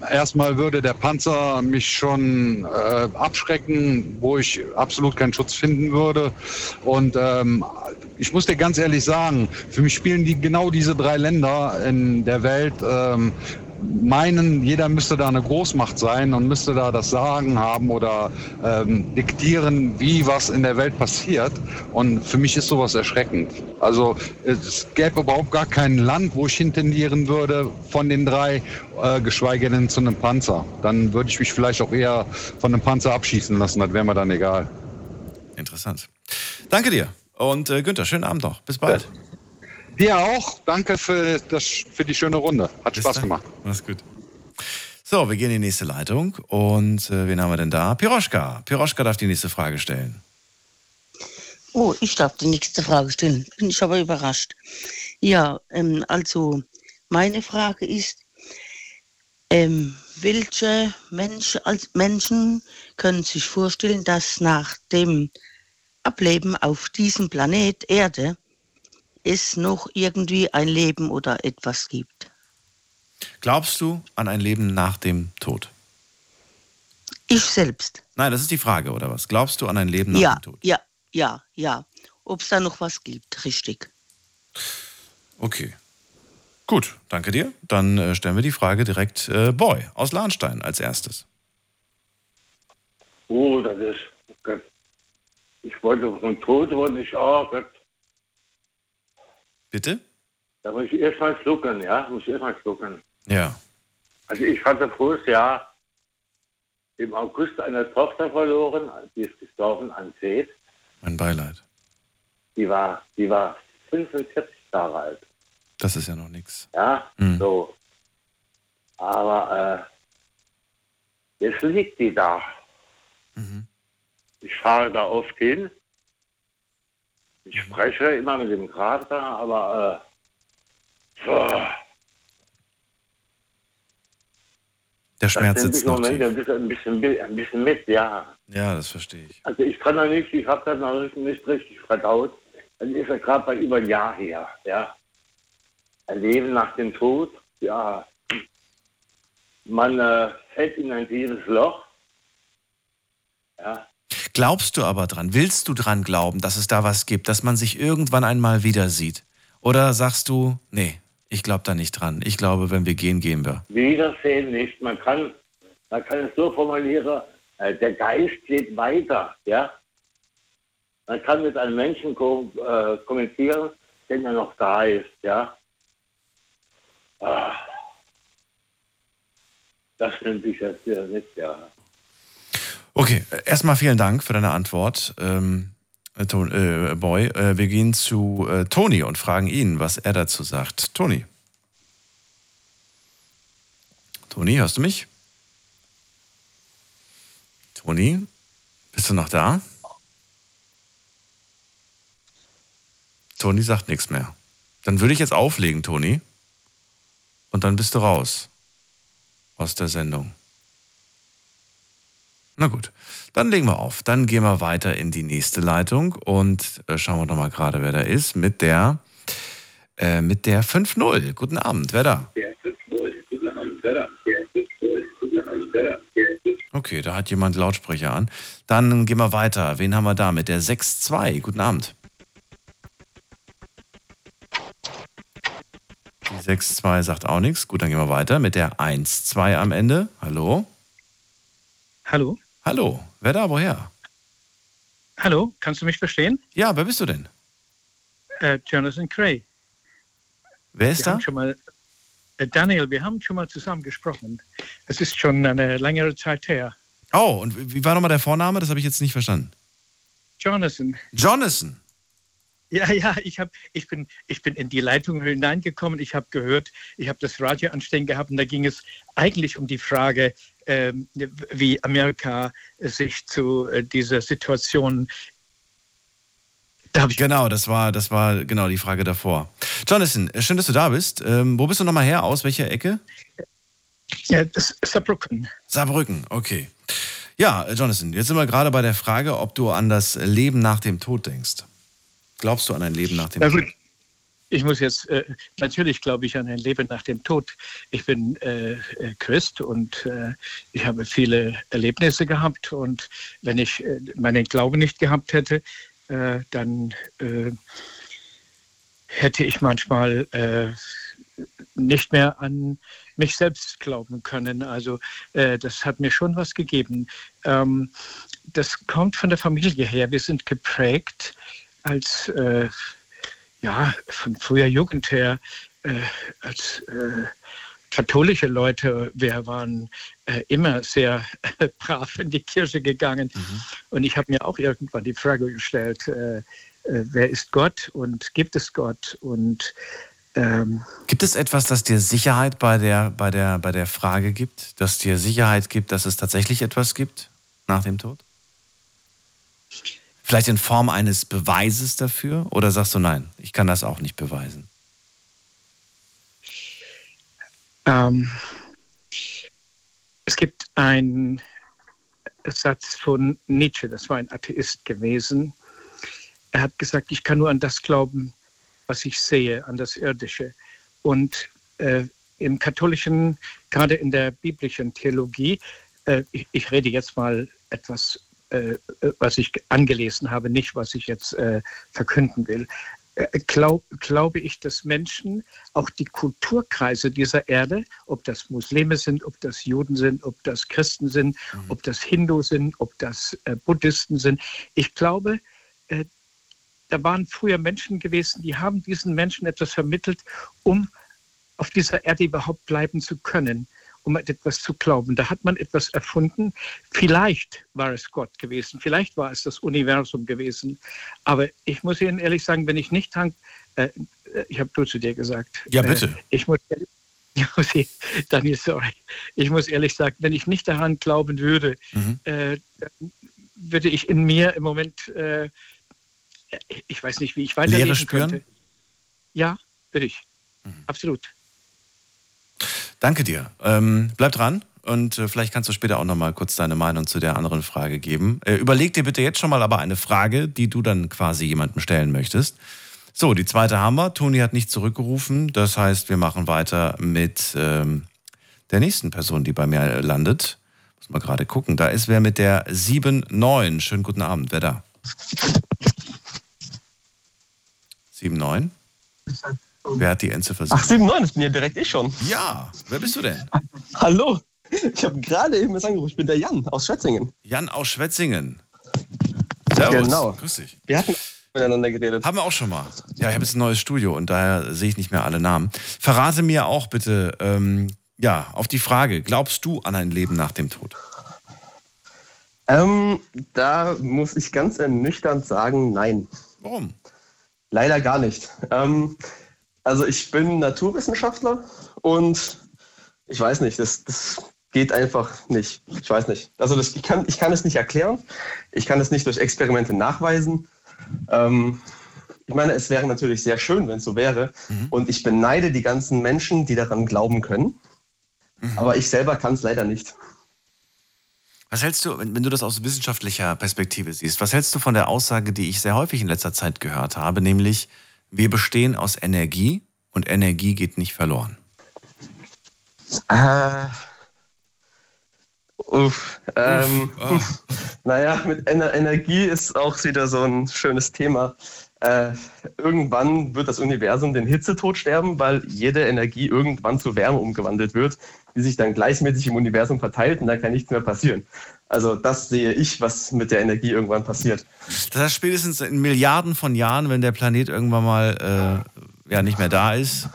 Erstmal würde der Panzer mich schon äh, abschrecken, wo ich absolut keinen Schutz finden würde. Und ähm, ich muss dir ganz ehrlich sagen, für mich spielen die genau diese drei Länder in der Welt. Ähm, meinen, jeder müsste da eine Großmacht sein und müsste da das Sagen haben oder ähm, diktieren, wie was in der Welt passiert. Und für mich ist sowas erschreckend. Also es gäbe überhaupt gar kein Land, wo ich hintendieren würde von den drei, äh, geschweige denn zu einem Panzer. Dann würde ich mich vielleicht auch eher von einem Panzer abschießen lassen, das wäre mir dann egal. Interessant. Danke dir. Und äh, Günther, schönen Abend noch. Bis bald. Dir auch. Danke für, das, für die schöne Runde. Hat Spaß gemacht. Mach's gut. So, wir gehen in die nächste Leitung. Und äh, wen haben wir denn da? Piroschka. Piroschka darf die nächste Frage stellen. Oh, ich darf die nächste Frage stellen. Bin ich aber überrascht. Ja, ähm, also meine Frage ist, ähm, welche Mensch, als Menschen können sich vorstellen, dass nach dem Ableben auf diesem Planet Erde es noch irgendwie ein Leben oder etwas gibt? Glaubst du an ein Leben nach dem Tod? Ich selbst. Nein, das ist die Frage, oder was? Glaubst du an ein Leben nach ja, dem Tod? ja, ja, ja. Ob es da noch was gibt, richtig. Okay. Gut, danke dir. Dann äh, stellen wir die Frage direkt äh, Boy aus Lahnstein als erstes. Oh, das ist. Gott. Ich wollte von Tod wollte ich auch. Gott. Bitte? Da muss ich erst mal schlucken, ja? Muss ich erst mal schlucken. Ja. Also ich hatte voriges Jahr im August eine Tochter verloren, die ist gestorben an Krebs. Mein Beileid. Die war, die war 45 Jahre alt. Das ist ja noch nichts. Ja, Hm. so. Aber äh, jetzt liegt die da. Ich fahre da oft hin. Ich spreche immer mit dem Vater, aber äh, so, Der Schmerz sitzt noch Moment tief. ein bisschen, ein, bisschen, mit, ja. Ja, das verstehe ich. Also ich kann da nicht, ich habe das noch nicht, nicht richtig verdaut. Dann ist ja gerade bei über ein Jahr her, ja. Ein Leben nach dem Tod, ja. Man äh, fällt in ein tiefes Loch. Ja. Glaubst du aber dran? Willst du dran glauben, dass es da was gibt, dass man sich irgendwann einmal wieder sieht? Oder sagst du, nee, ich glaube da nicht dran. Ich glaube, wenn wir gehen, gehen wir. Wiedersehen nicht. Man kann, man kann es so formulieren, äh, der Geist geht weiter, ja. Man kann mit einem Menschen äh, kommentieren, der ja noch da ist, ja. Ah. Das sich jetzt wieder mit, ja. Okay, erstmal vielen Dank für deine Antwort, ähm, äh, To- äh, Boy. Äh, wir gehen zu äh, Toni und fragen ihn, was er dazu sagt. Toni. Toni, hörst du mich? Toni, bist du noch da? Toni sagt nichts mehr. Dann würde ich jetzt auflegen, Toni. Und dann bist du raus aus der Sendung. Na gut, dann legen wir auf. Dann gehen wir weiter in die nächste Leitung und äh, schauen wir nochmal gerade, wer da ist, mit der, äh, mit der 5-0. Guten Abend, wer da? Okay, da hat jemand Lautsprecher an. Dann gehen wir weiter. Wen haben wir da? Mit der 6-2. Guten Abend. Die 6-2 sagt auch nichts. Gut, dann gehen wir weiter mit der 1-2 am Ende. Hallo? Hallo? Hallo, wer da, woher? Hallo, kannst du mich verstehen? Ja, wer bist du denn? Äh, Jonathan Cray. Wer ist wir da? Haben schon mal, äh, Daniel, wir haben schon mal zusammen gesprochen. Es ist schon eine längere Zeit her. Oh, und wie war nochmal der Vorname? Das habe ich jetzt nicht verstanden. Jonathan. Jonathan. Ja, ja, ich, hab, ich, bin, ich bin in die Leitung hineingekommen. Ich habe gehört, ich habe das Radio anstehen gehabt und da ging es eigentlich um die Frage, ähm, wie Amerika sich zu äh, dieser Situation genau, das war, das war genau die Frage davor. Jonathan, schön, dass du da bist. Ähm, wo bist du nochmal her? Aus welcher Ecke? Ja, das Saarbrücken. Saarbrücken, okay. Ja, Jonathan, jetzt sind wir gerade bei der Frage, ob du an das Leben nach dem Tod denkst. Glaubst du an ein Leben nach dem Tod? Ich muss jetzt, äh, natürlich glaube ich an ein Leben nach dem Tod. Ich bin äh, äh, Christ und äh, ich habe viele Erlebnisse gehabt. Und wenn ich äh, meinen Glauben nicht gehabt hätte, äh, dann hätte ich manchmal nicht mehr an mich selbst glauben können. Also das hat mir schon was gegeben. Ähm, das kommt von der Familie her. Wir sind geprägt als äh, ja von früher Jugend her äh, als äh, katholische Leute, wir waren äh, immer sehr brav in die Kirche gegangen. Mhm. Und ich habe mir auch irgendwann die Frage gestellt, äh, äh, wer ist Gott und gibt es Gott? Und ähm, gibt es etwas, das dir Sicherheit bei der, bei, der, bei der Frage gibt, das dir Sicherheit gibt, dass es tatsächlich etwas gibt nach dem Tod? Vielleicht in Form eines Beweises dafür? Oder sagst du nein, ich kann das auch nicht beweisen? Ähm, es gibt einen Satz von Nietzsche, das war ein Atheist gewesen. Er hat gesagt, ich kann nur an das glauben, was ich sehe, an das Irdische. Und äh, im katholischen, gerade in der biblischen Theologie, äh, ich, ich, rede jetzt mal etwas was ich angelesen habe, nicht was ich jetzt äh, verkünden will. Äh, glaub, glaube ich, dass Menschen, auch die Kulturkreise dieser Erde, ob das Muslime sind, ob das Juden sind, ob das Christen sind, mhm. ob das Hindu sind, ob das äh, Buddhisten sind, ich glaube, äh, da waren früher Menschen gewesen, die haben diesen Menschen etwas vermittelt, um auf dieser Erde überhaupt bleiben zu können um an etwas zu glauben. Da hat man etwas erfunden. Vielleicht war es Gott gewesen, vielleicht war es das Universum gewesen. Aber ich muss Ihnen ehrlich sagen, wenn ich nicht tank, äh, ich habe du zu dir gesagt. Ja, bitte. Äh, ich muss, ich muss, Daniel, sorry. Ich muss ehrlich sagen, wenn ich nicht daran glauben würde, mhm. äh, würde ich in mir im Moment, äh, ich weiß nicht, wie ich weiterleben Leere spüren? könnte. Ja, würde ich. Mhm. Absolut. Danke dir. Ähm, bleib dran und äh, vielleicht kannst du später auch noch mal kurz deine Meinung zu der anderen Frage geben. Äh, überleg dir bitte jetzt schon mal aber eine Frage, die du dann quasi jemandem stellen möchtest. So, die zweite haben wir. Toni hat nicht zurückgerufen. Das heißt, wir machen weiter mit ähm, der nächsten Person, die bei mir landet. Muss mal gerade gucken. Da ist wer mit der 7-9. Schönen guten Abend. Wer da? 7-9? Wer hat die Endziffer? Ach, 7-9, das bin ja direkt ich schon. Ja, wer bist du denn? Hallo, ich habe gerade eben was angerufen. Ich bin der Jan aus Schwetzingen. Jan aus Schwetzingen. Servus. Genau. Grüß dich. Wir hatten miteinander geredet. Haben wir auch schon mal. Ja, ich habe jetzt ein neues Studio und daher sehe ich nicht mehr alle Namen. Verrate mir auch bitte, ähm, ja, auf die Frage, glaubst du an ein Leben nach dem Tod? Ähm, da muss ich ganz ernüchternd sagen, nein. Warum? Leider gar nicht. Ähm, also ich bin Naturwissenschaftler und ich weiß nicht, das, das geht einfach nicht. Ich weiß nicht. Also das, ich, kann, ich kann es nicht erklären. Ich kann es nicht durch Experimente nachweisen. Ähm, ich meine, es wäre natürlich sehr schön, wenn es so wäre. Und ich beneide die ganzen Menschen, die daran glauben können. Aber ich selber kann es leider nicht. Was hältst du, wenn du das aus wissenschaftlicher Perspektive siehst, was hältst du von der Aussage, die ich sehr häufig in letzter Zeit gehört habe, nämlich wir bestehen aus Energie und Energie geht nicht verloren? Äh, uff, ähm, naja, mit Ener Energie ist auch wieder so ein schönes Thema. Äh, irgendwann wird das Universum den Hitzetod sterben, weil jede Energie irgendwann zu Wärme umgewandelt wird, die sich dann gleichmäßig im Universum verteilt und dann kann nichts mehr passieren. Also das sehe ich, was mit der Energie irgendwann passiert. Das heißt, spätestens in Milliarden von Jahren, wenn der Planet irgendwann mal äh, ja, nicht mehr da ist,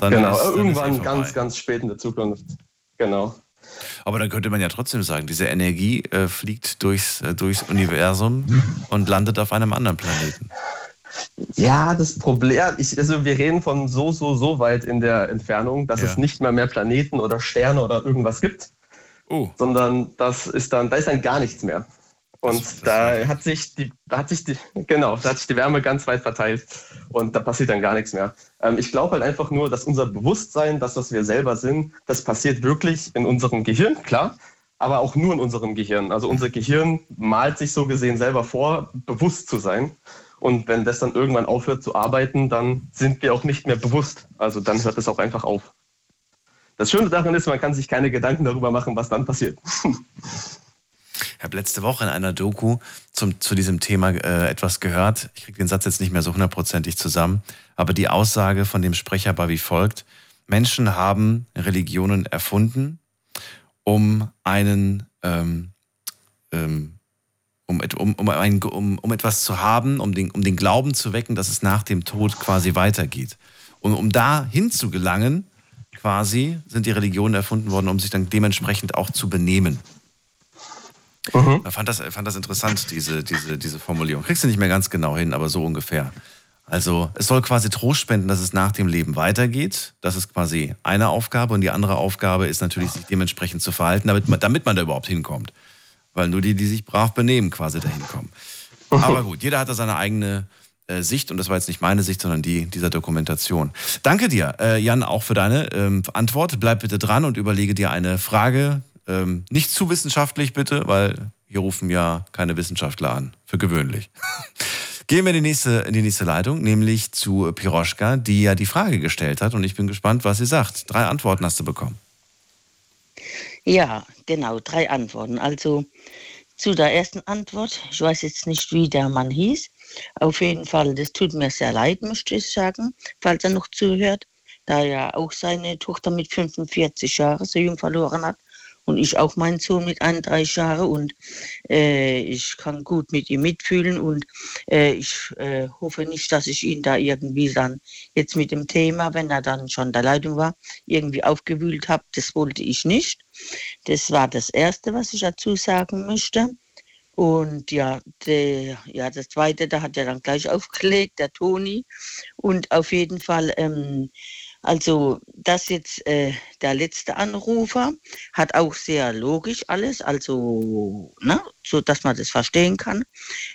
dann genau, ist, dann irgendwann ist eh ganz, ganz spät in der Zukunft. Genau. Aber dann könnte man ja trotzdem sagen, diese Energie äh, fliegt durchs, äh, durchs Universum und landet auf einem anderen Planeten. Ja, das Problem, ich, also wir reden von so, so, so weit in der Entfernung, dass es nicht mal mehr Planeten oder Sterne oder irgendwas gibt, Oh. sondern das ist dann, da ist dann gar nichts mehr. Und da hat sich die, da hat sich die, genau, da hat sich die Wärme ganz weit verteilt und da passiert dann gar nichts mehr. Ähm, ich glaube halt einfach nur, dass unser Bewusstsein, das, was wir selber sind, das passiert wirklich in unserem Gehirn, klar, aber auch nur in unserem Gehirn. Also unser Gehirn malt sich so gesehen selber vor, bewusst zu sein. Und wenn das dann irgendwann aufhört zu arbeiten, dann sind wir auch nicht mehr bewusst. Also dann hört es auch einfach auf. Das Schöne daran ist, man kann sich keine Gedanken darüber machen, was dann passiert. Ich habe letzte Woche in einer Doku zum, zu diesem Thema äh, etwas gehört. Ich kriege den Satz jetzt nicht mehr so hundertprozentig zusammen, aber die Aussage von dem Sprecher war wie folgt. Menschen haben Religionen erfunden, um einen, ähm, ähm, um, um, um, ein, um, um etwas zu haben, um den, um den Glauben zu wecken, dass es nach dem Tod quasi weitergeht. Und um da hinzugelangen, quasi, sind die Religionen erfunden worden, um sich dann dementsprechend auch zu benehmen. Ich fand das, fand das interessant, diese, diese, diese Formulierung. Kriegst du nicht mehr ganz genau hin, aber so ungefähr. Also es soll quasi Trost spenden, dass es nach dem Leben weitergeht. Das ist quasi eine Aufgabe. Und die andere Aufgabe ist natürlich, sich dementsprechend zu verhalten, damit man, damit man da überhaupt hinkommt. Weil nur die, die sich brav benehmen, quasi dahin kommen. Aber gut, jeder hat da seine eigene Sicht. Und das war jetzt nicht meine Sicht, sondern die dieser Dokumentation. Danke dir, äh, Jan, auch für deine ähm, Antwort. Bleib bitte dran und überlege dir eine Frage. Ähm, nicht zu wissenschaftlich bitte, weil hier rufen ja keine Wissenschaftler an. Für gewöhnlich. Gehen wir in die nächste, in die nächste Leitung, nämlich zu Piroschka, die ja die Frage gestellt hat. Und ich bin gespannt, was sie sagt. Drei Antworten hast du bekommen. Ja, genau, drei Antworten. Also zu der ersten Antwort, ich weiß jetzt nicht, wie der Mann hieß. Auf jeden Fall, das tut mir sehr leid, möchte ich sagen, falls er noch zuhört, da er auch seine Tochter mit 45 Jahren so jung verloren hat und ich auch meinen Sohn mit 31 Jahren und äh, ich kann gut mit ihm mitfühlen und äh, ich äh, hoffe nicht, dass ich ihn da irgendwie dann jetzt mit dem Thema, wenn er dann schon der Leitung war, irgendwie aufgewühlt habe. Das wollte ich nicht. Das war das Erste, was ich dazu sagen möchte. Und ja, der, ja, das Zweite, da hat er dann gleich aufgelegt, der Toni. Und auf jeden Fall, ähm, also das jetzt, äh, der letzte Anrufer hat auch sehr logisch alles, also, ne, so dass man das verstehen kann,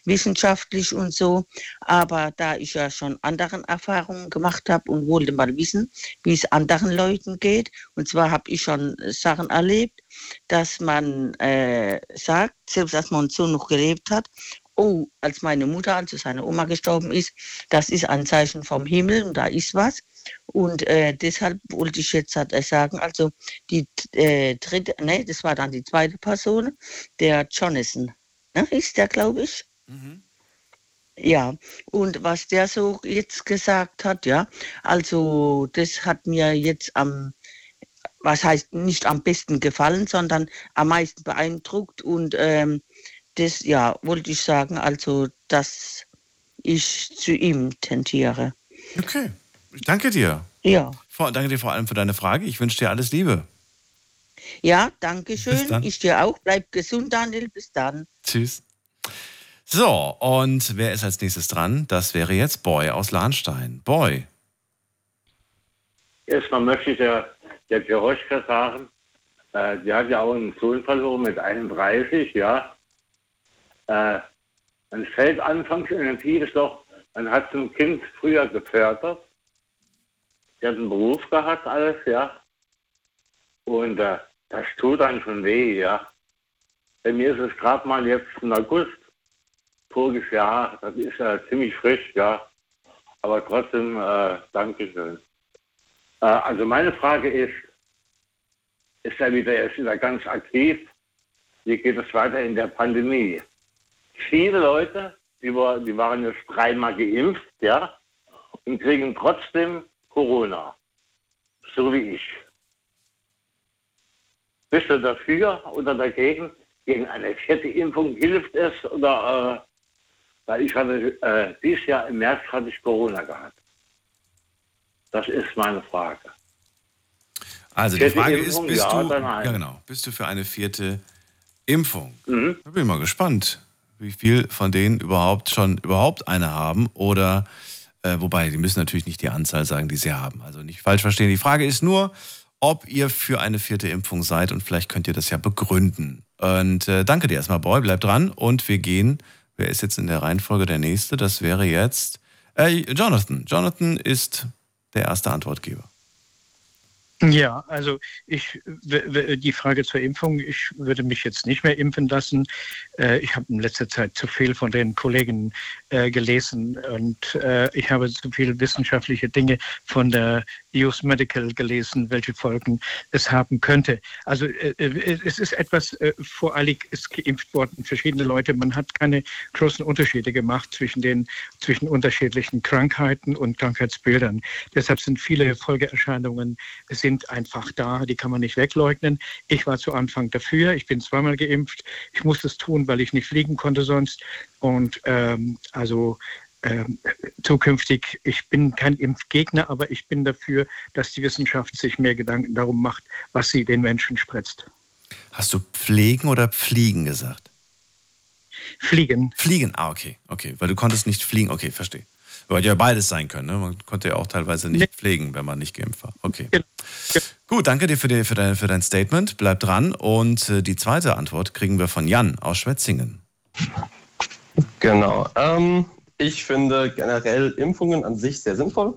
wissenschaftlich und so. Aber da ich ja schon anderen Erfahrungen gemacht habe und wollte mal wissen, wie es anderen Leuten geht, und zwar habe ich schon Sachen erlebt, dass man äh, sagt, selbst als mein Sohn noch gelebt hat, oh, als meine Mutter, also seine Oma gestorben ist, das ist ein Zeichen vom Himmel und da ist was. Und äh, deshalb wollte ich jetzt halt, äh, sagen, also die äh, dritte, ne, das war dann die zweite Person, der Jonathan, ne, ist der, glaube ich. Ja, und was der so jetzt gesagt hat, ja, also das hat mir jetzt am, was heißt nicht am besten gefallen, sondern am meisten beeindruckt und ähm, das, ja, wollte ich sagen, also dass ich zu ihm tendiere. Okay, ich danke dir. Ja. Vor, danke dir vor allem für deine Frage. Ich wünsche dir alles Liebe. Ja, danke Bis schön. dann. Ich dir auch. Bleib gesund, Daniel. Bis dann. Tschüss. So, und wer ist als nächstes dran? Das wäre jetzt Boy aus Lahnstein. Boy. Erstmal möchte ich der, der Piroschka sagen, äh, die hat ja auch einen Sohn verloren mit 31, ja. Äh, dann fällt anfangs Energie ist doch Man hat ein Kind früher gefördert. Sie hat einen Beruf gehabt, alles, ja. Und äh, das tut dann schon weh, ja. Bei mir ist es gerade mal jetzt im August, voriges Jahr, das ist ja ziemlich frisch, ja. Aber trotzdem, äh, Dankeschön. Äh, also meine Frage ist, ist er wieder, er ist wieder ganz aktiv? Wie geht es weiter in der Pandemie? Viele Leute, die, war, die waren jetzt dreimal geimpft, ja, und kriegen trotzdem Corona. So wie ich. Bist du dafür oder dagegen? Gegen eine vierte Impfung hilft es oder äh, weil ich hatte äh, dieses Jahr im März hatte ich Corona gehabt. Das ist meine Frage. Also Vierte die Frage Impfung, ist, bist ja du, oder nein? ja genau, bist du für eine vierte Impfung? Mhm. Da bin ich mal gespannt, wie viel von denen überhaupt schon überhaupt eine haben oder äh, wobei, die müssen natürlich nicht die Anzahl sagen, die sie haben. Also nicht falsch verstehen. Die Frage ist nur, ob ihr für eine vierte Impfung seid und vielleicht könnt ihr das ja begründen. Und äh, danke dir erstmal, Boy, bleib dran und wir gehen. Wer ist jetzt in der Reihenfolge der nächste? Das wäre jetzt äh, Jonathan. Jonathan ist der erste Antwortgeber. Ja, also ich die Frage zur Impfung, ich würde mich jetzt nicht mehr impfen lassen. Äh, Ich habe in letzter Zeit zu viel von den Kollegen äh, gelesen und äh, ich habe zu viele wissenschaftliche Dinge von der US Medical gelesen, welche Folgen es haben könnte. Also äh, äh, es ist etwas äh, voreilig ist geimpft worden, verschiedene Leute. Man hat keine großen Unterschiede gemacht zwischen den zwischen unterschiedlichen Krankheiten und Krankheitsbildern. Deshalb sind viele Folgeerscheinungen sind einfach da, die kann man nicht wegleugnen. Ich war zu Anfang dafür, ich bin zweimal geimpft. Ich musste es tun, weil ich nicht fliegen konnte sonst. Und ähm, also ähm, zukünftig, ich bin kein Impfgegner, aber ich bin dafür, dass die Wissenschaft sich mehr Gedanken darum macht, was sie den Menschen spritzt. Hast du pflegen oder pfliegen gesagt? Fliegen. Fliegen, ah, okay, okay. Weil du konntest nicht fliegen, okay, verstehe. Wollte ja beides sein können, ne? Man konnte ja auch teilweise nicht pflegen, wenn man nicht geimpft war. Okay. Gut, danke dir für, die, für, dein, für dein Statement. Bleib dran. Und äh, die zweite Antwort kriegen wir von Jan aus Schwetzingen. Genau. Ähm, ich finde generell Impfungen an sich sehr sinnvoll.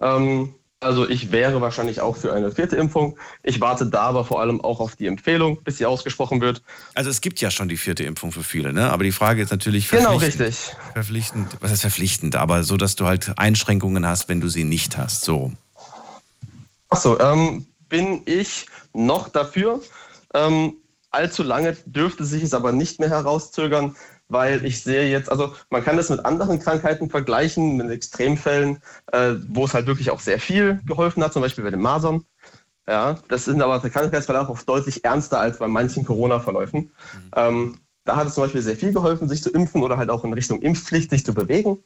Ähm, also ich wäre wahrscheinlich auch für eine vierte Impfung. Ich warte da aber vor allem auch auf die Empfehlung, bis sie ausgesprochen wird. Also es gibt ja schon die vierte Impfung für viele, ne? Aber die Frage ist natürlich Genau, verpflichtend. richtig. Verpflichtend, was heißt verpflichtend? Aber so, dass du halt Einschränkungen hast, wenn du sie nicht hast. So. Achso, ähm, bin ich noch dafür. Ähm, allzu lange dürfte sich es aber nicht mehr herauszögern, weil ich sehe jetzt, also man kann das mit anderen Krankheiten vergleichen, mit Extremfällen, äh, wo es halt wirklich auch sehr viel geholfen hat, zum Beispiel bei den Masern. Ja, das sind aber der Krankheitsverlauf auch deutlich ernster als bei manchen Corona-Verläufen. Ähm, da hat es zum Beispiel sehr viel geholfen, sich zu impfen oder halt auch in Richtung Impfpflicht sich zu bewegen.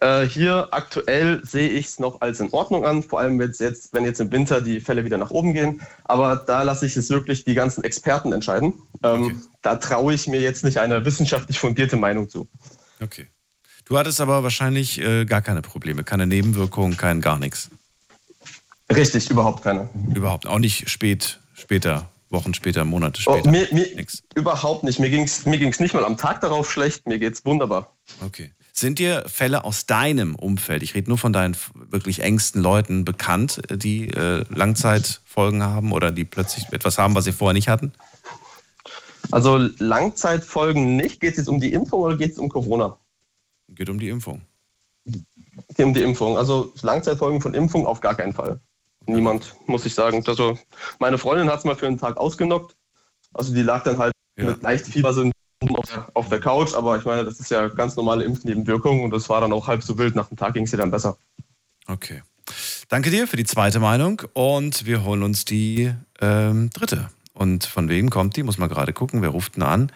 Äh, hier aktuell sehe ich es noch als in Ordnung an, vor allem jetzt, wenn jetzt im Winter die Fälle wieder nach oben gehen. Aber da lasse ich es wirklich die ganzen Experten entscheiden. Ähm, Da traue ich mir jetzt nicht eine wissenschaftlich fundierte Meinung zu. Okay. Du hattest aber wahrscheinlich äh, gar keine Probleme, keine Nebenwirkungen, kein gar nichts. Richtig, überhaupt keine. Überhaupt. Auch nicht spät, später, Wochen später, Monate Oh, später. mir, mir, überhaupt nicht. Mir ging es mir ging's nicht mal am Tag darauf schlecht. Mir geht's wunderbar. Okay. Sind dir Fälle aus deinem Umfeld, ich rede nur von deinen wirklich engsten Leuten, bekannt, äh, die äh, Langzeitfolgen haben oder die plötzlich etwas haben, was sie vorher nicht hatten? Also Langzeitfolgen nicht. Geht es jetzt um die Impfung oder geht es um Corona? Geht um die Impfung. Geht um die Impfung. Also Langzeitfolgen von Impfung auf gar keinen Fall. Niemand, muss ich sagen. Also meine Freundin hat es mal für einen Tag ausgenockt. Also die lag dann halt mit leicht Fiebersymptomen auf der, auf der Couch. Aber ich meine, das ist ja ganz normale Impfnebenwirkung und das war dann auch halb so wild. Nach dem Tag ging es ihr dann besser. Okay. Danke dir für die zweite Meinung und wir holen uns die ähm, dritte. Und von wem kommt die? Muss man gerade gucken, wer ruft denn an?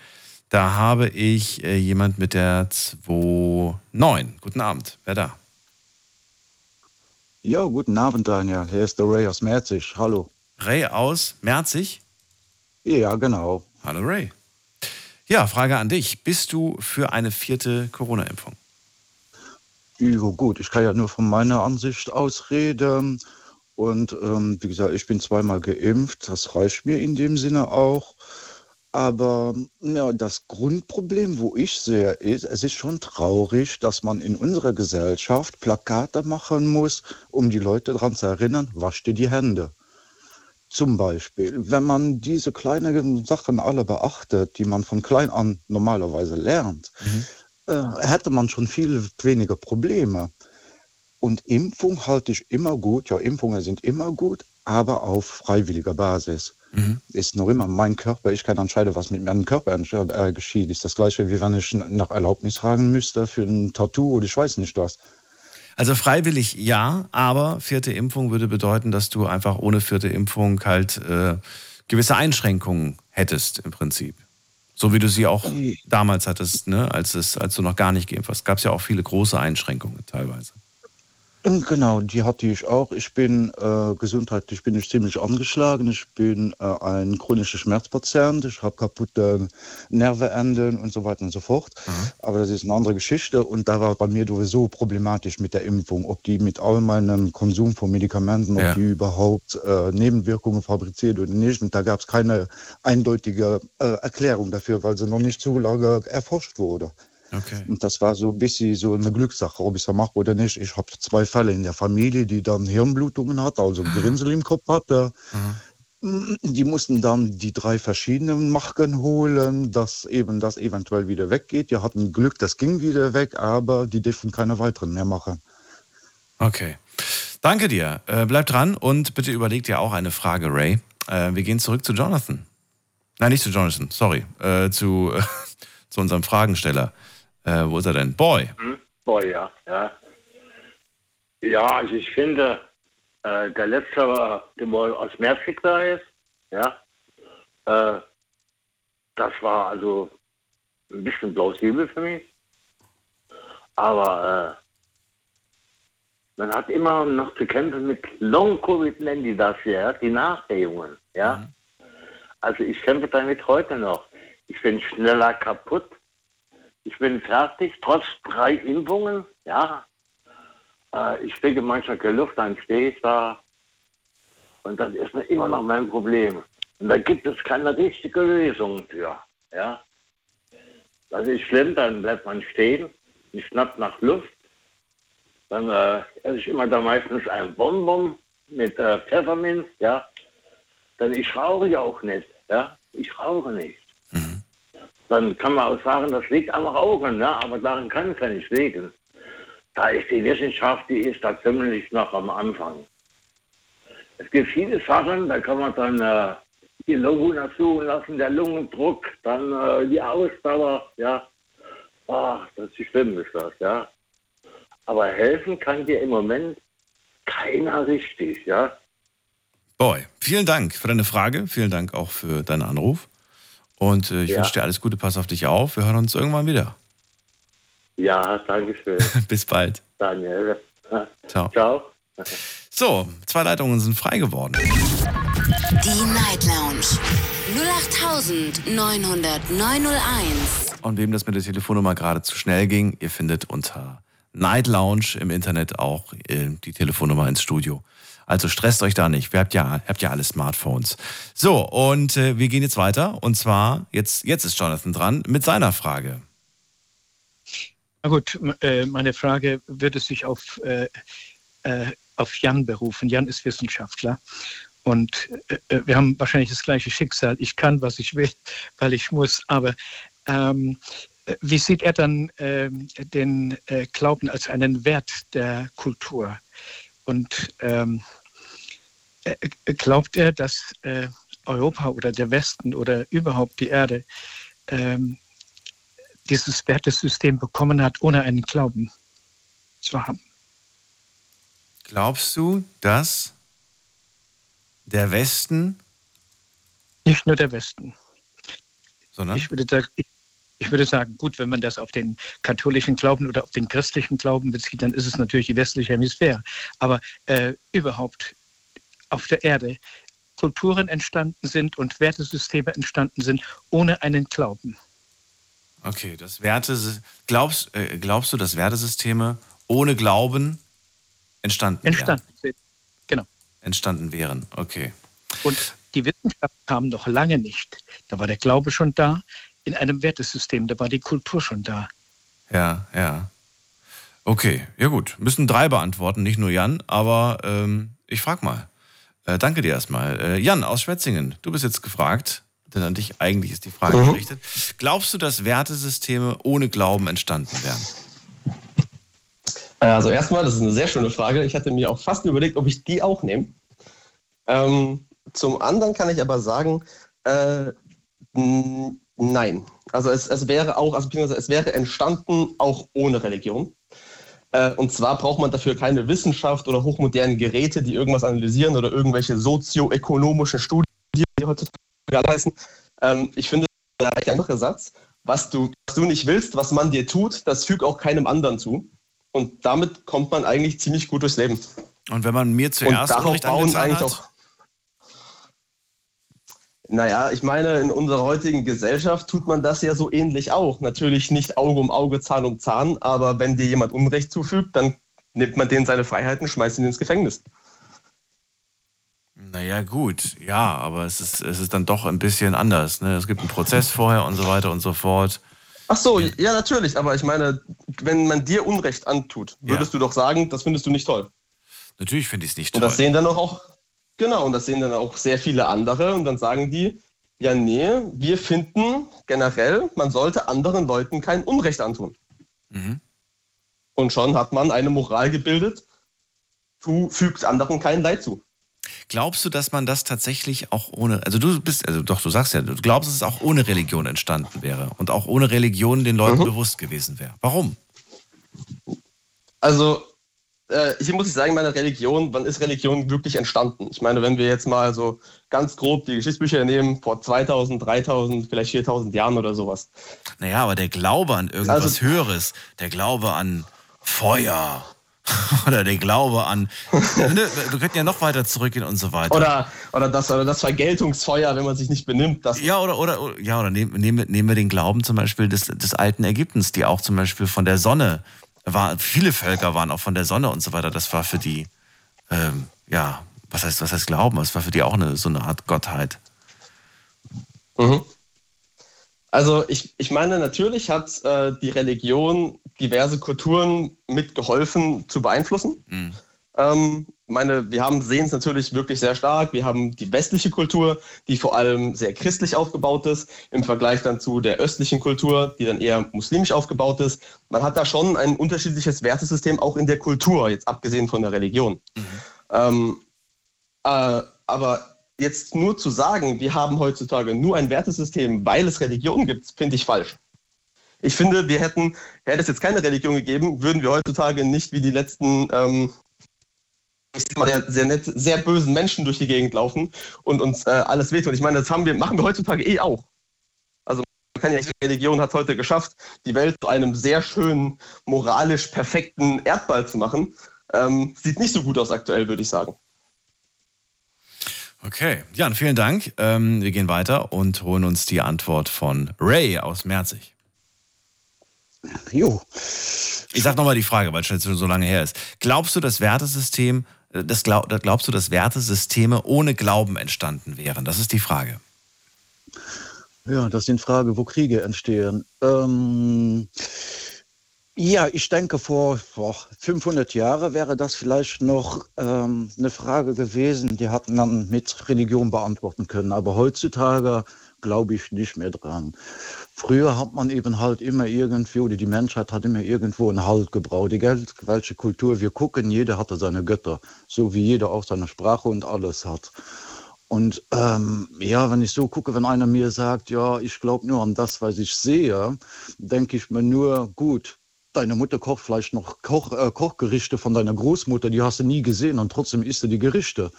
Da habe ich äh, jemand mit der 29. Guten Abend, wer da? Ja, guten Abend, Daniel. Hier ist der Ray aus Merzig. Hallo. Ray aus Merzig? Ja, genau. Hallo Ray. Ja, Frage an dich. Bist du für eine vierte Corona-Impfung? Ja, gut, ich kann ja nur von meiner Ansicht aus reden. Und ähm, wie gesagt, ich bin zweimal geimpft. Das reicht mir in dem Sinne auch. Aber ja, das Grundproblem, wo ich sehe, ist, es ist schon traurig, dass man in unserer Gesellschaft Plakate machen muss, um die Leute daran zu erinnern, wasch dir die Hände. Zum Beispiel, wenn man diese kleinen Sachen alle beachtet, die man von klein an normalerweise lernt, äh, hätte man schon viel weniger Probleme. Und Impfung halte ich immer gut. Ja, Impfungen sind immer gut, aber auf freiwilliger Basis. Ist noch immer mein Körper. Ich kann entscheiden, was mit meinem Körper äh, geschieht. Ist das gleiche, wie wenn ich nach Erlaubnis fragen müsste für ein Tattoo oder ich weiß nicht was. Also freiwillig ja, aber vierte Impfung würde bedeuten, dass du einfach ohne vierte Impfung halt äh, gewisse Einschränkungen hättest im Prinzip. So wie du sie auch damals hattest, ne? als, es, als du noch gar nicht geimpft hast. Gab es ja auch viele große Einschränkungen teilweise. Und Genau, die hatte ich auch. Ich bin äh, gesundheitlich bin ich ziemlich angeschlagen. Ich bin äh, ein chronischer Schmerzpatient. Ich habe kaputte Nervenenden und so weiter und so fort. Aber das ist eine andere Geschichte. Und da war bei mir sowieso problematisch mit der Impfung, ob die mit all meinem Konsum von Medikamenten, ob Ja. die überhaupt äh, Nebenwirkungen fabriziert oder nicht. Und da gab es keine eindeutige äh, Erklärung dafür, weil sie noch nicht so lange erforscht wurde. Okay. Und das war so ein bisschen so eine Glückssache, ob ich es mache oder nicht. Ich habe zwei Fälle in der Familie, die dann Hirnblutungen hat, also Grinsel im Kopf hatte. Die mussten dann die drei verschiedenen Masken holen, dass eben das eventuell wieder weggeht. Die hatten Glück, das ging wieder weg, aber die dürfen keine weiteren mehr machen. Okay. Danke dir. Äh, bleib dran und bitte überleg dir auch eine Frage, Ray. Äh, wir gehen zurück zu Jonathan. Nein, nicht zu Jonathan, sorry. Äh, zu, zu unserem Fragensteller. Äh, wo ist er denn? Boy. Hm? Boy, ja, ja. Ja, also ich finde, äh, der letzte, der wohl aus Mexiko da ist, ja, äh, das war also ein bisschen plausibel für mich. Aber äh, man hat immer noch zu kämpfen mit Long-Covid, nennen die das ja, die Nachwehungen, ja. Also ich kämpfe damit heute noch. Ich bin schneller kaputt. Ich bin fertig, trotz drei Impfungen, ja. Äh, ich kriege manchmal keine Luft, dann stehe ich da. Und das ist immer noch mein Problem. Und da gibt es keine richtige Lösung für, ja. Das ist schlimm, dann bleibt man stehen, und schnappt nach Luft. Dann äh, esse ich immer da meistens ein Bonbon mit äh, Pfefferminz, ja. Denn ich rauche ja auch nicht, ja. Ich rauche nicht. Dann kann man auch sagen, das liegt am Rauchen, ja, aber daran kann es ja nicht liegen. Da ist die Wissenschaft, die ist da ziemlich noch am Anfang. Es gibt viele Sachen, da kann man dann äh, die untersuchen lassen, der Lungendruck, dann äh, die Ausdauer, ja. Ach, das ist schlimm, ist das, ja. Aber helfen kann dir im Moment keiner richtig, ja. Boy, vielen Dank für deine Frage. Vielen Dank auch für deinen Anruf. Und äh, ich Ja. wünsche dir alles Gute, pass auf dich auf. Wir hören uns irgendwann wieder. Ja, danke schön. Bis bald. Daniel. Ciao. Ciao. So, zwei Leitungen sind frei geworden. Die Night Lounge 08901. Und wem das mit der Telefonnummer gerade zu schnell ging, ihr findet unter Night Lounge im Internet auch äh, die Telefonnummer ins Studio. Also stresst euch da nicht. Wir habt ja, habt ja alle Smartphones. So, und äh, wir gehen jetzt weiter. Und zwar, jetzt, jetzt ist Jonathan dran mit seiner Frage. Na gut, äh, meine Frage würde sich auf, äh, äh, auf Jan berufen. Jan ist Wissenschaftler und äh, äh, wir haben wahrscheinlich das gleiche Schicksal. Ich kann, was ich will, weil ich muss. Aber ähm, äh, wie sieht er dann ähm, den äh, Glauben als einen Wert der Kultur? Und ähm, äh, äh, glaubt er, dass äh, Europa oder der Westen oder überhaupt die Erde ähm, dieses Wertesystem bekommen hat, ohne einen Glauben zu haben. Glaubst du, dass der Westen, Nicht nur der Westen. sondern Ich würde, sagen, ich, ich würde sagen, gut, wenn man das auf den katholischen Glauben oder auf den christlichen Glauben bezieht, dann ist es natürlich die westliche Hemisphäre. Aber äh, überhaupt auf der Erde Kulturen entstanden sind und Wertesysteme entstanden sind, ohne einen Glauben. okay, das Werte, glaubst, äh, glaubst du, dass Wertesysteme ohne Glauben entstanden, Entstanden sind. Genau. Wären? Entstanden wären, okay. Und Die Wissenschaft kam noch lange nicht. Da war der Glaube schon da. In einem Wertesystem, da war die Kultur schon da. Ja, ja. Okay, ja gut. Müssen drei beantworten, nicht nur Jan, aber ähm, ich frag mal. Äh, danke dir erstmal. Äh, Jan aus Schwetzingen, du bist jetzt gefragt, denn an dich eigentlich ist die Frage Mhm. gerichtet. Glaubst du, dass Wertesysteme ohne Glauben entstanden wären? Äh, Also erstmal, das ist eine sehr schöne Frage. Ich hatte mir auch fast überlegt, ob ich die auch nehme. Ähm, zum anderen kann ich aber sagen, äh, nein. Also es, es wäre auch, also es wäre entstanden auch ohne Religion. Äh, und zwar braucht man dafür keine Wissenschaft oder hochmoderne Geräte, die irgendwas analysieren oder irgendwelche sozioökonomischen Studien, die heutzutage heißen. Ähm, ich finde, der einfache Satz, was du, was du nicht willst, was man dir tut, das füg auch keinem anderen zu. Und damit kommt man eigentlich ziemlich gut durchs Leben. Und wenn man mir zuerst Und darauf bauen eigentlich auch. Naja, ich meine, in unserer heutigen Gesellschaft tut man das ja so ähnlich auch. Natürlich nicht Auge um Auge, Zahn um Zahn, aber wenn dir jemand Unrecht zufügt, dann nimmt man denen seine Freiheiten, schmeißt ihn ins Gefängnis. Naja, gut, ja, aber es ist, es ist dann doch ein bisschen anders. Ne? Es gibt einen Prozess vorher und so weiter und so fort. Ach so, ja, natürlich, aber ich meine, wenn man dir Unrecht antut, würdest du doch sagen, das findest du nicht toll. Natürlich finde ich es nicht Und toll. das sehen dann auch, genau, und das sehen dann auch sehr viele andere und dann sagen die, ja, nee, wir finden generell, man sollte anderen Leuten kein Unrecht antun. Mhm. Und schon hat man eine Moral gebildet, du fügst anderen kein Leid zu. Glaubst du, dass man das tatsächlich auch ohne, also du bist, also doch, du sagst ja, du glaubst, dass es auch ohne Religion entstanden wäre und auch ohne Religion den Mhm. Leuten bewusst gewesen wäre. Warum? Also, äh, hier muss ich sagen, meine Religion, wann ist Religion wirklich entstanden? Ich meine, wenn wir jetzt mal so ganz grob die Geschichtsbücher nehmen, vor 2000, 3000, vielleicht 4000 Jahren oder sowas. Naja, aber der Glaube an irgendwas Also- Höheres, der Glaube an Feuer oder der Glaube an, ne, wir könnten ja noch weiter zurückgehen und so weiter. Oder, oder, das, oder das Vergeltungsfeuer, wenn man sich nicht benimmt. Das Ja, oder, oder, ja, oder nehmen, nehmen, wir- nehmen wir den Glauben zum Beispiel des, des alten Ägyptens, die auch zum Beispiel von der Sonne war, viele Völker waren auch von der Sonne und so weiter. Das war für die, ähm, ja, was heißt, was heißt Glauben? Das war für die auch eine, so eine Art Gottheit. Mhm. Also ich, ich meine, natürlich hat äh, die Religion diverse Kulturen mitgeholfen zu beeinflussen. Mhm. Ähm, meine, wir haben sehen es natürlich wirklich sehr stark. Wir haben die westliche Kultur, die vor allem sehr christlich aufgebaut ist, im Vergleich dann zu der östlichen Kultur, die dann eher muslimisch aufgebaut ist. Man hat da schon ein unterschiedliches Wertesystem auch in der Kultur, jetzt abgesehen von der Religion. Ähm, äh, aber jetzt nur zu sagen, wir haben heutzutage nur ein Wertesystem, weil es Religion gibt, finde ich falsch. Ich finde, wir hätten, hätte es jetzt keine Religion gegeben, würden wir heutzutage nicht wie die letzten, ähm, ich sag mal, sehr, sehr nett, sehr bösen Menschen durch die Gegend laufen und uns äh, alles wehtun. Ich meine, das haben wir, machen wir heutzutage eh auch. Also man kann ja nicht, Religion hat heute geschafft, die Welt zu einem sehr schönen, moralisch perfekten Erdball zu machen. Ähm, sieht nicht so gut aus aktuell, würde ich sagen. Okay, Jan, vielen Dank. Ähm, wir gehen weiter und holen uns die Antwort von Ray aus Merzig. Jo. Ich sag nochmal die Frage, weil es schon so lange her ist. Glaubst du, das Wertesystem, das glaub, glaubst du, dass Wertesysteme ohne Glauben entstanden wären? Das ist die Frage. Ja, das sind Fragen, wo Kriege entstehen. Ähm, ja, ich denke, vor, vor 500 Jahren wäre das vielleicht noch ähm, eine Frage gewesen, die hat man mit Religion beantworten können. Aber heutzutage glaube ich nicht mehr dran. Früher hat man eben halt immer irgendwie, oder die Menschheit hat immer irgendwo einen Halt gebraucht. Egal welche Kultur wir gucken, jeder hatte seine Götter, so wie jeder auch seine Sprache und alles hat. Und ähm, ja, wenn ich so gucke, wenn einer mir sagt, ja, ich glaube nur an das, was ich sehe, denke ich mir nur, gut, deine Mutter kocht vielleicht noch Koch, äh, Kochgerichte von deiner Großmutter, die hast du nie gesehen und trotzdem isst du die Gerichte.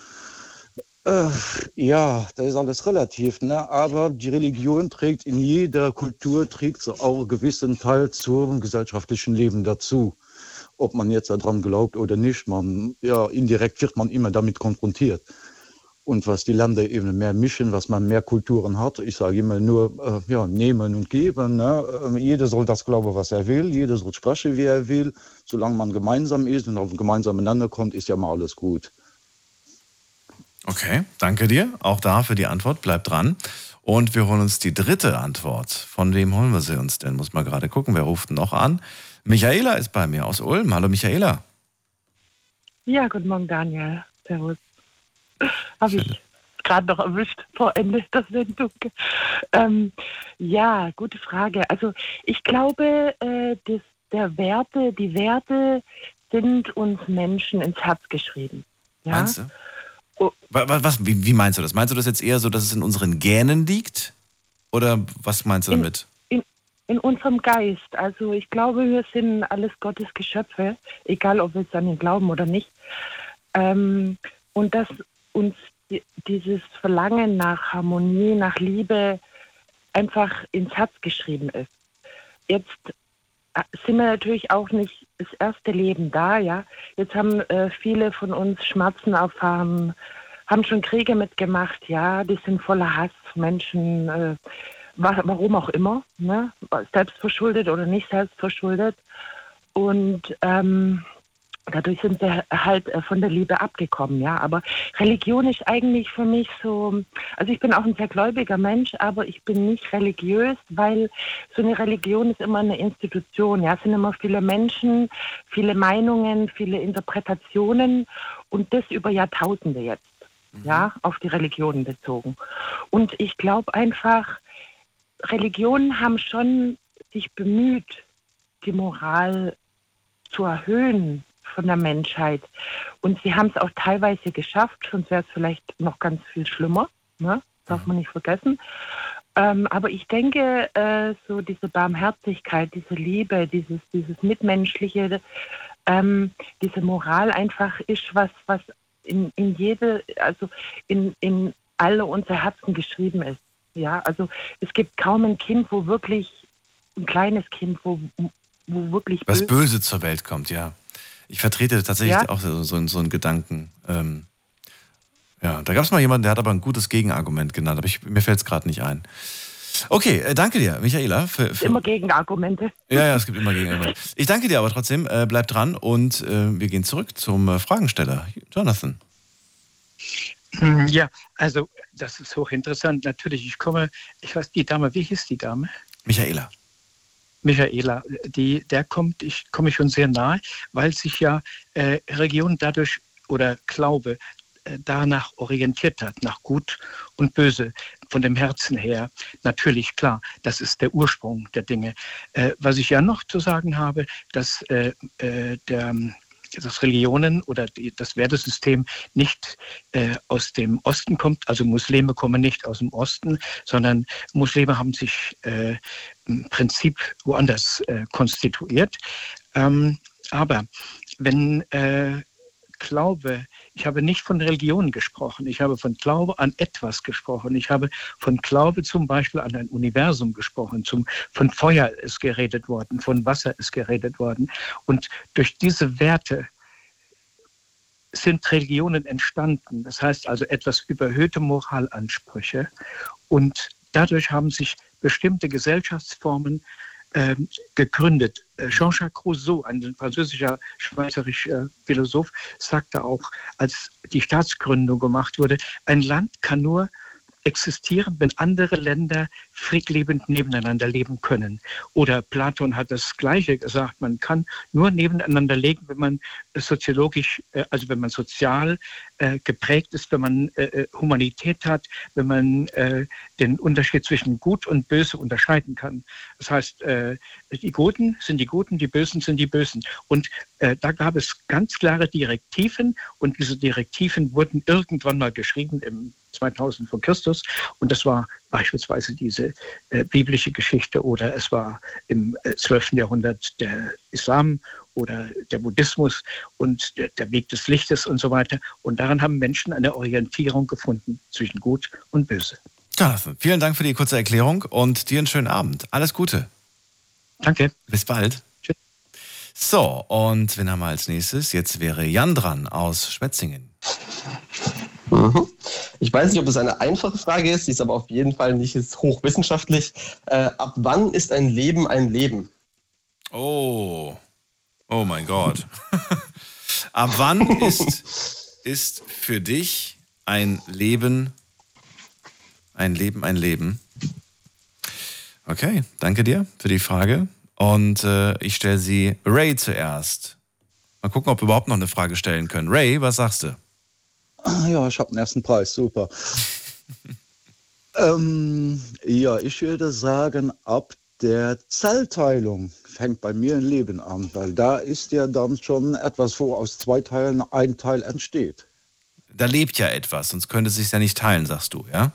Äh, ja, das ist alles relativ, ne? aber die Religion trägt in jeder Kultur trägt so auch einen gewissen Teil zum gesellschaftlichen Leben dazu. Ob man jetzt daran glaubt oder nicht, man, ja, indirekt wird man immer damit konfrontiert. Und was die Länder eben mehr mischen, was man mehr Kulturen hat, ich sage immer nur, äh, ja, nehmen und geben. Ne? Äh, jeder soll das glauben, was er will, jeder soll sprechen, wie er will. Solange man gemeinsam ist und auf einen gemeinsamen Nenner kommt, ist ja mal alles gut. Okay, danke dir. Auch da für die Antwort. Bleib dran. Und wir holen uns die dritte Antwort. Von wem holen wir sie uns denn? Muss mal gerade gucken, wer ruft noch an. Michaela ist bei mir aus Ulm. Hallo Michaela. Ja, guten Morgen, Daniel. Servus. Habe ich gerade noch erwischt vor Ende der Sendung. Ähm, ja, gute Frage. Also ich glaube, äh, dass der Werte, die Werte sind uns Menschen ins Herz geschrieben. Ja? Meinst du? Was, was, wie, wie meinst du das? Meinst du das jetzt eher so, dass es in unseren Gänen liegt? Oder was meinst du damit? In, in unserem Geist. Also ich glaube, wir sind alles Gottes Geschöpfe, egal ob wir es an ihn glauben oder nicht. Ähm, und dass uns die, dieses Verlangen nach Harmonie, nach Liebe einfach ins Herz geschrieben ist. Jetzt äh, sind wir natürlich auch nicht das erste Leben da, ja. Jetzt haben äh, viele von uns Schmerzen erfahren, haben schon Kriege mitgemacht, ja. Die sind voller Hass, Menschen, äh, warum auch immer, ne? Selbstverschuldet oder nicht selbstverschuldet. Und ähm, dadurch sind sie halt äh, von der Liebe abgekommen, ja. Aber Religion ist eigentlich für mich so, also ich bin auch ein sehr gläubiger Mensch, aber ich bin nicht religiös, weil so eine Religion ist immer eine Institution, ja. Es sind immer viele Menschen, viele Meinungen, viele Interpretationen und das über Jahrtausende jetzt, mhm. ja, auf die Religionen bezogen. Und ich glaube einfach, Religionen haben schon sich bemüht, die Moral zu erhöhen, von der Menschheit. Und sie haben es auch teilweise geschafft, sonst wäre es vielleicht noch ganz viel schlimmer. Ne? Darf man nicht vergessen. Ähm, aber ich denke, äh, so diese Barmherzigkeit, diese Liebe, dieses, dieses Mitmenschliche, ähm, diese Moral einfach ist was, was in, in jede, also in, in alle unsere Herzen geschrieben ist. Ja, also es gibt kaum ein Kind, wo wirklich, ein kleines Kind, wo, wo wirklich. Was böse, böse zur Welt kommt, ja. Ich vertrete tatsächlich ja? auch so, so, so einen Gedanken. Ähm, ja, da gab es mal jemanden, der hat aber ein gutes Gegenargument genannt, aber ich, mir fällt es gerade nicht ein. Okay, äh, danke dir, Michaela. Für, für immer Gegenargumente. Ja, ja, es gibt immer Gegenargumente. Ich danke dir aber trotzdem. Äh, bleib dran und äh, wir gehen zurück zum äh, Fragensteller. Jonathan. Hm, ja, also das ist hochinteressant. Natürlich, ich komme, ich weiß, die Dame, wie hieß die Dame? Michaela. Michaela, die, der kommt, ich komme schon sehr nahe, weil sich ja äh, Religion dadurch oder Glaube äh, danach orientiert hat, nach Gut und Böse, von dem Herzen her. Natürlich, klar, das ist der Ursprung der Dinge. Äh, was ich ja noch zu sagen habe, dass äh, äh, der dass Religionen oder die, das Wertesystem nicht äh, aus dem Osten kommt, also Muslime kommen nicht aus dem Osten, sondern Muslime haben sich äh, Prinzip woanders äh, konstituiert. Ähm, aber wenn äh, Glaube, ich habe nicht von Religion gesprochen, ich habe von Glaube an etwas gesprochen, ich habe von Glaube zum Beispiel an ein Universum gesprochen, zum, von Feuer ist geredet worden, von Wasser ist geredet worden. Und durch diese Werte sind Religionen entstanden, das heißt also etwas überhöhte Moralansprüche. Und dadurch haben sich bestimmte Gesellschaftsformen äh, gegründet. Äh, Jean-Jacques Rousseau, ein französischer, schweizerischer Philosoph, sagte auch, als die Staatsgründung gemacht wurde, ein Land kann nur existieren, wenn andere Länder friedlebend nebeneinander leben können. Oder Platon hat das Gleiche gesagt, man kann nur nebeneinander leben, wenn man soziologisch, äh, also wenn man sozial äh, geprägt ist, wenn man äh, Humanität hat, wenn man den Unterschied zwischen Gut und Böse unterscheiden kann. Das heißt, die Guten sind die Guten, die Bösen sind die Bösen. Und da gab es ganz klare Direktiven und diese Direktiven wurden irgendwann mal geschrieben im 2000 vor Christus. Und das war beispielsweise diese äh, biblische Geschichte oder es war im äh, 12. Jahrhundert der Islam oder der Buddhismus und der, der, Weg des Lichtes und so weiter. Und daran haben Menschen eine Orientierung gefunden zwischen Gut und Böse. Jonathan, vielen Dank für die kurze Erklärung und dir einen schönen Abend. Alles Gute. Danke. Bis bald. Tschüss. So, und wen haben wir als nächstes? Jetzt wäre Jan dran aus Schwetzingen. Mhm. Ich weiß nicht, ob es eine einfache Frage ist, sie ist aber auf jeden Fall nicht hochwissenschaftlich. Äh, ab wann ist ein Leben ein Leben? Oh, oh mein Gott. ab wann ist, ist für dich ein Leben, ein Leben, ein Leben. Okay, danke dir für die Frage. Und äh, ich stelle sie Ray zuerst. Mal gucken, ob wir überhaupt noch eine Frage stellen können. Ray, was sagst du? Ja, ich habe den ersten Preis, super. ähm, ja, ich würde sagen, ab der Zellteilung fängt bei mir ein Leben an, weil da ist ja dann schon etwas, wo aus zwei Teilen ein Teil entsteht. Da lebt ja etwas, sonst könnte es sich ja nicht teilen, sagst du, ja?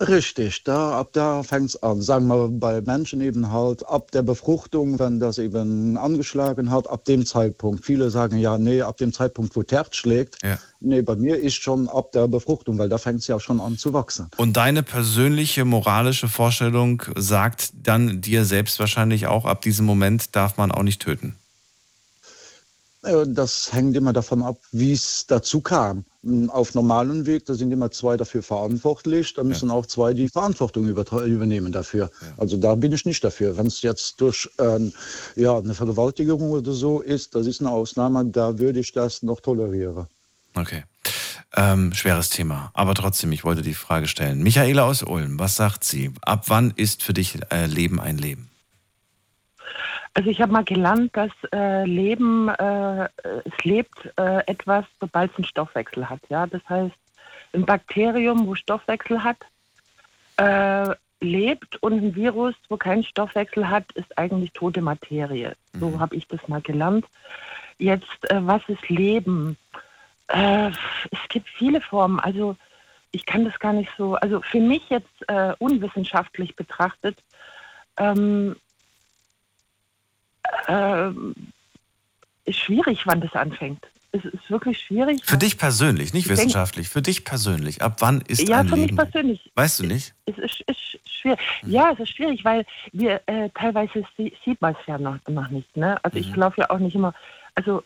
Richtig, da, ab da fängt es an. Sagen wir bei Menschen eben halt ab der Befruchtung, wenn das eben angeschlagen hat, ab dem Zeitpunkt. Viele sagen ja, nee, ab dem Zeitpunkt, wo Terz schlägt. Ja. Nee, bei mir ist schon ab der Befruchtung, weil da fängt es ja schon an zu wachsen. Und deine persönliche moralische Vorstellung sagt dann dir selbst wahrscheinlich auch, ab diesem Moment darf man auch nicht töten. Äh, Das hängt immer davon ab, wie es dazu kam. Auf normalem Weg, da sind immer zwei dafür verantwortlich, da müssen auch zwei die Verantwortung übernehmen dafür. Also da bin ich nicht dafür. Wenn es jetzt durch ähm, ja, eine Vergewaltigung oder so ist, das ist eine Ausnahme, da würde ich das noch tolerieren. Okay. Ähm, schweres Thema, aber trotzdem, ich wollte die Frage stellen. Michaela aus Ulm, was sagt sie? Ab wann ist für dich äh, Leben ein Leben? Also ich habe mal gelernt, dass äh, Leben, äh, es lebt äh, etwas, sobald es einen Stoffwechsel hat. Ja, das heißt, ein Bakterium, wo Stoffwechsel hat, äh, lebt und ein Virus, wo keinen Stoffwechsel hat, ist eigentlich tote Materie. So habe ich das mal gelernt. Jetzt, äh, was ist Leben? Äh, es gibt viele Formen. Also ich kann das gar nicht so. Also für mich jetzt unwissenschaftlich betrachtet. Ähm, ist schwierig, wann das anfängt. Es ist wirklich schwierig. Für dich persönlich, nicht wissenschaftlich, für dich persönlich. Ab wann ist ja, ein für mich Leben? persönlich. Weißt du nicht? Es ist, ist schwierig. Ja, es ist schwierig, weil wir äh, teilweise sie, sieht man es ja noch, noch nicht. Ne? Also ich laufe ja auch nicht immer. Also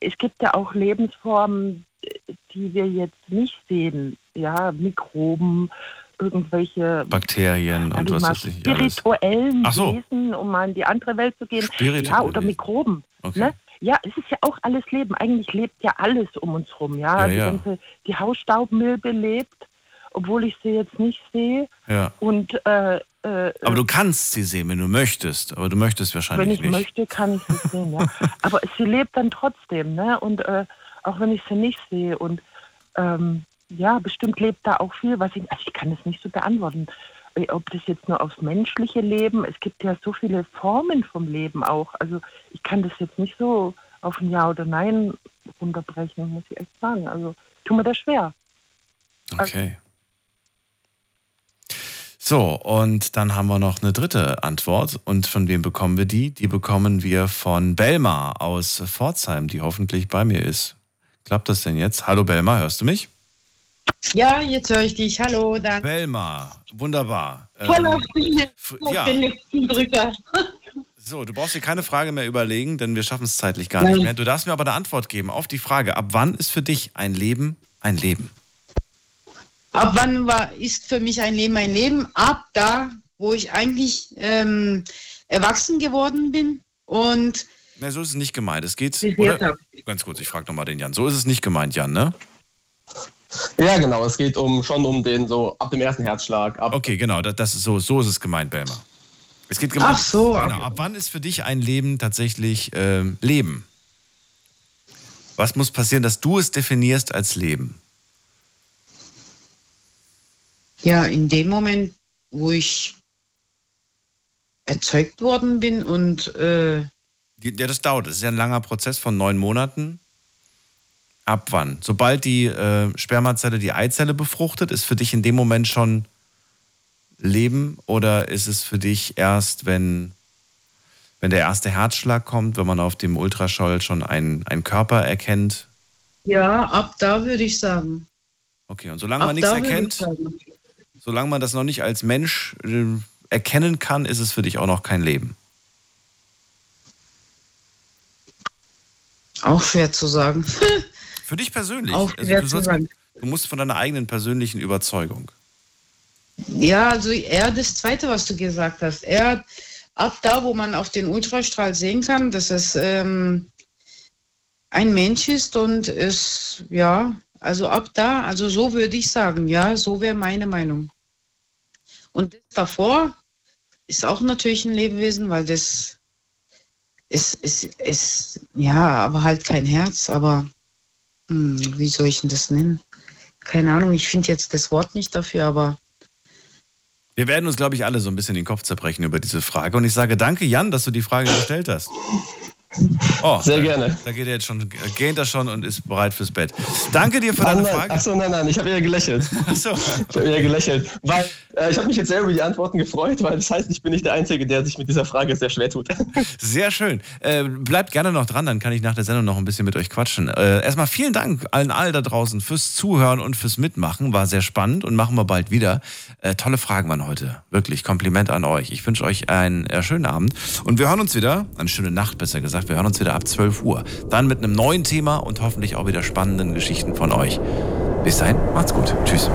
es gibt ja auch Lebensformen, äh, die wir jetzt nicht sehen. Ja, Mikroben, irgendwelche Bakterien und was weiß ich nicht alles. spirituellen so. Wesen, um mal in die andere Welt zu gehen. Spirituelle Ja, oder. Mikroben. Okay. Ne? Ja, es ist ja auch alles Leben. Eigentlich lebt ja alles um uns rum. Ja, Ja, die, ja. ganze, die Hausstaubmilbe lebt, obwohl ich sie jetzt nicht sehe. Ja. Und äh, äh, Aber du kannst sie sehen, wenn du möchtest. Aber du möchtest wenn wahrscheinlich ich nicht. möchte, kann ich sie sehen. Ja. Aber sie lebt dann trotzdem. Ne? Und äh, auch wenn ich sie nicht sehe. Und ähm, ja, bestimmt lebt da auch viel, was ich, also ich kann es nicht so beantworten. Äh, Ob das jetzt nur aufs menschliche Leben, es gibt ja so viele Formen vom Leben auch. Also ich kann das jetzt nicht so auf ein Ja oder Nein runterbrechen, muss ich echt sagen. Also tu mir das schwer. Okay. So, und dann haben wir noch eine dritte Antwort. Und von wem bekommen wir die? Die bekommen wir von Belma aus Pforzheim, die hoffentlich bei mir ist. Klappt das denn jetzt? Hallo Belma, hörst du mich? Ja, jetzt höre ich dich. Hallo, dann. Belma, wunderbar. Voll Ähm, auf den, auf ja. den letzten Drücker. So, du brauchst dir keine Frage mehr überlegen, denn wir schaffen es zeitlich gar nicht Nein. mehr. Du darfst mir aber eine Antwort geben auf die Frage, ab wann ist für dich ein Leben ein Leben? Ab wann war, ist für mich ein Leben ein Leben? Ab da, wo ich eigentlich ähm, erwachsen geworden bin und Na, so ist es nicht gemeint. Es geht, oder? Ganz kurz, ich frage nochmal den Jan. So ist es nicht gemeint, Jan, ne? Ja, genau. Es geht um schon um den so ab dem ersten Herzschlag. Ab Okay, genau, das, das ist so, so ist es gemeint, Belma. Es geht gemeint, Ach so, Genau, ab wann ist für dich ein Leben tatsächlich ähm, Leben? Was muss passieren, dass du es definierst als Leben? ja, in dem Moment, wo ich erzeugt worden bin und äh, Ja, das dauert. Das ist ja ein langer Prozess von neun Monaten. Ab wann? Sobald die äh, Spermazelle die Eizelle befruchtet, ist für dich in dem Moment schon Leben oder ist es für dich erst, wenn, wenn der erste Herzschlag kommt, wenn man auf dem Ultraschall schon einen, einen Körper erkennt? ja, ab da würde ich sagen. Okay, und solange ab man nichts erkennt, solange man das noch nicht als Mensch äh, erkennen kann, ist es für dich auch noch kein Leben. Auch schwer zu sagen. Für dich persönlich. Auch Also du, sollst, sagen. du musst von deiner eigenen persönlichen Überzeugung. Ja, also eher das Zweite, was du gesagt hast. Eher ab da, wo man auf den Ultrastrahl sehen kann, dass es ähm, ein Mensch ist und es, ja, Also ab da, also so würde ich sagen, ja, so wäre meine Meinung. Und das davor ist auch natürlich ein Lebewesen, weil das ist, ist, ist ja, aber halt kein Herz, aber hm, wie soll ich denn das nennen? Keine Ahnung, ich finde jetzt das Wort nicht dafür, aber Wir werden uns, glaube ich, alle so ein bisschen den Kopf zerbrechen über diese Frage. Und ich sage danke, Jan, dass du die Frage gestellt hast. Oh, Sehr gerne. Da geht er jetzt schon, gähnt er schon und ist bereit fürs Bett. Danke dir für deine Frage. Achso, nein, nein, ich habe eher gelächelt. Achso. Ich habe eher gelächelt. Weil äh, ich habe mich jetzt sehr über die Antworten gefreut, weil das heißt, ich bin nicht der Einzige, der sich mit dieser Frage sehr schwer tut. Sehr schön. Äh, bleibt gerne noch dran, dann kann ich nach der Sendung noch ein bisschen mit euch quatschen. Äh, erstmal vielen Dank allen all da draußen fürs Zuhören und fürs Mitmachen. War sehr spannend und machen wir bald wieder. Äh, tolle Fragen waren heute. Wirklich Kompliment an euch. Ich wünsche euch einen äh, schönen Abend und wir hören uns wieder, eine schöne Nacht besser gesagt. Wir hören uns wieder ab 12 Uhr. Dann mit einem neuen Thema und hoffentlich auch wieder spannenden Geschichten von euch. Bis dahin, macht's gut. Tschüss.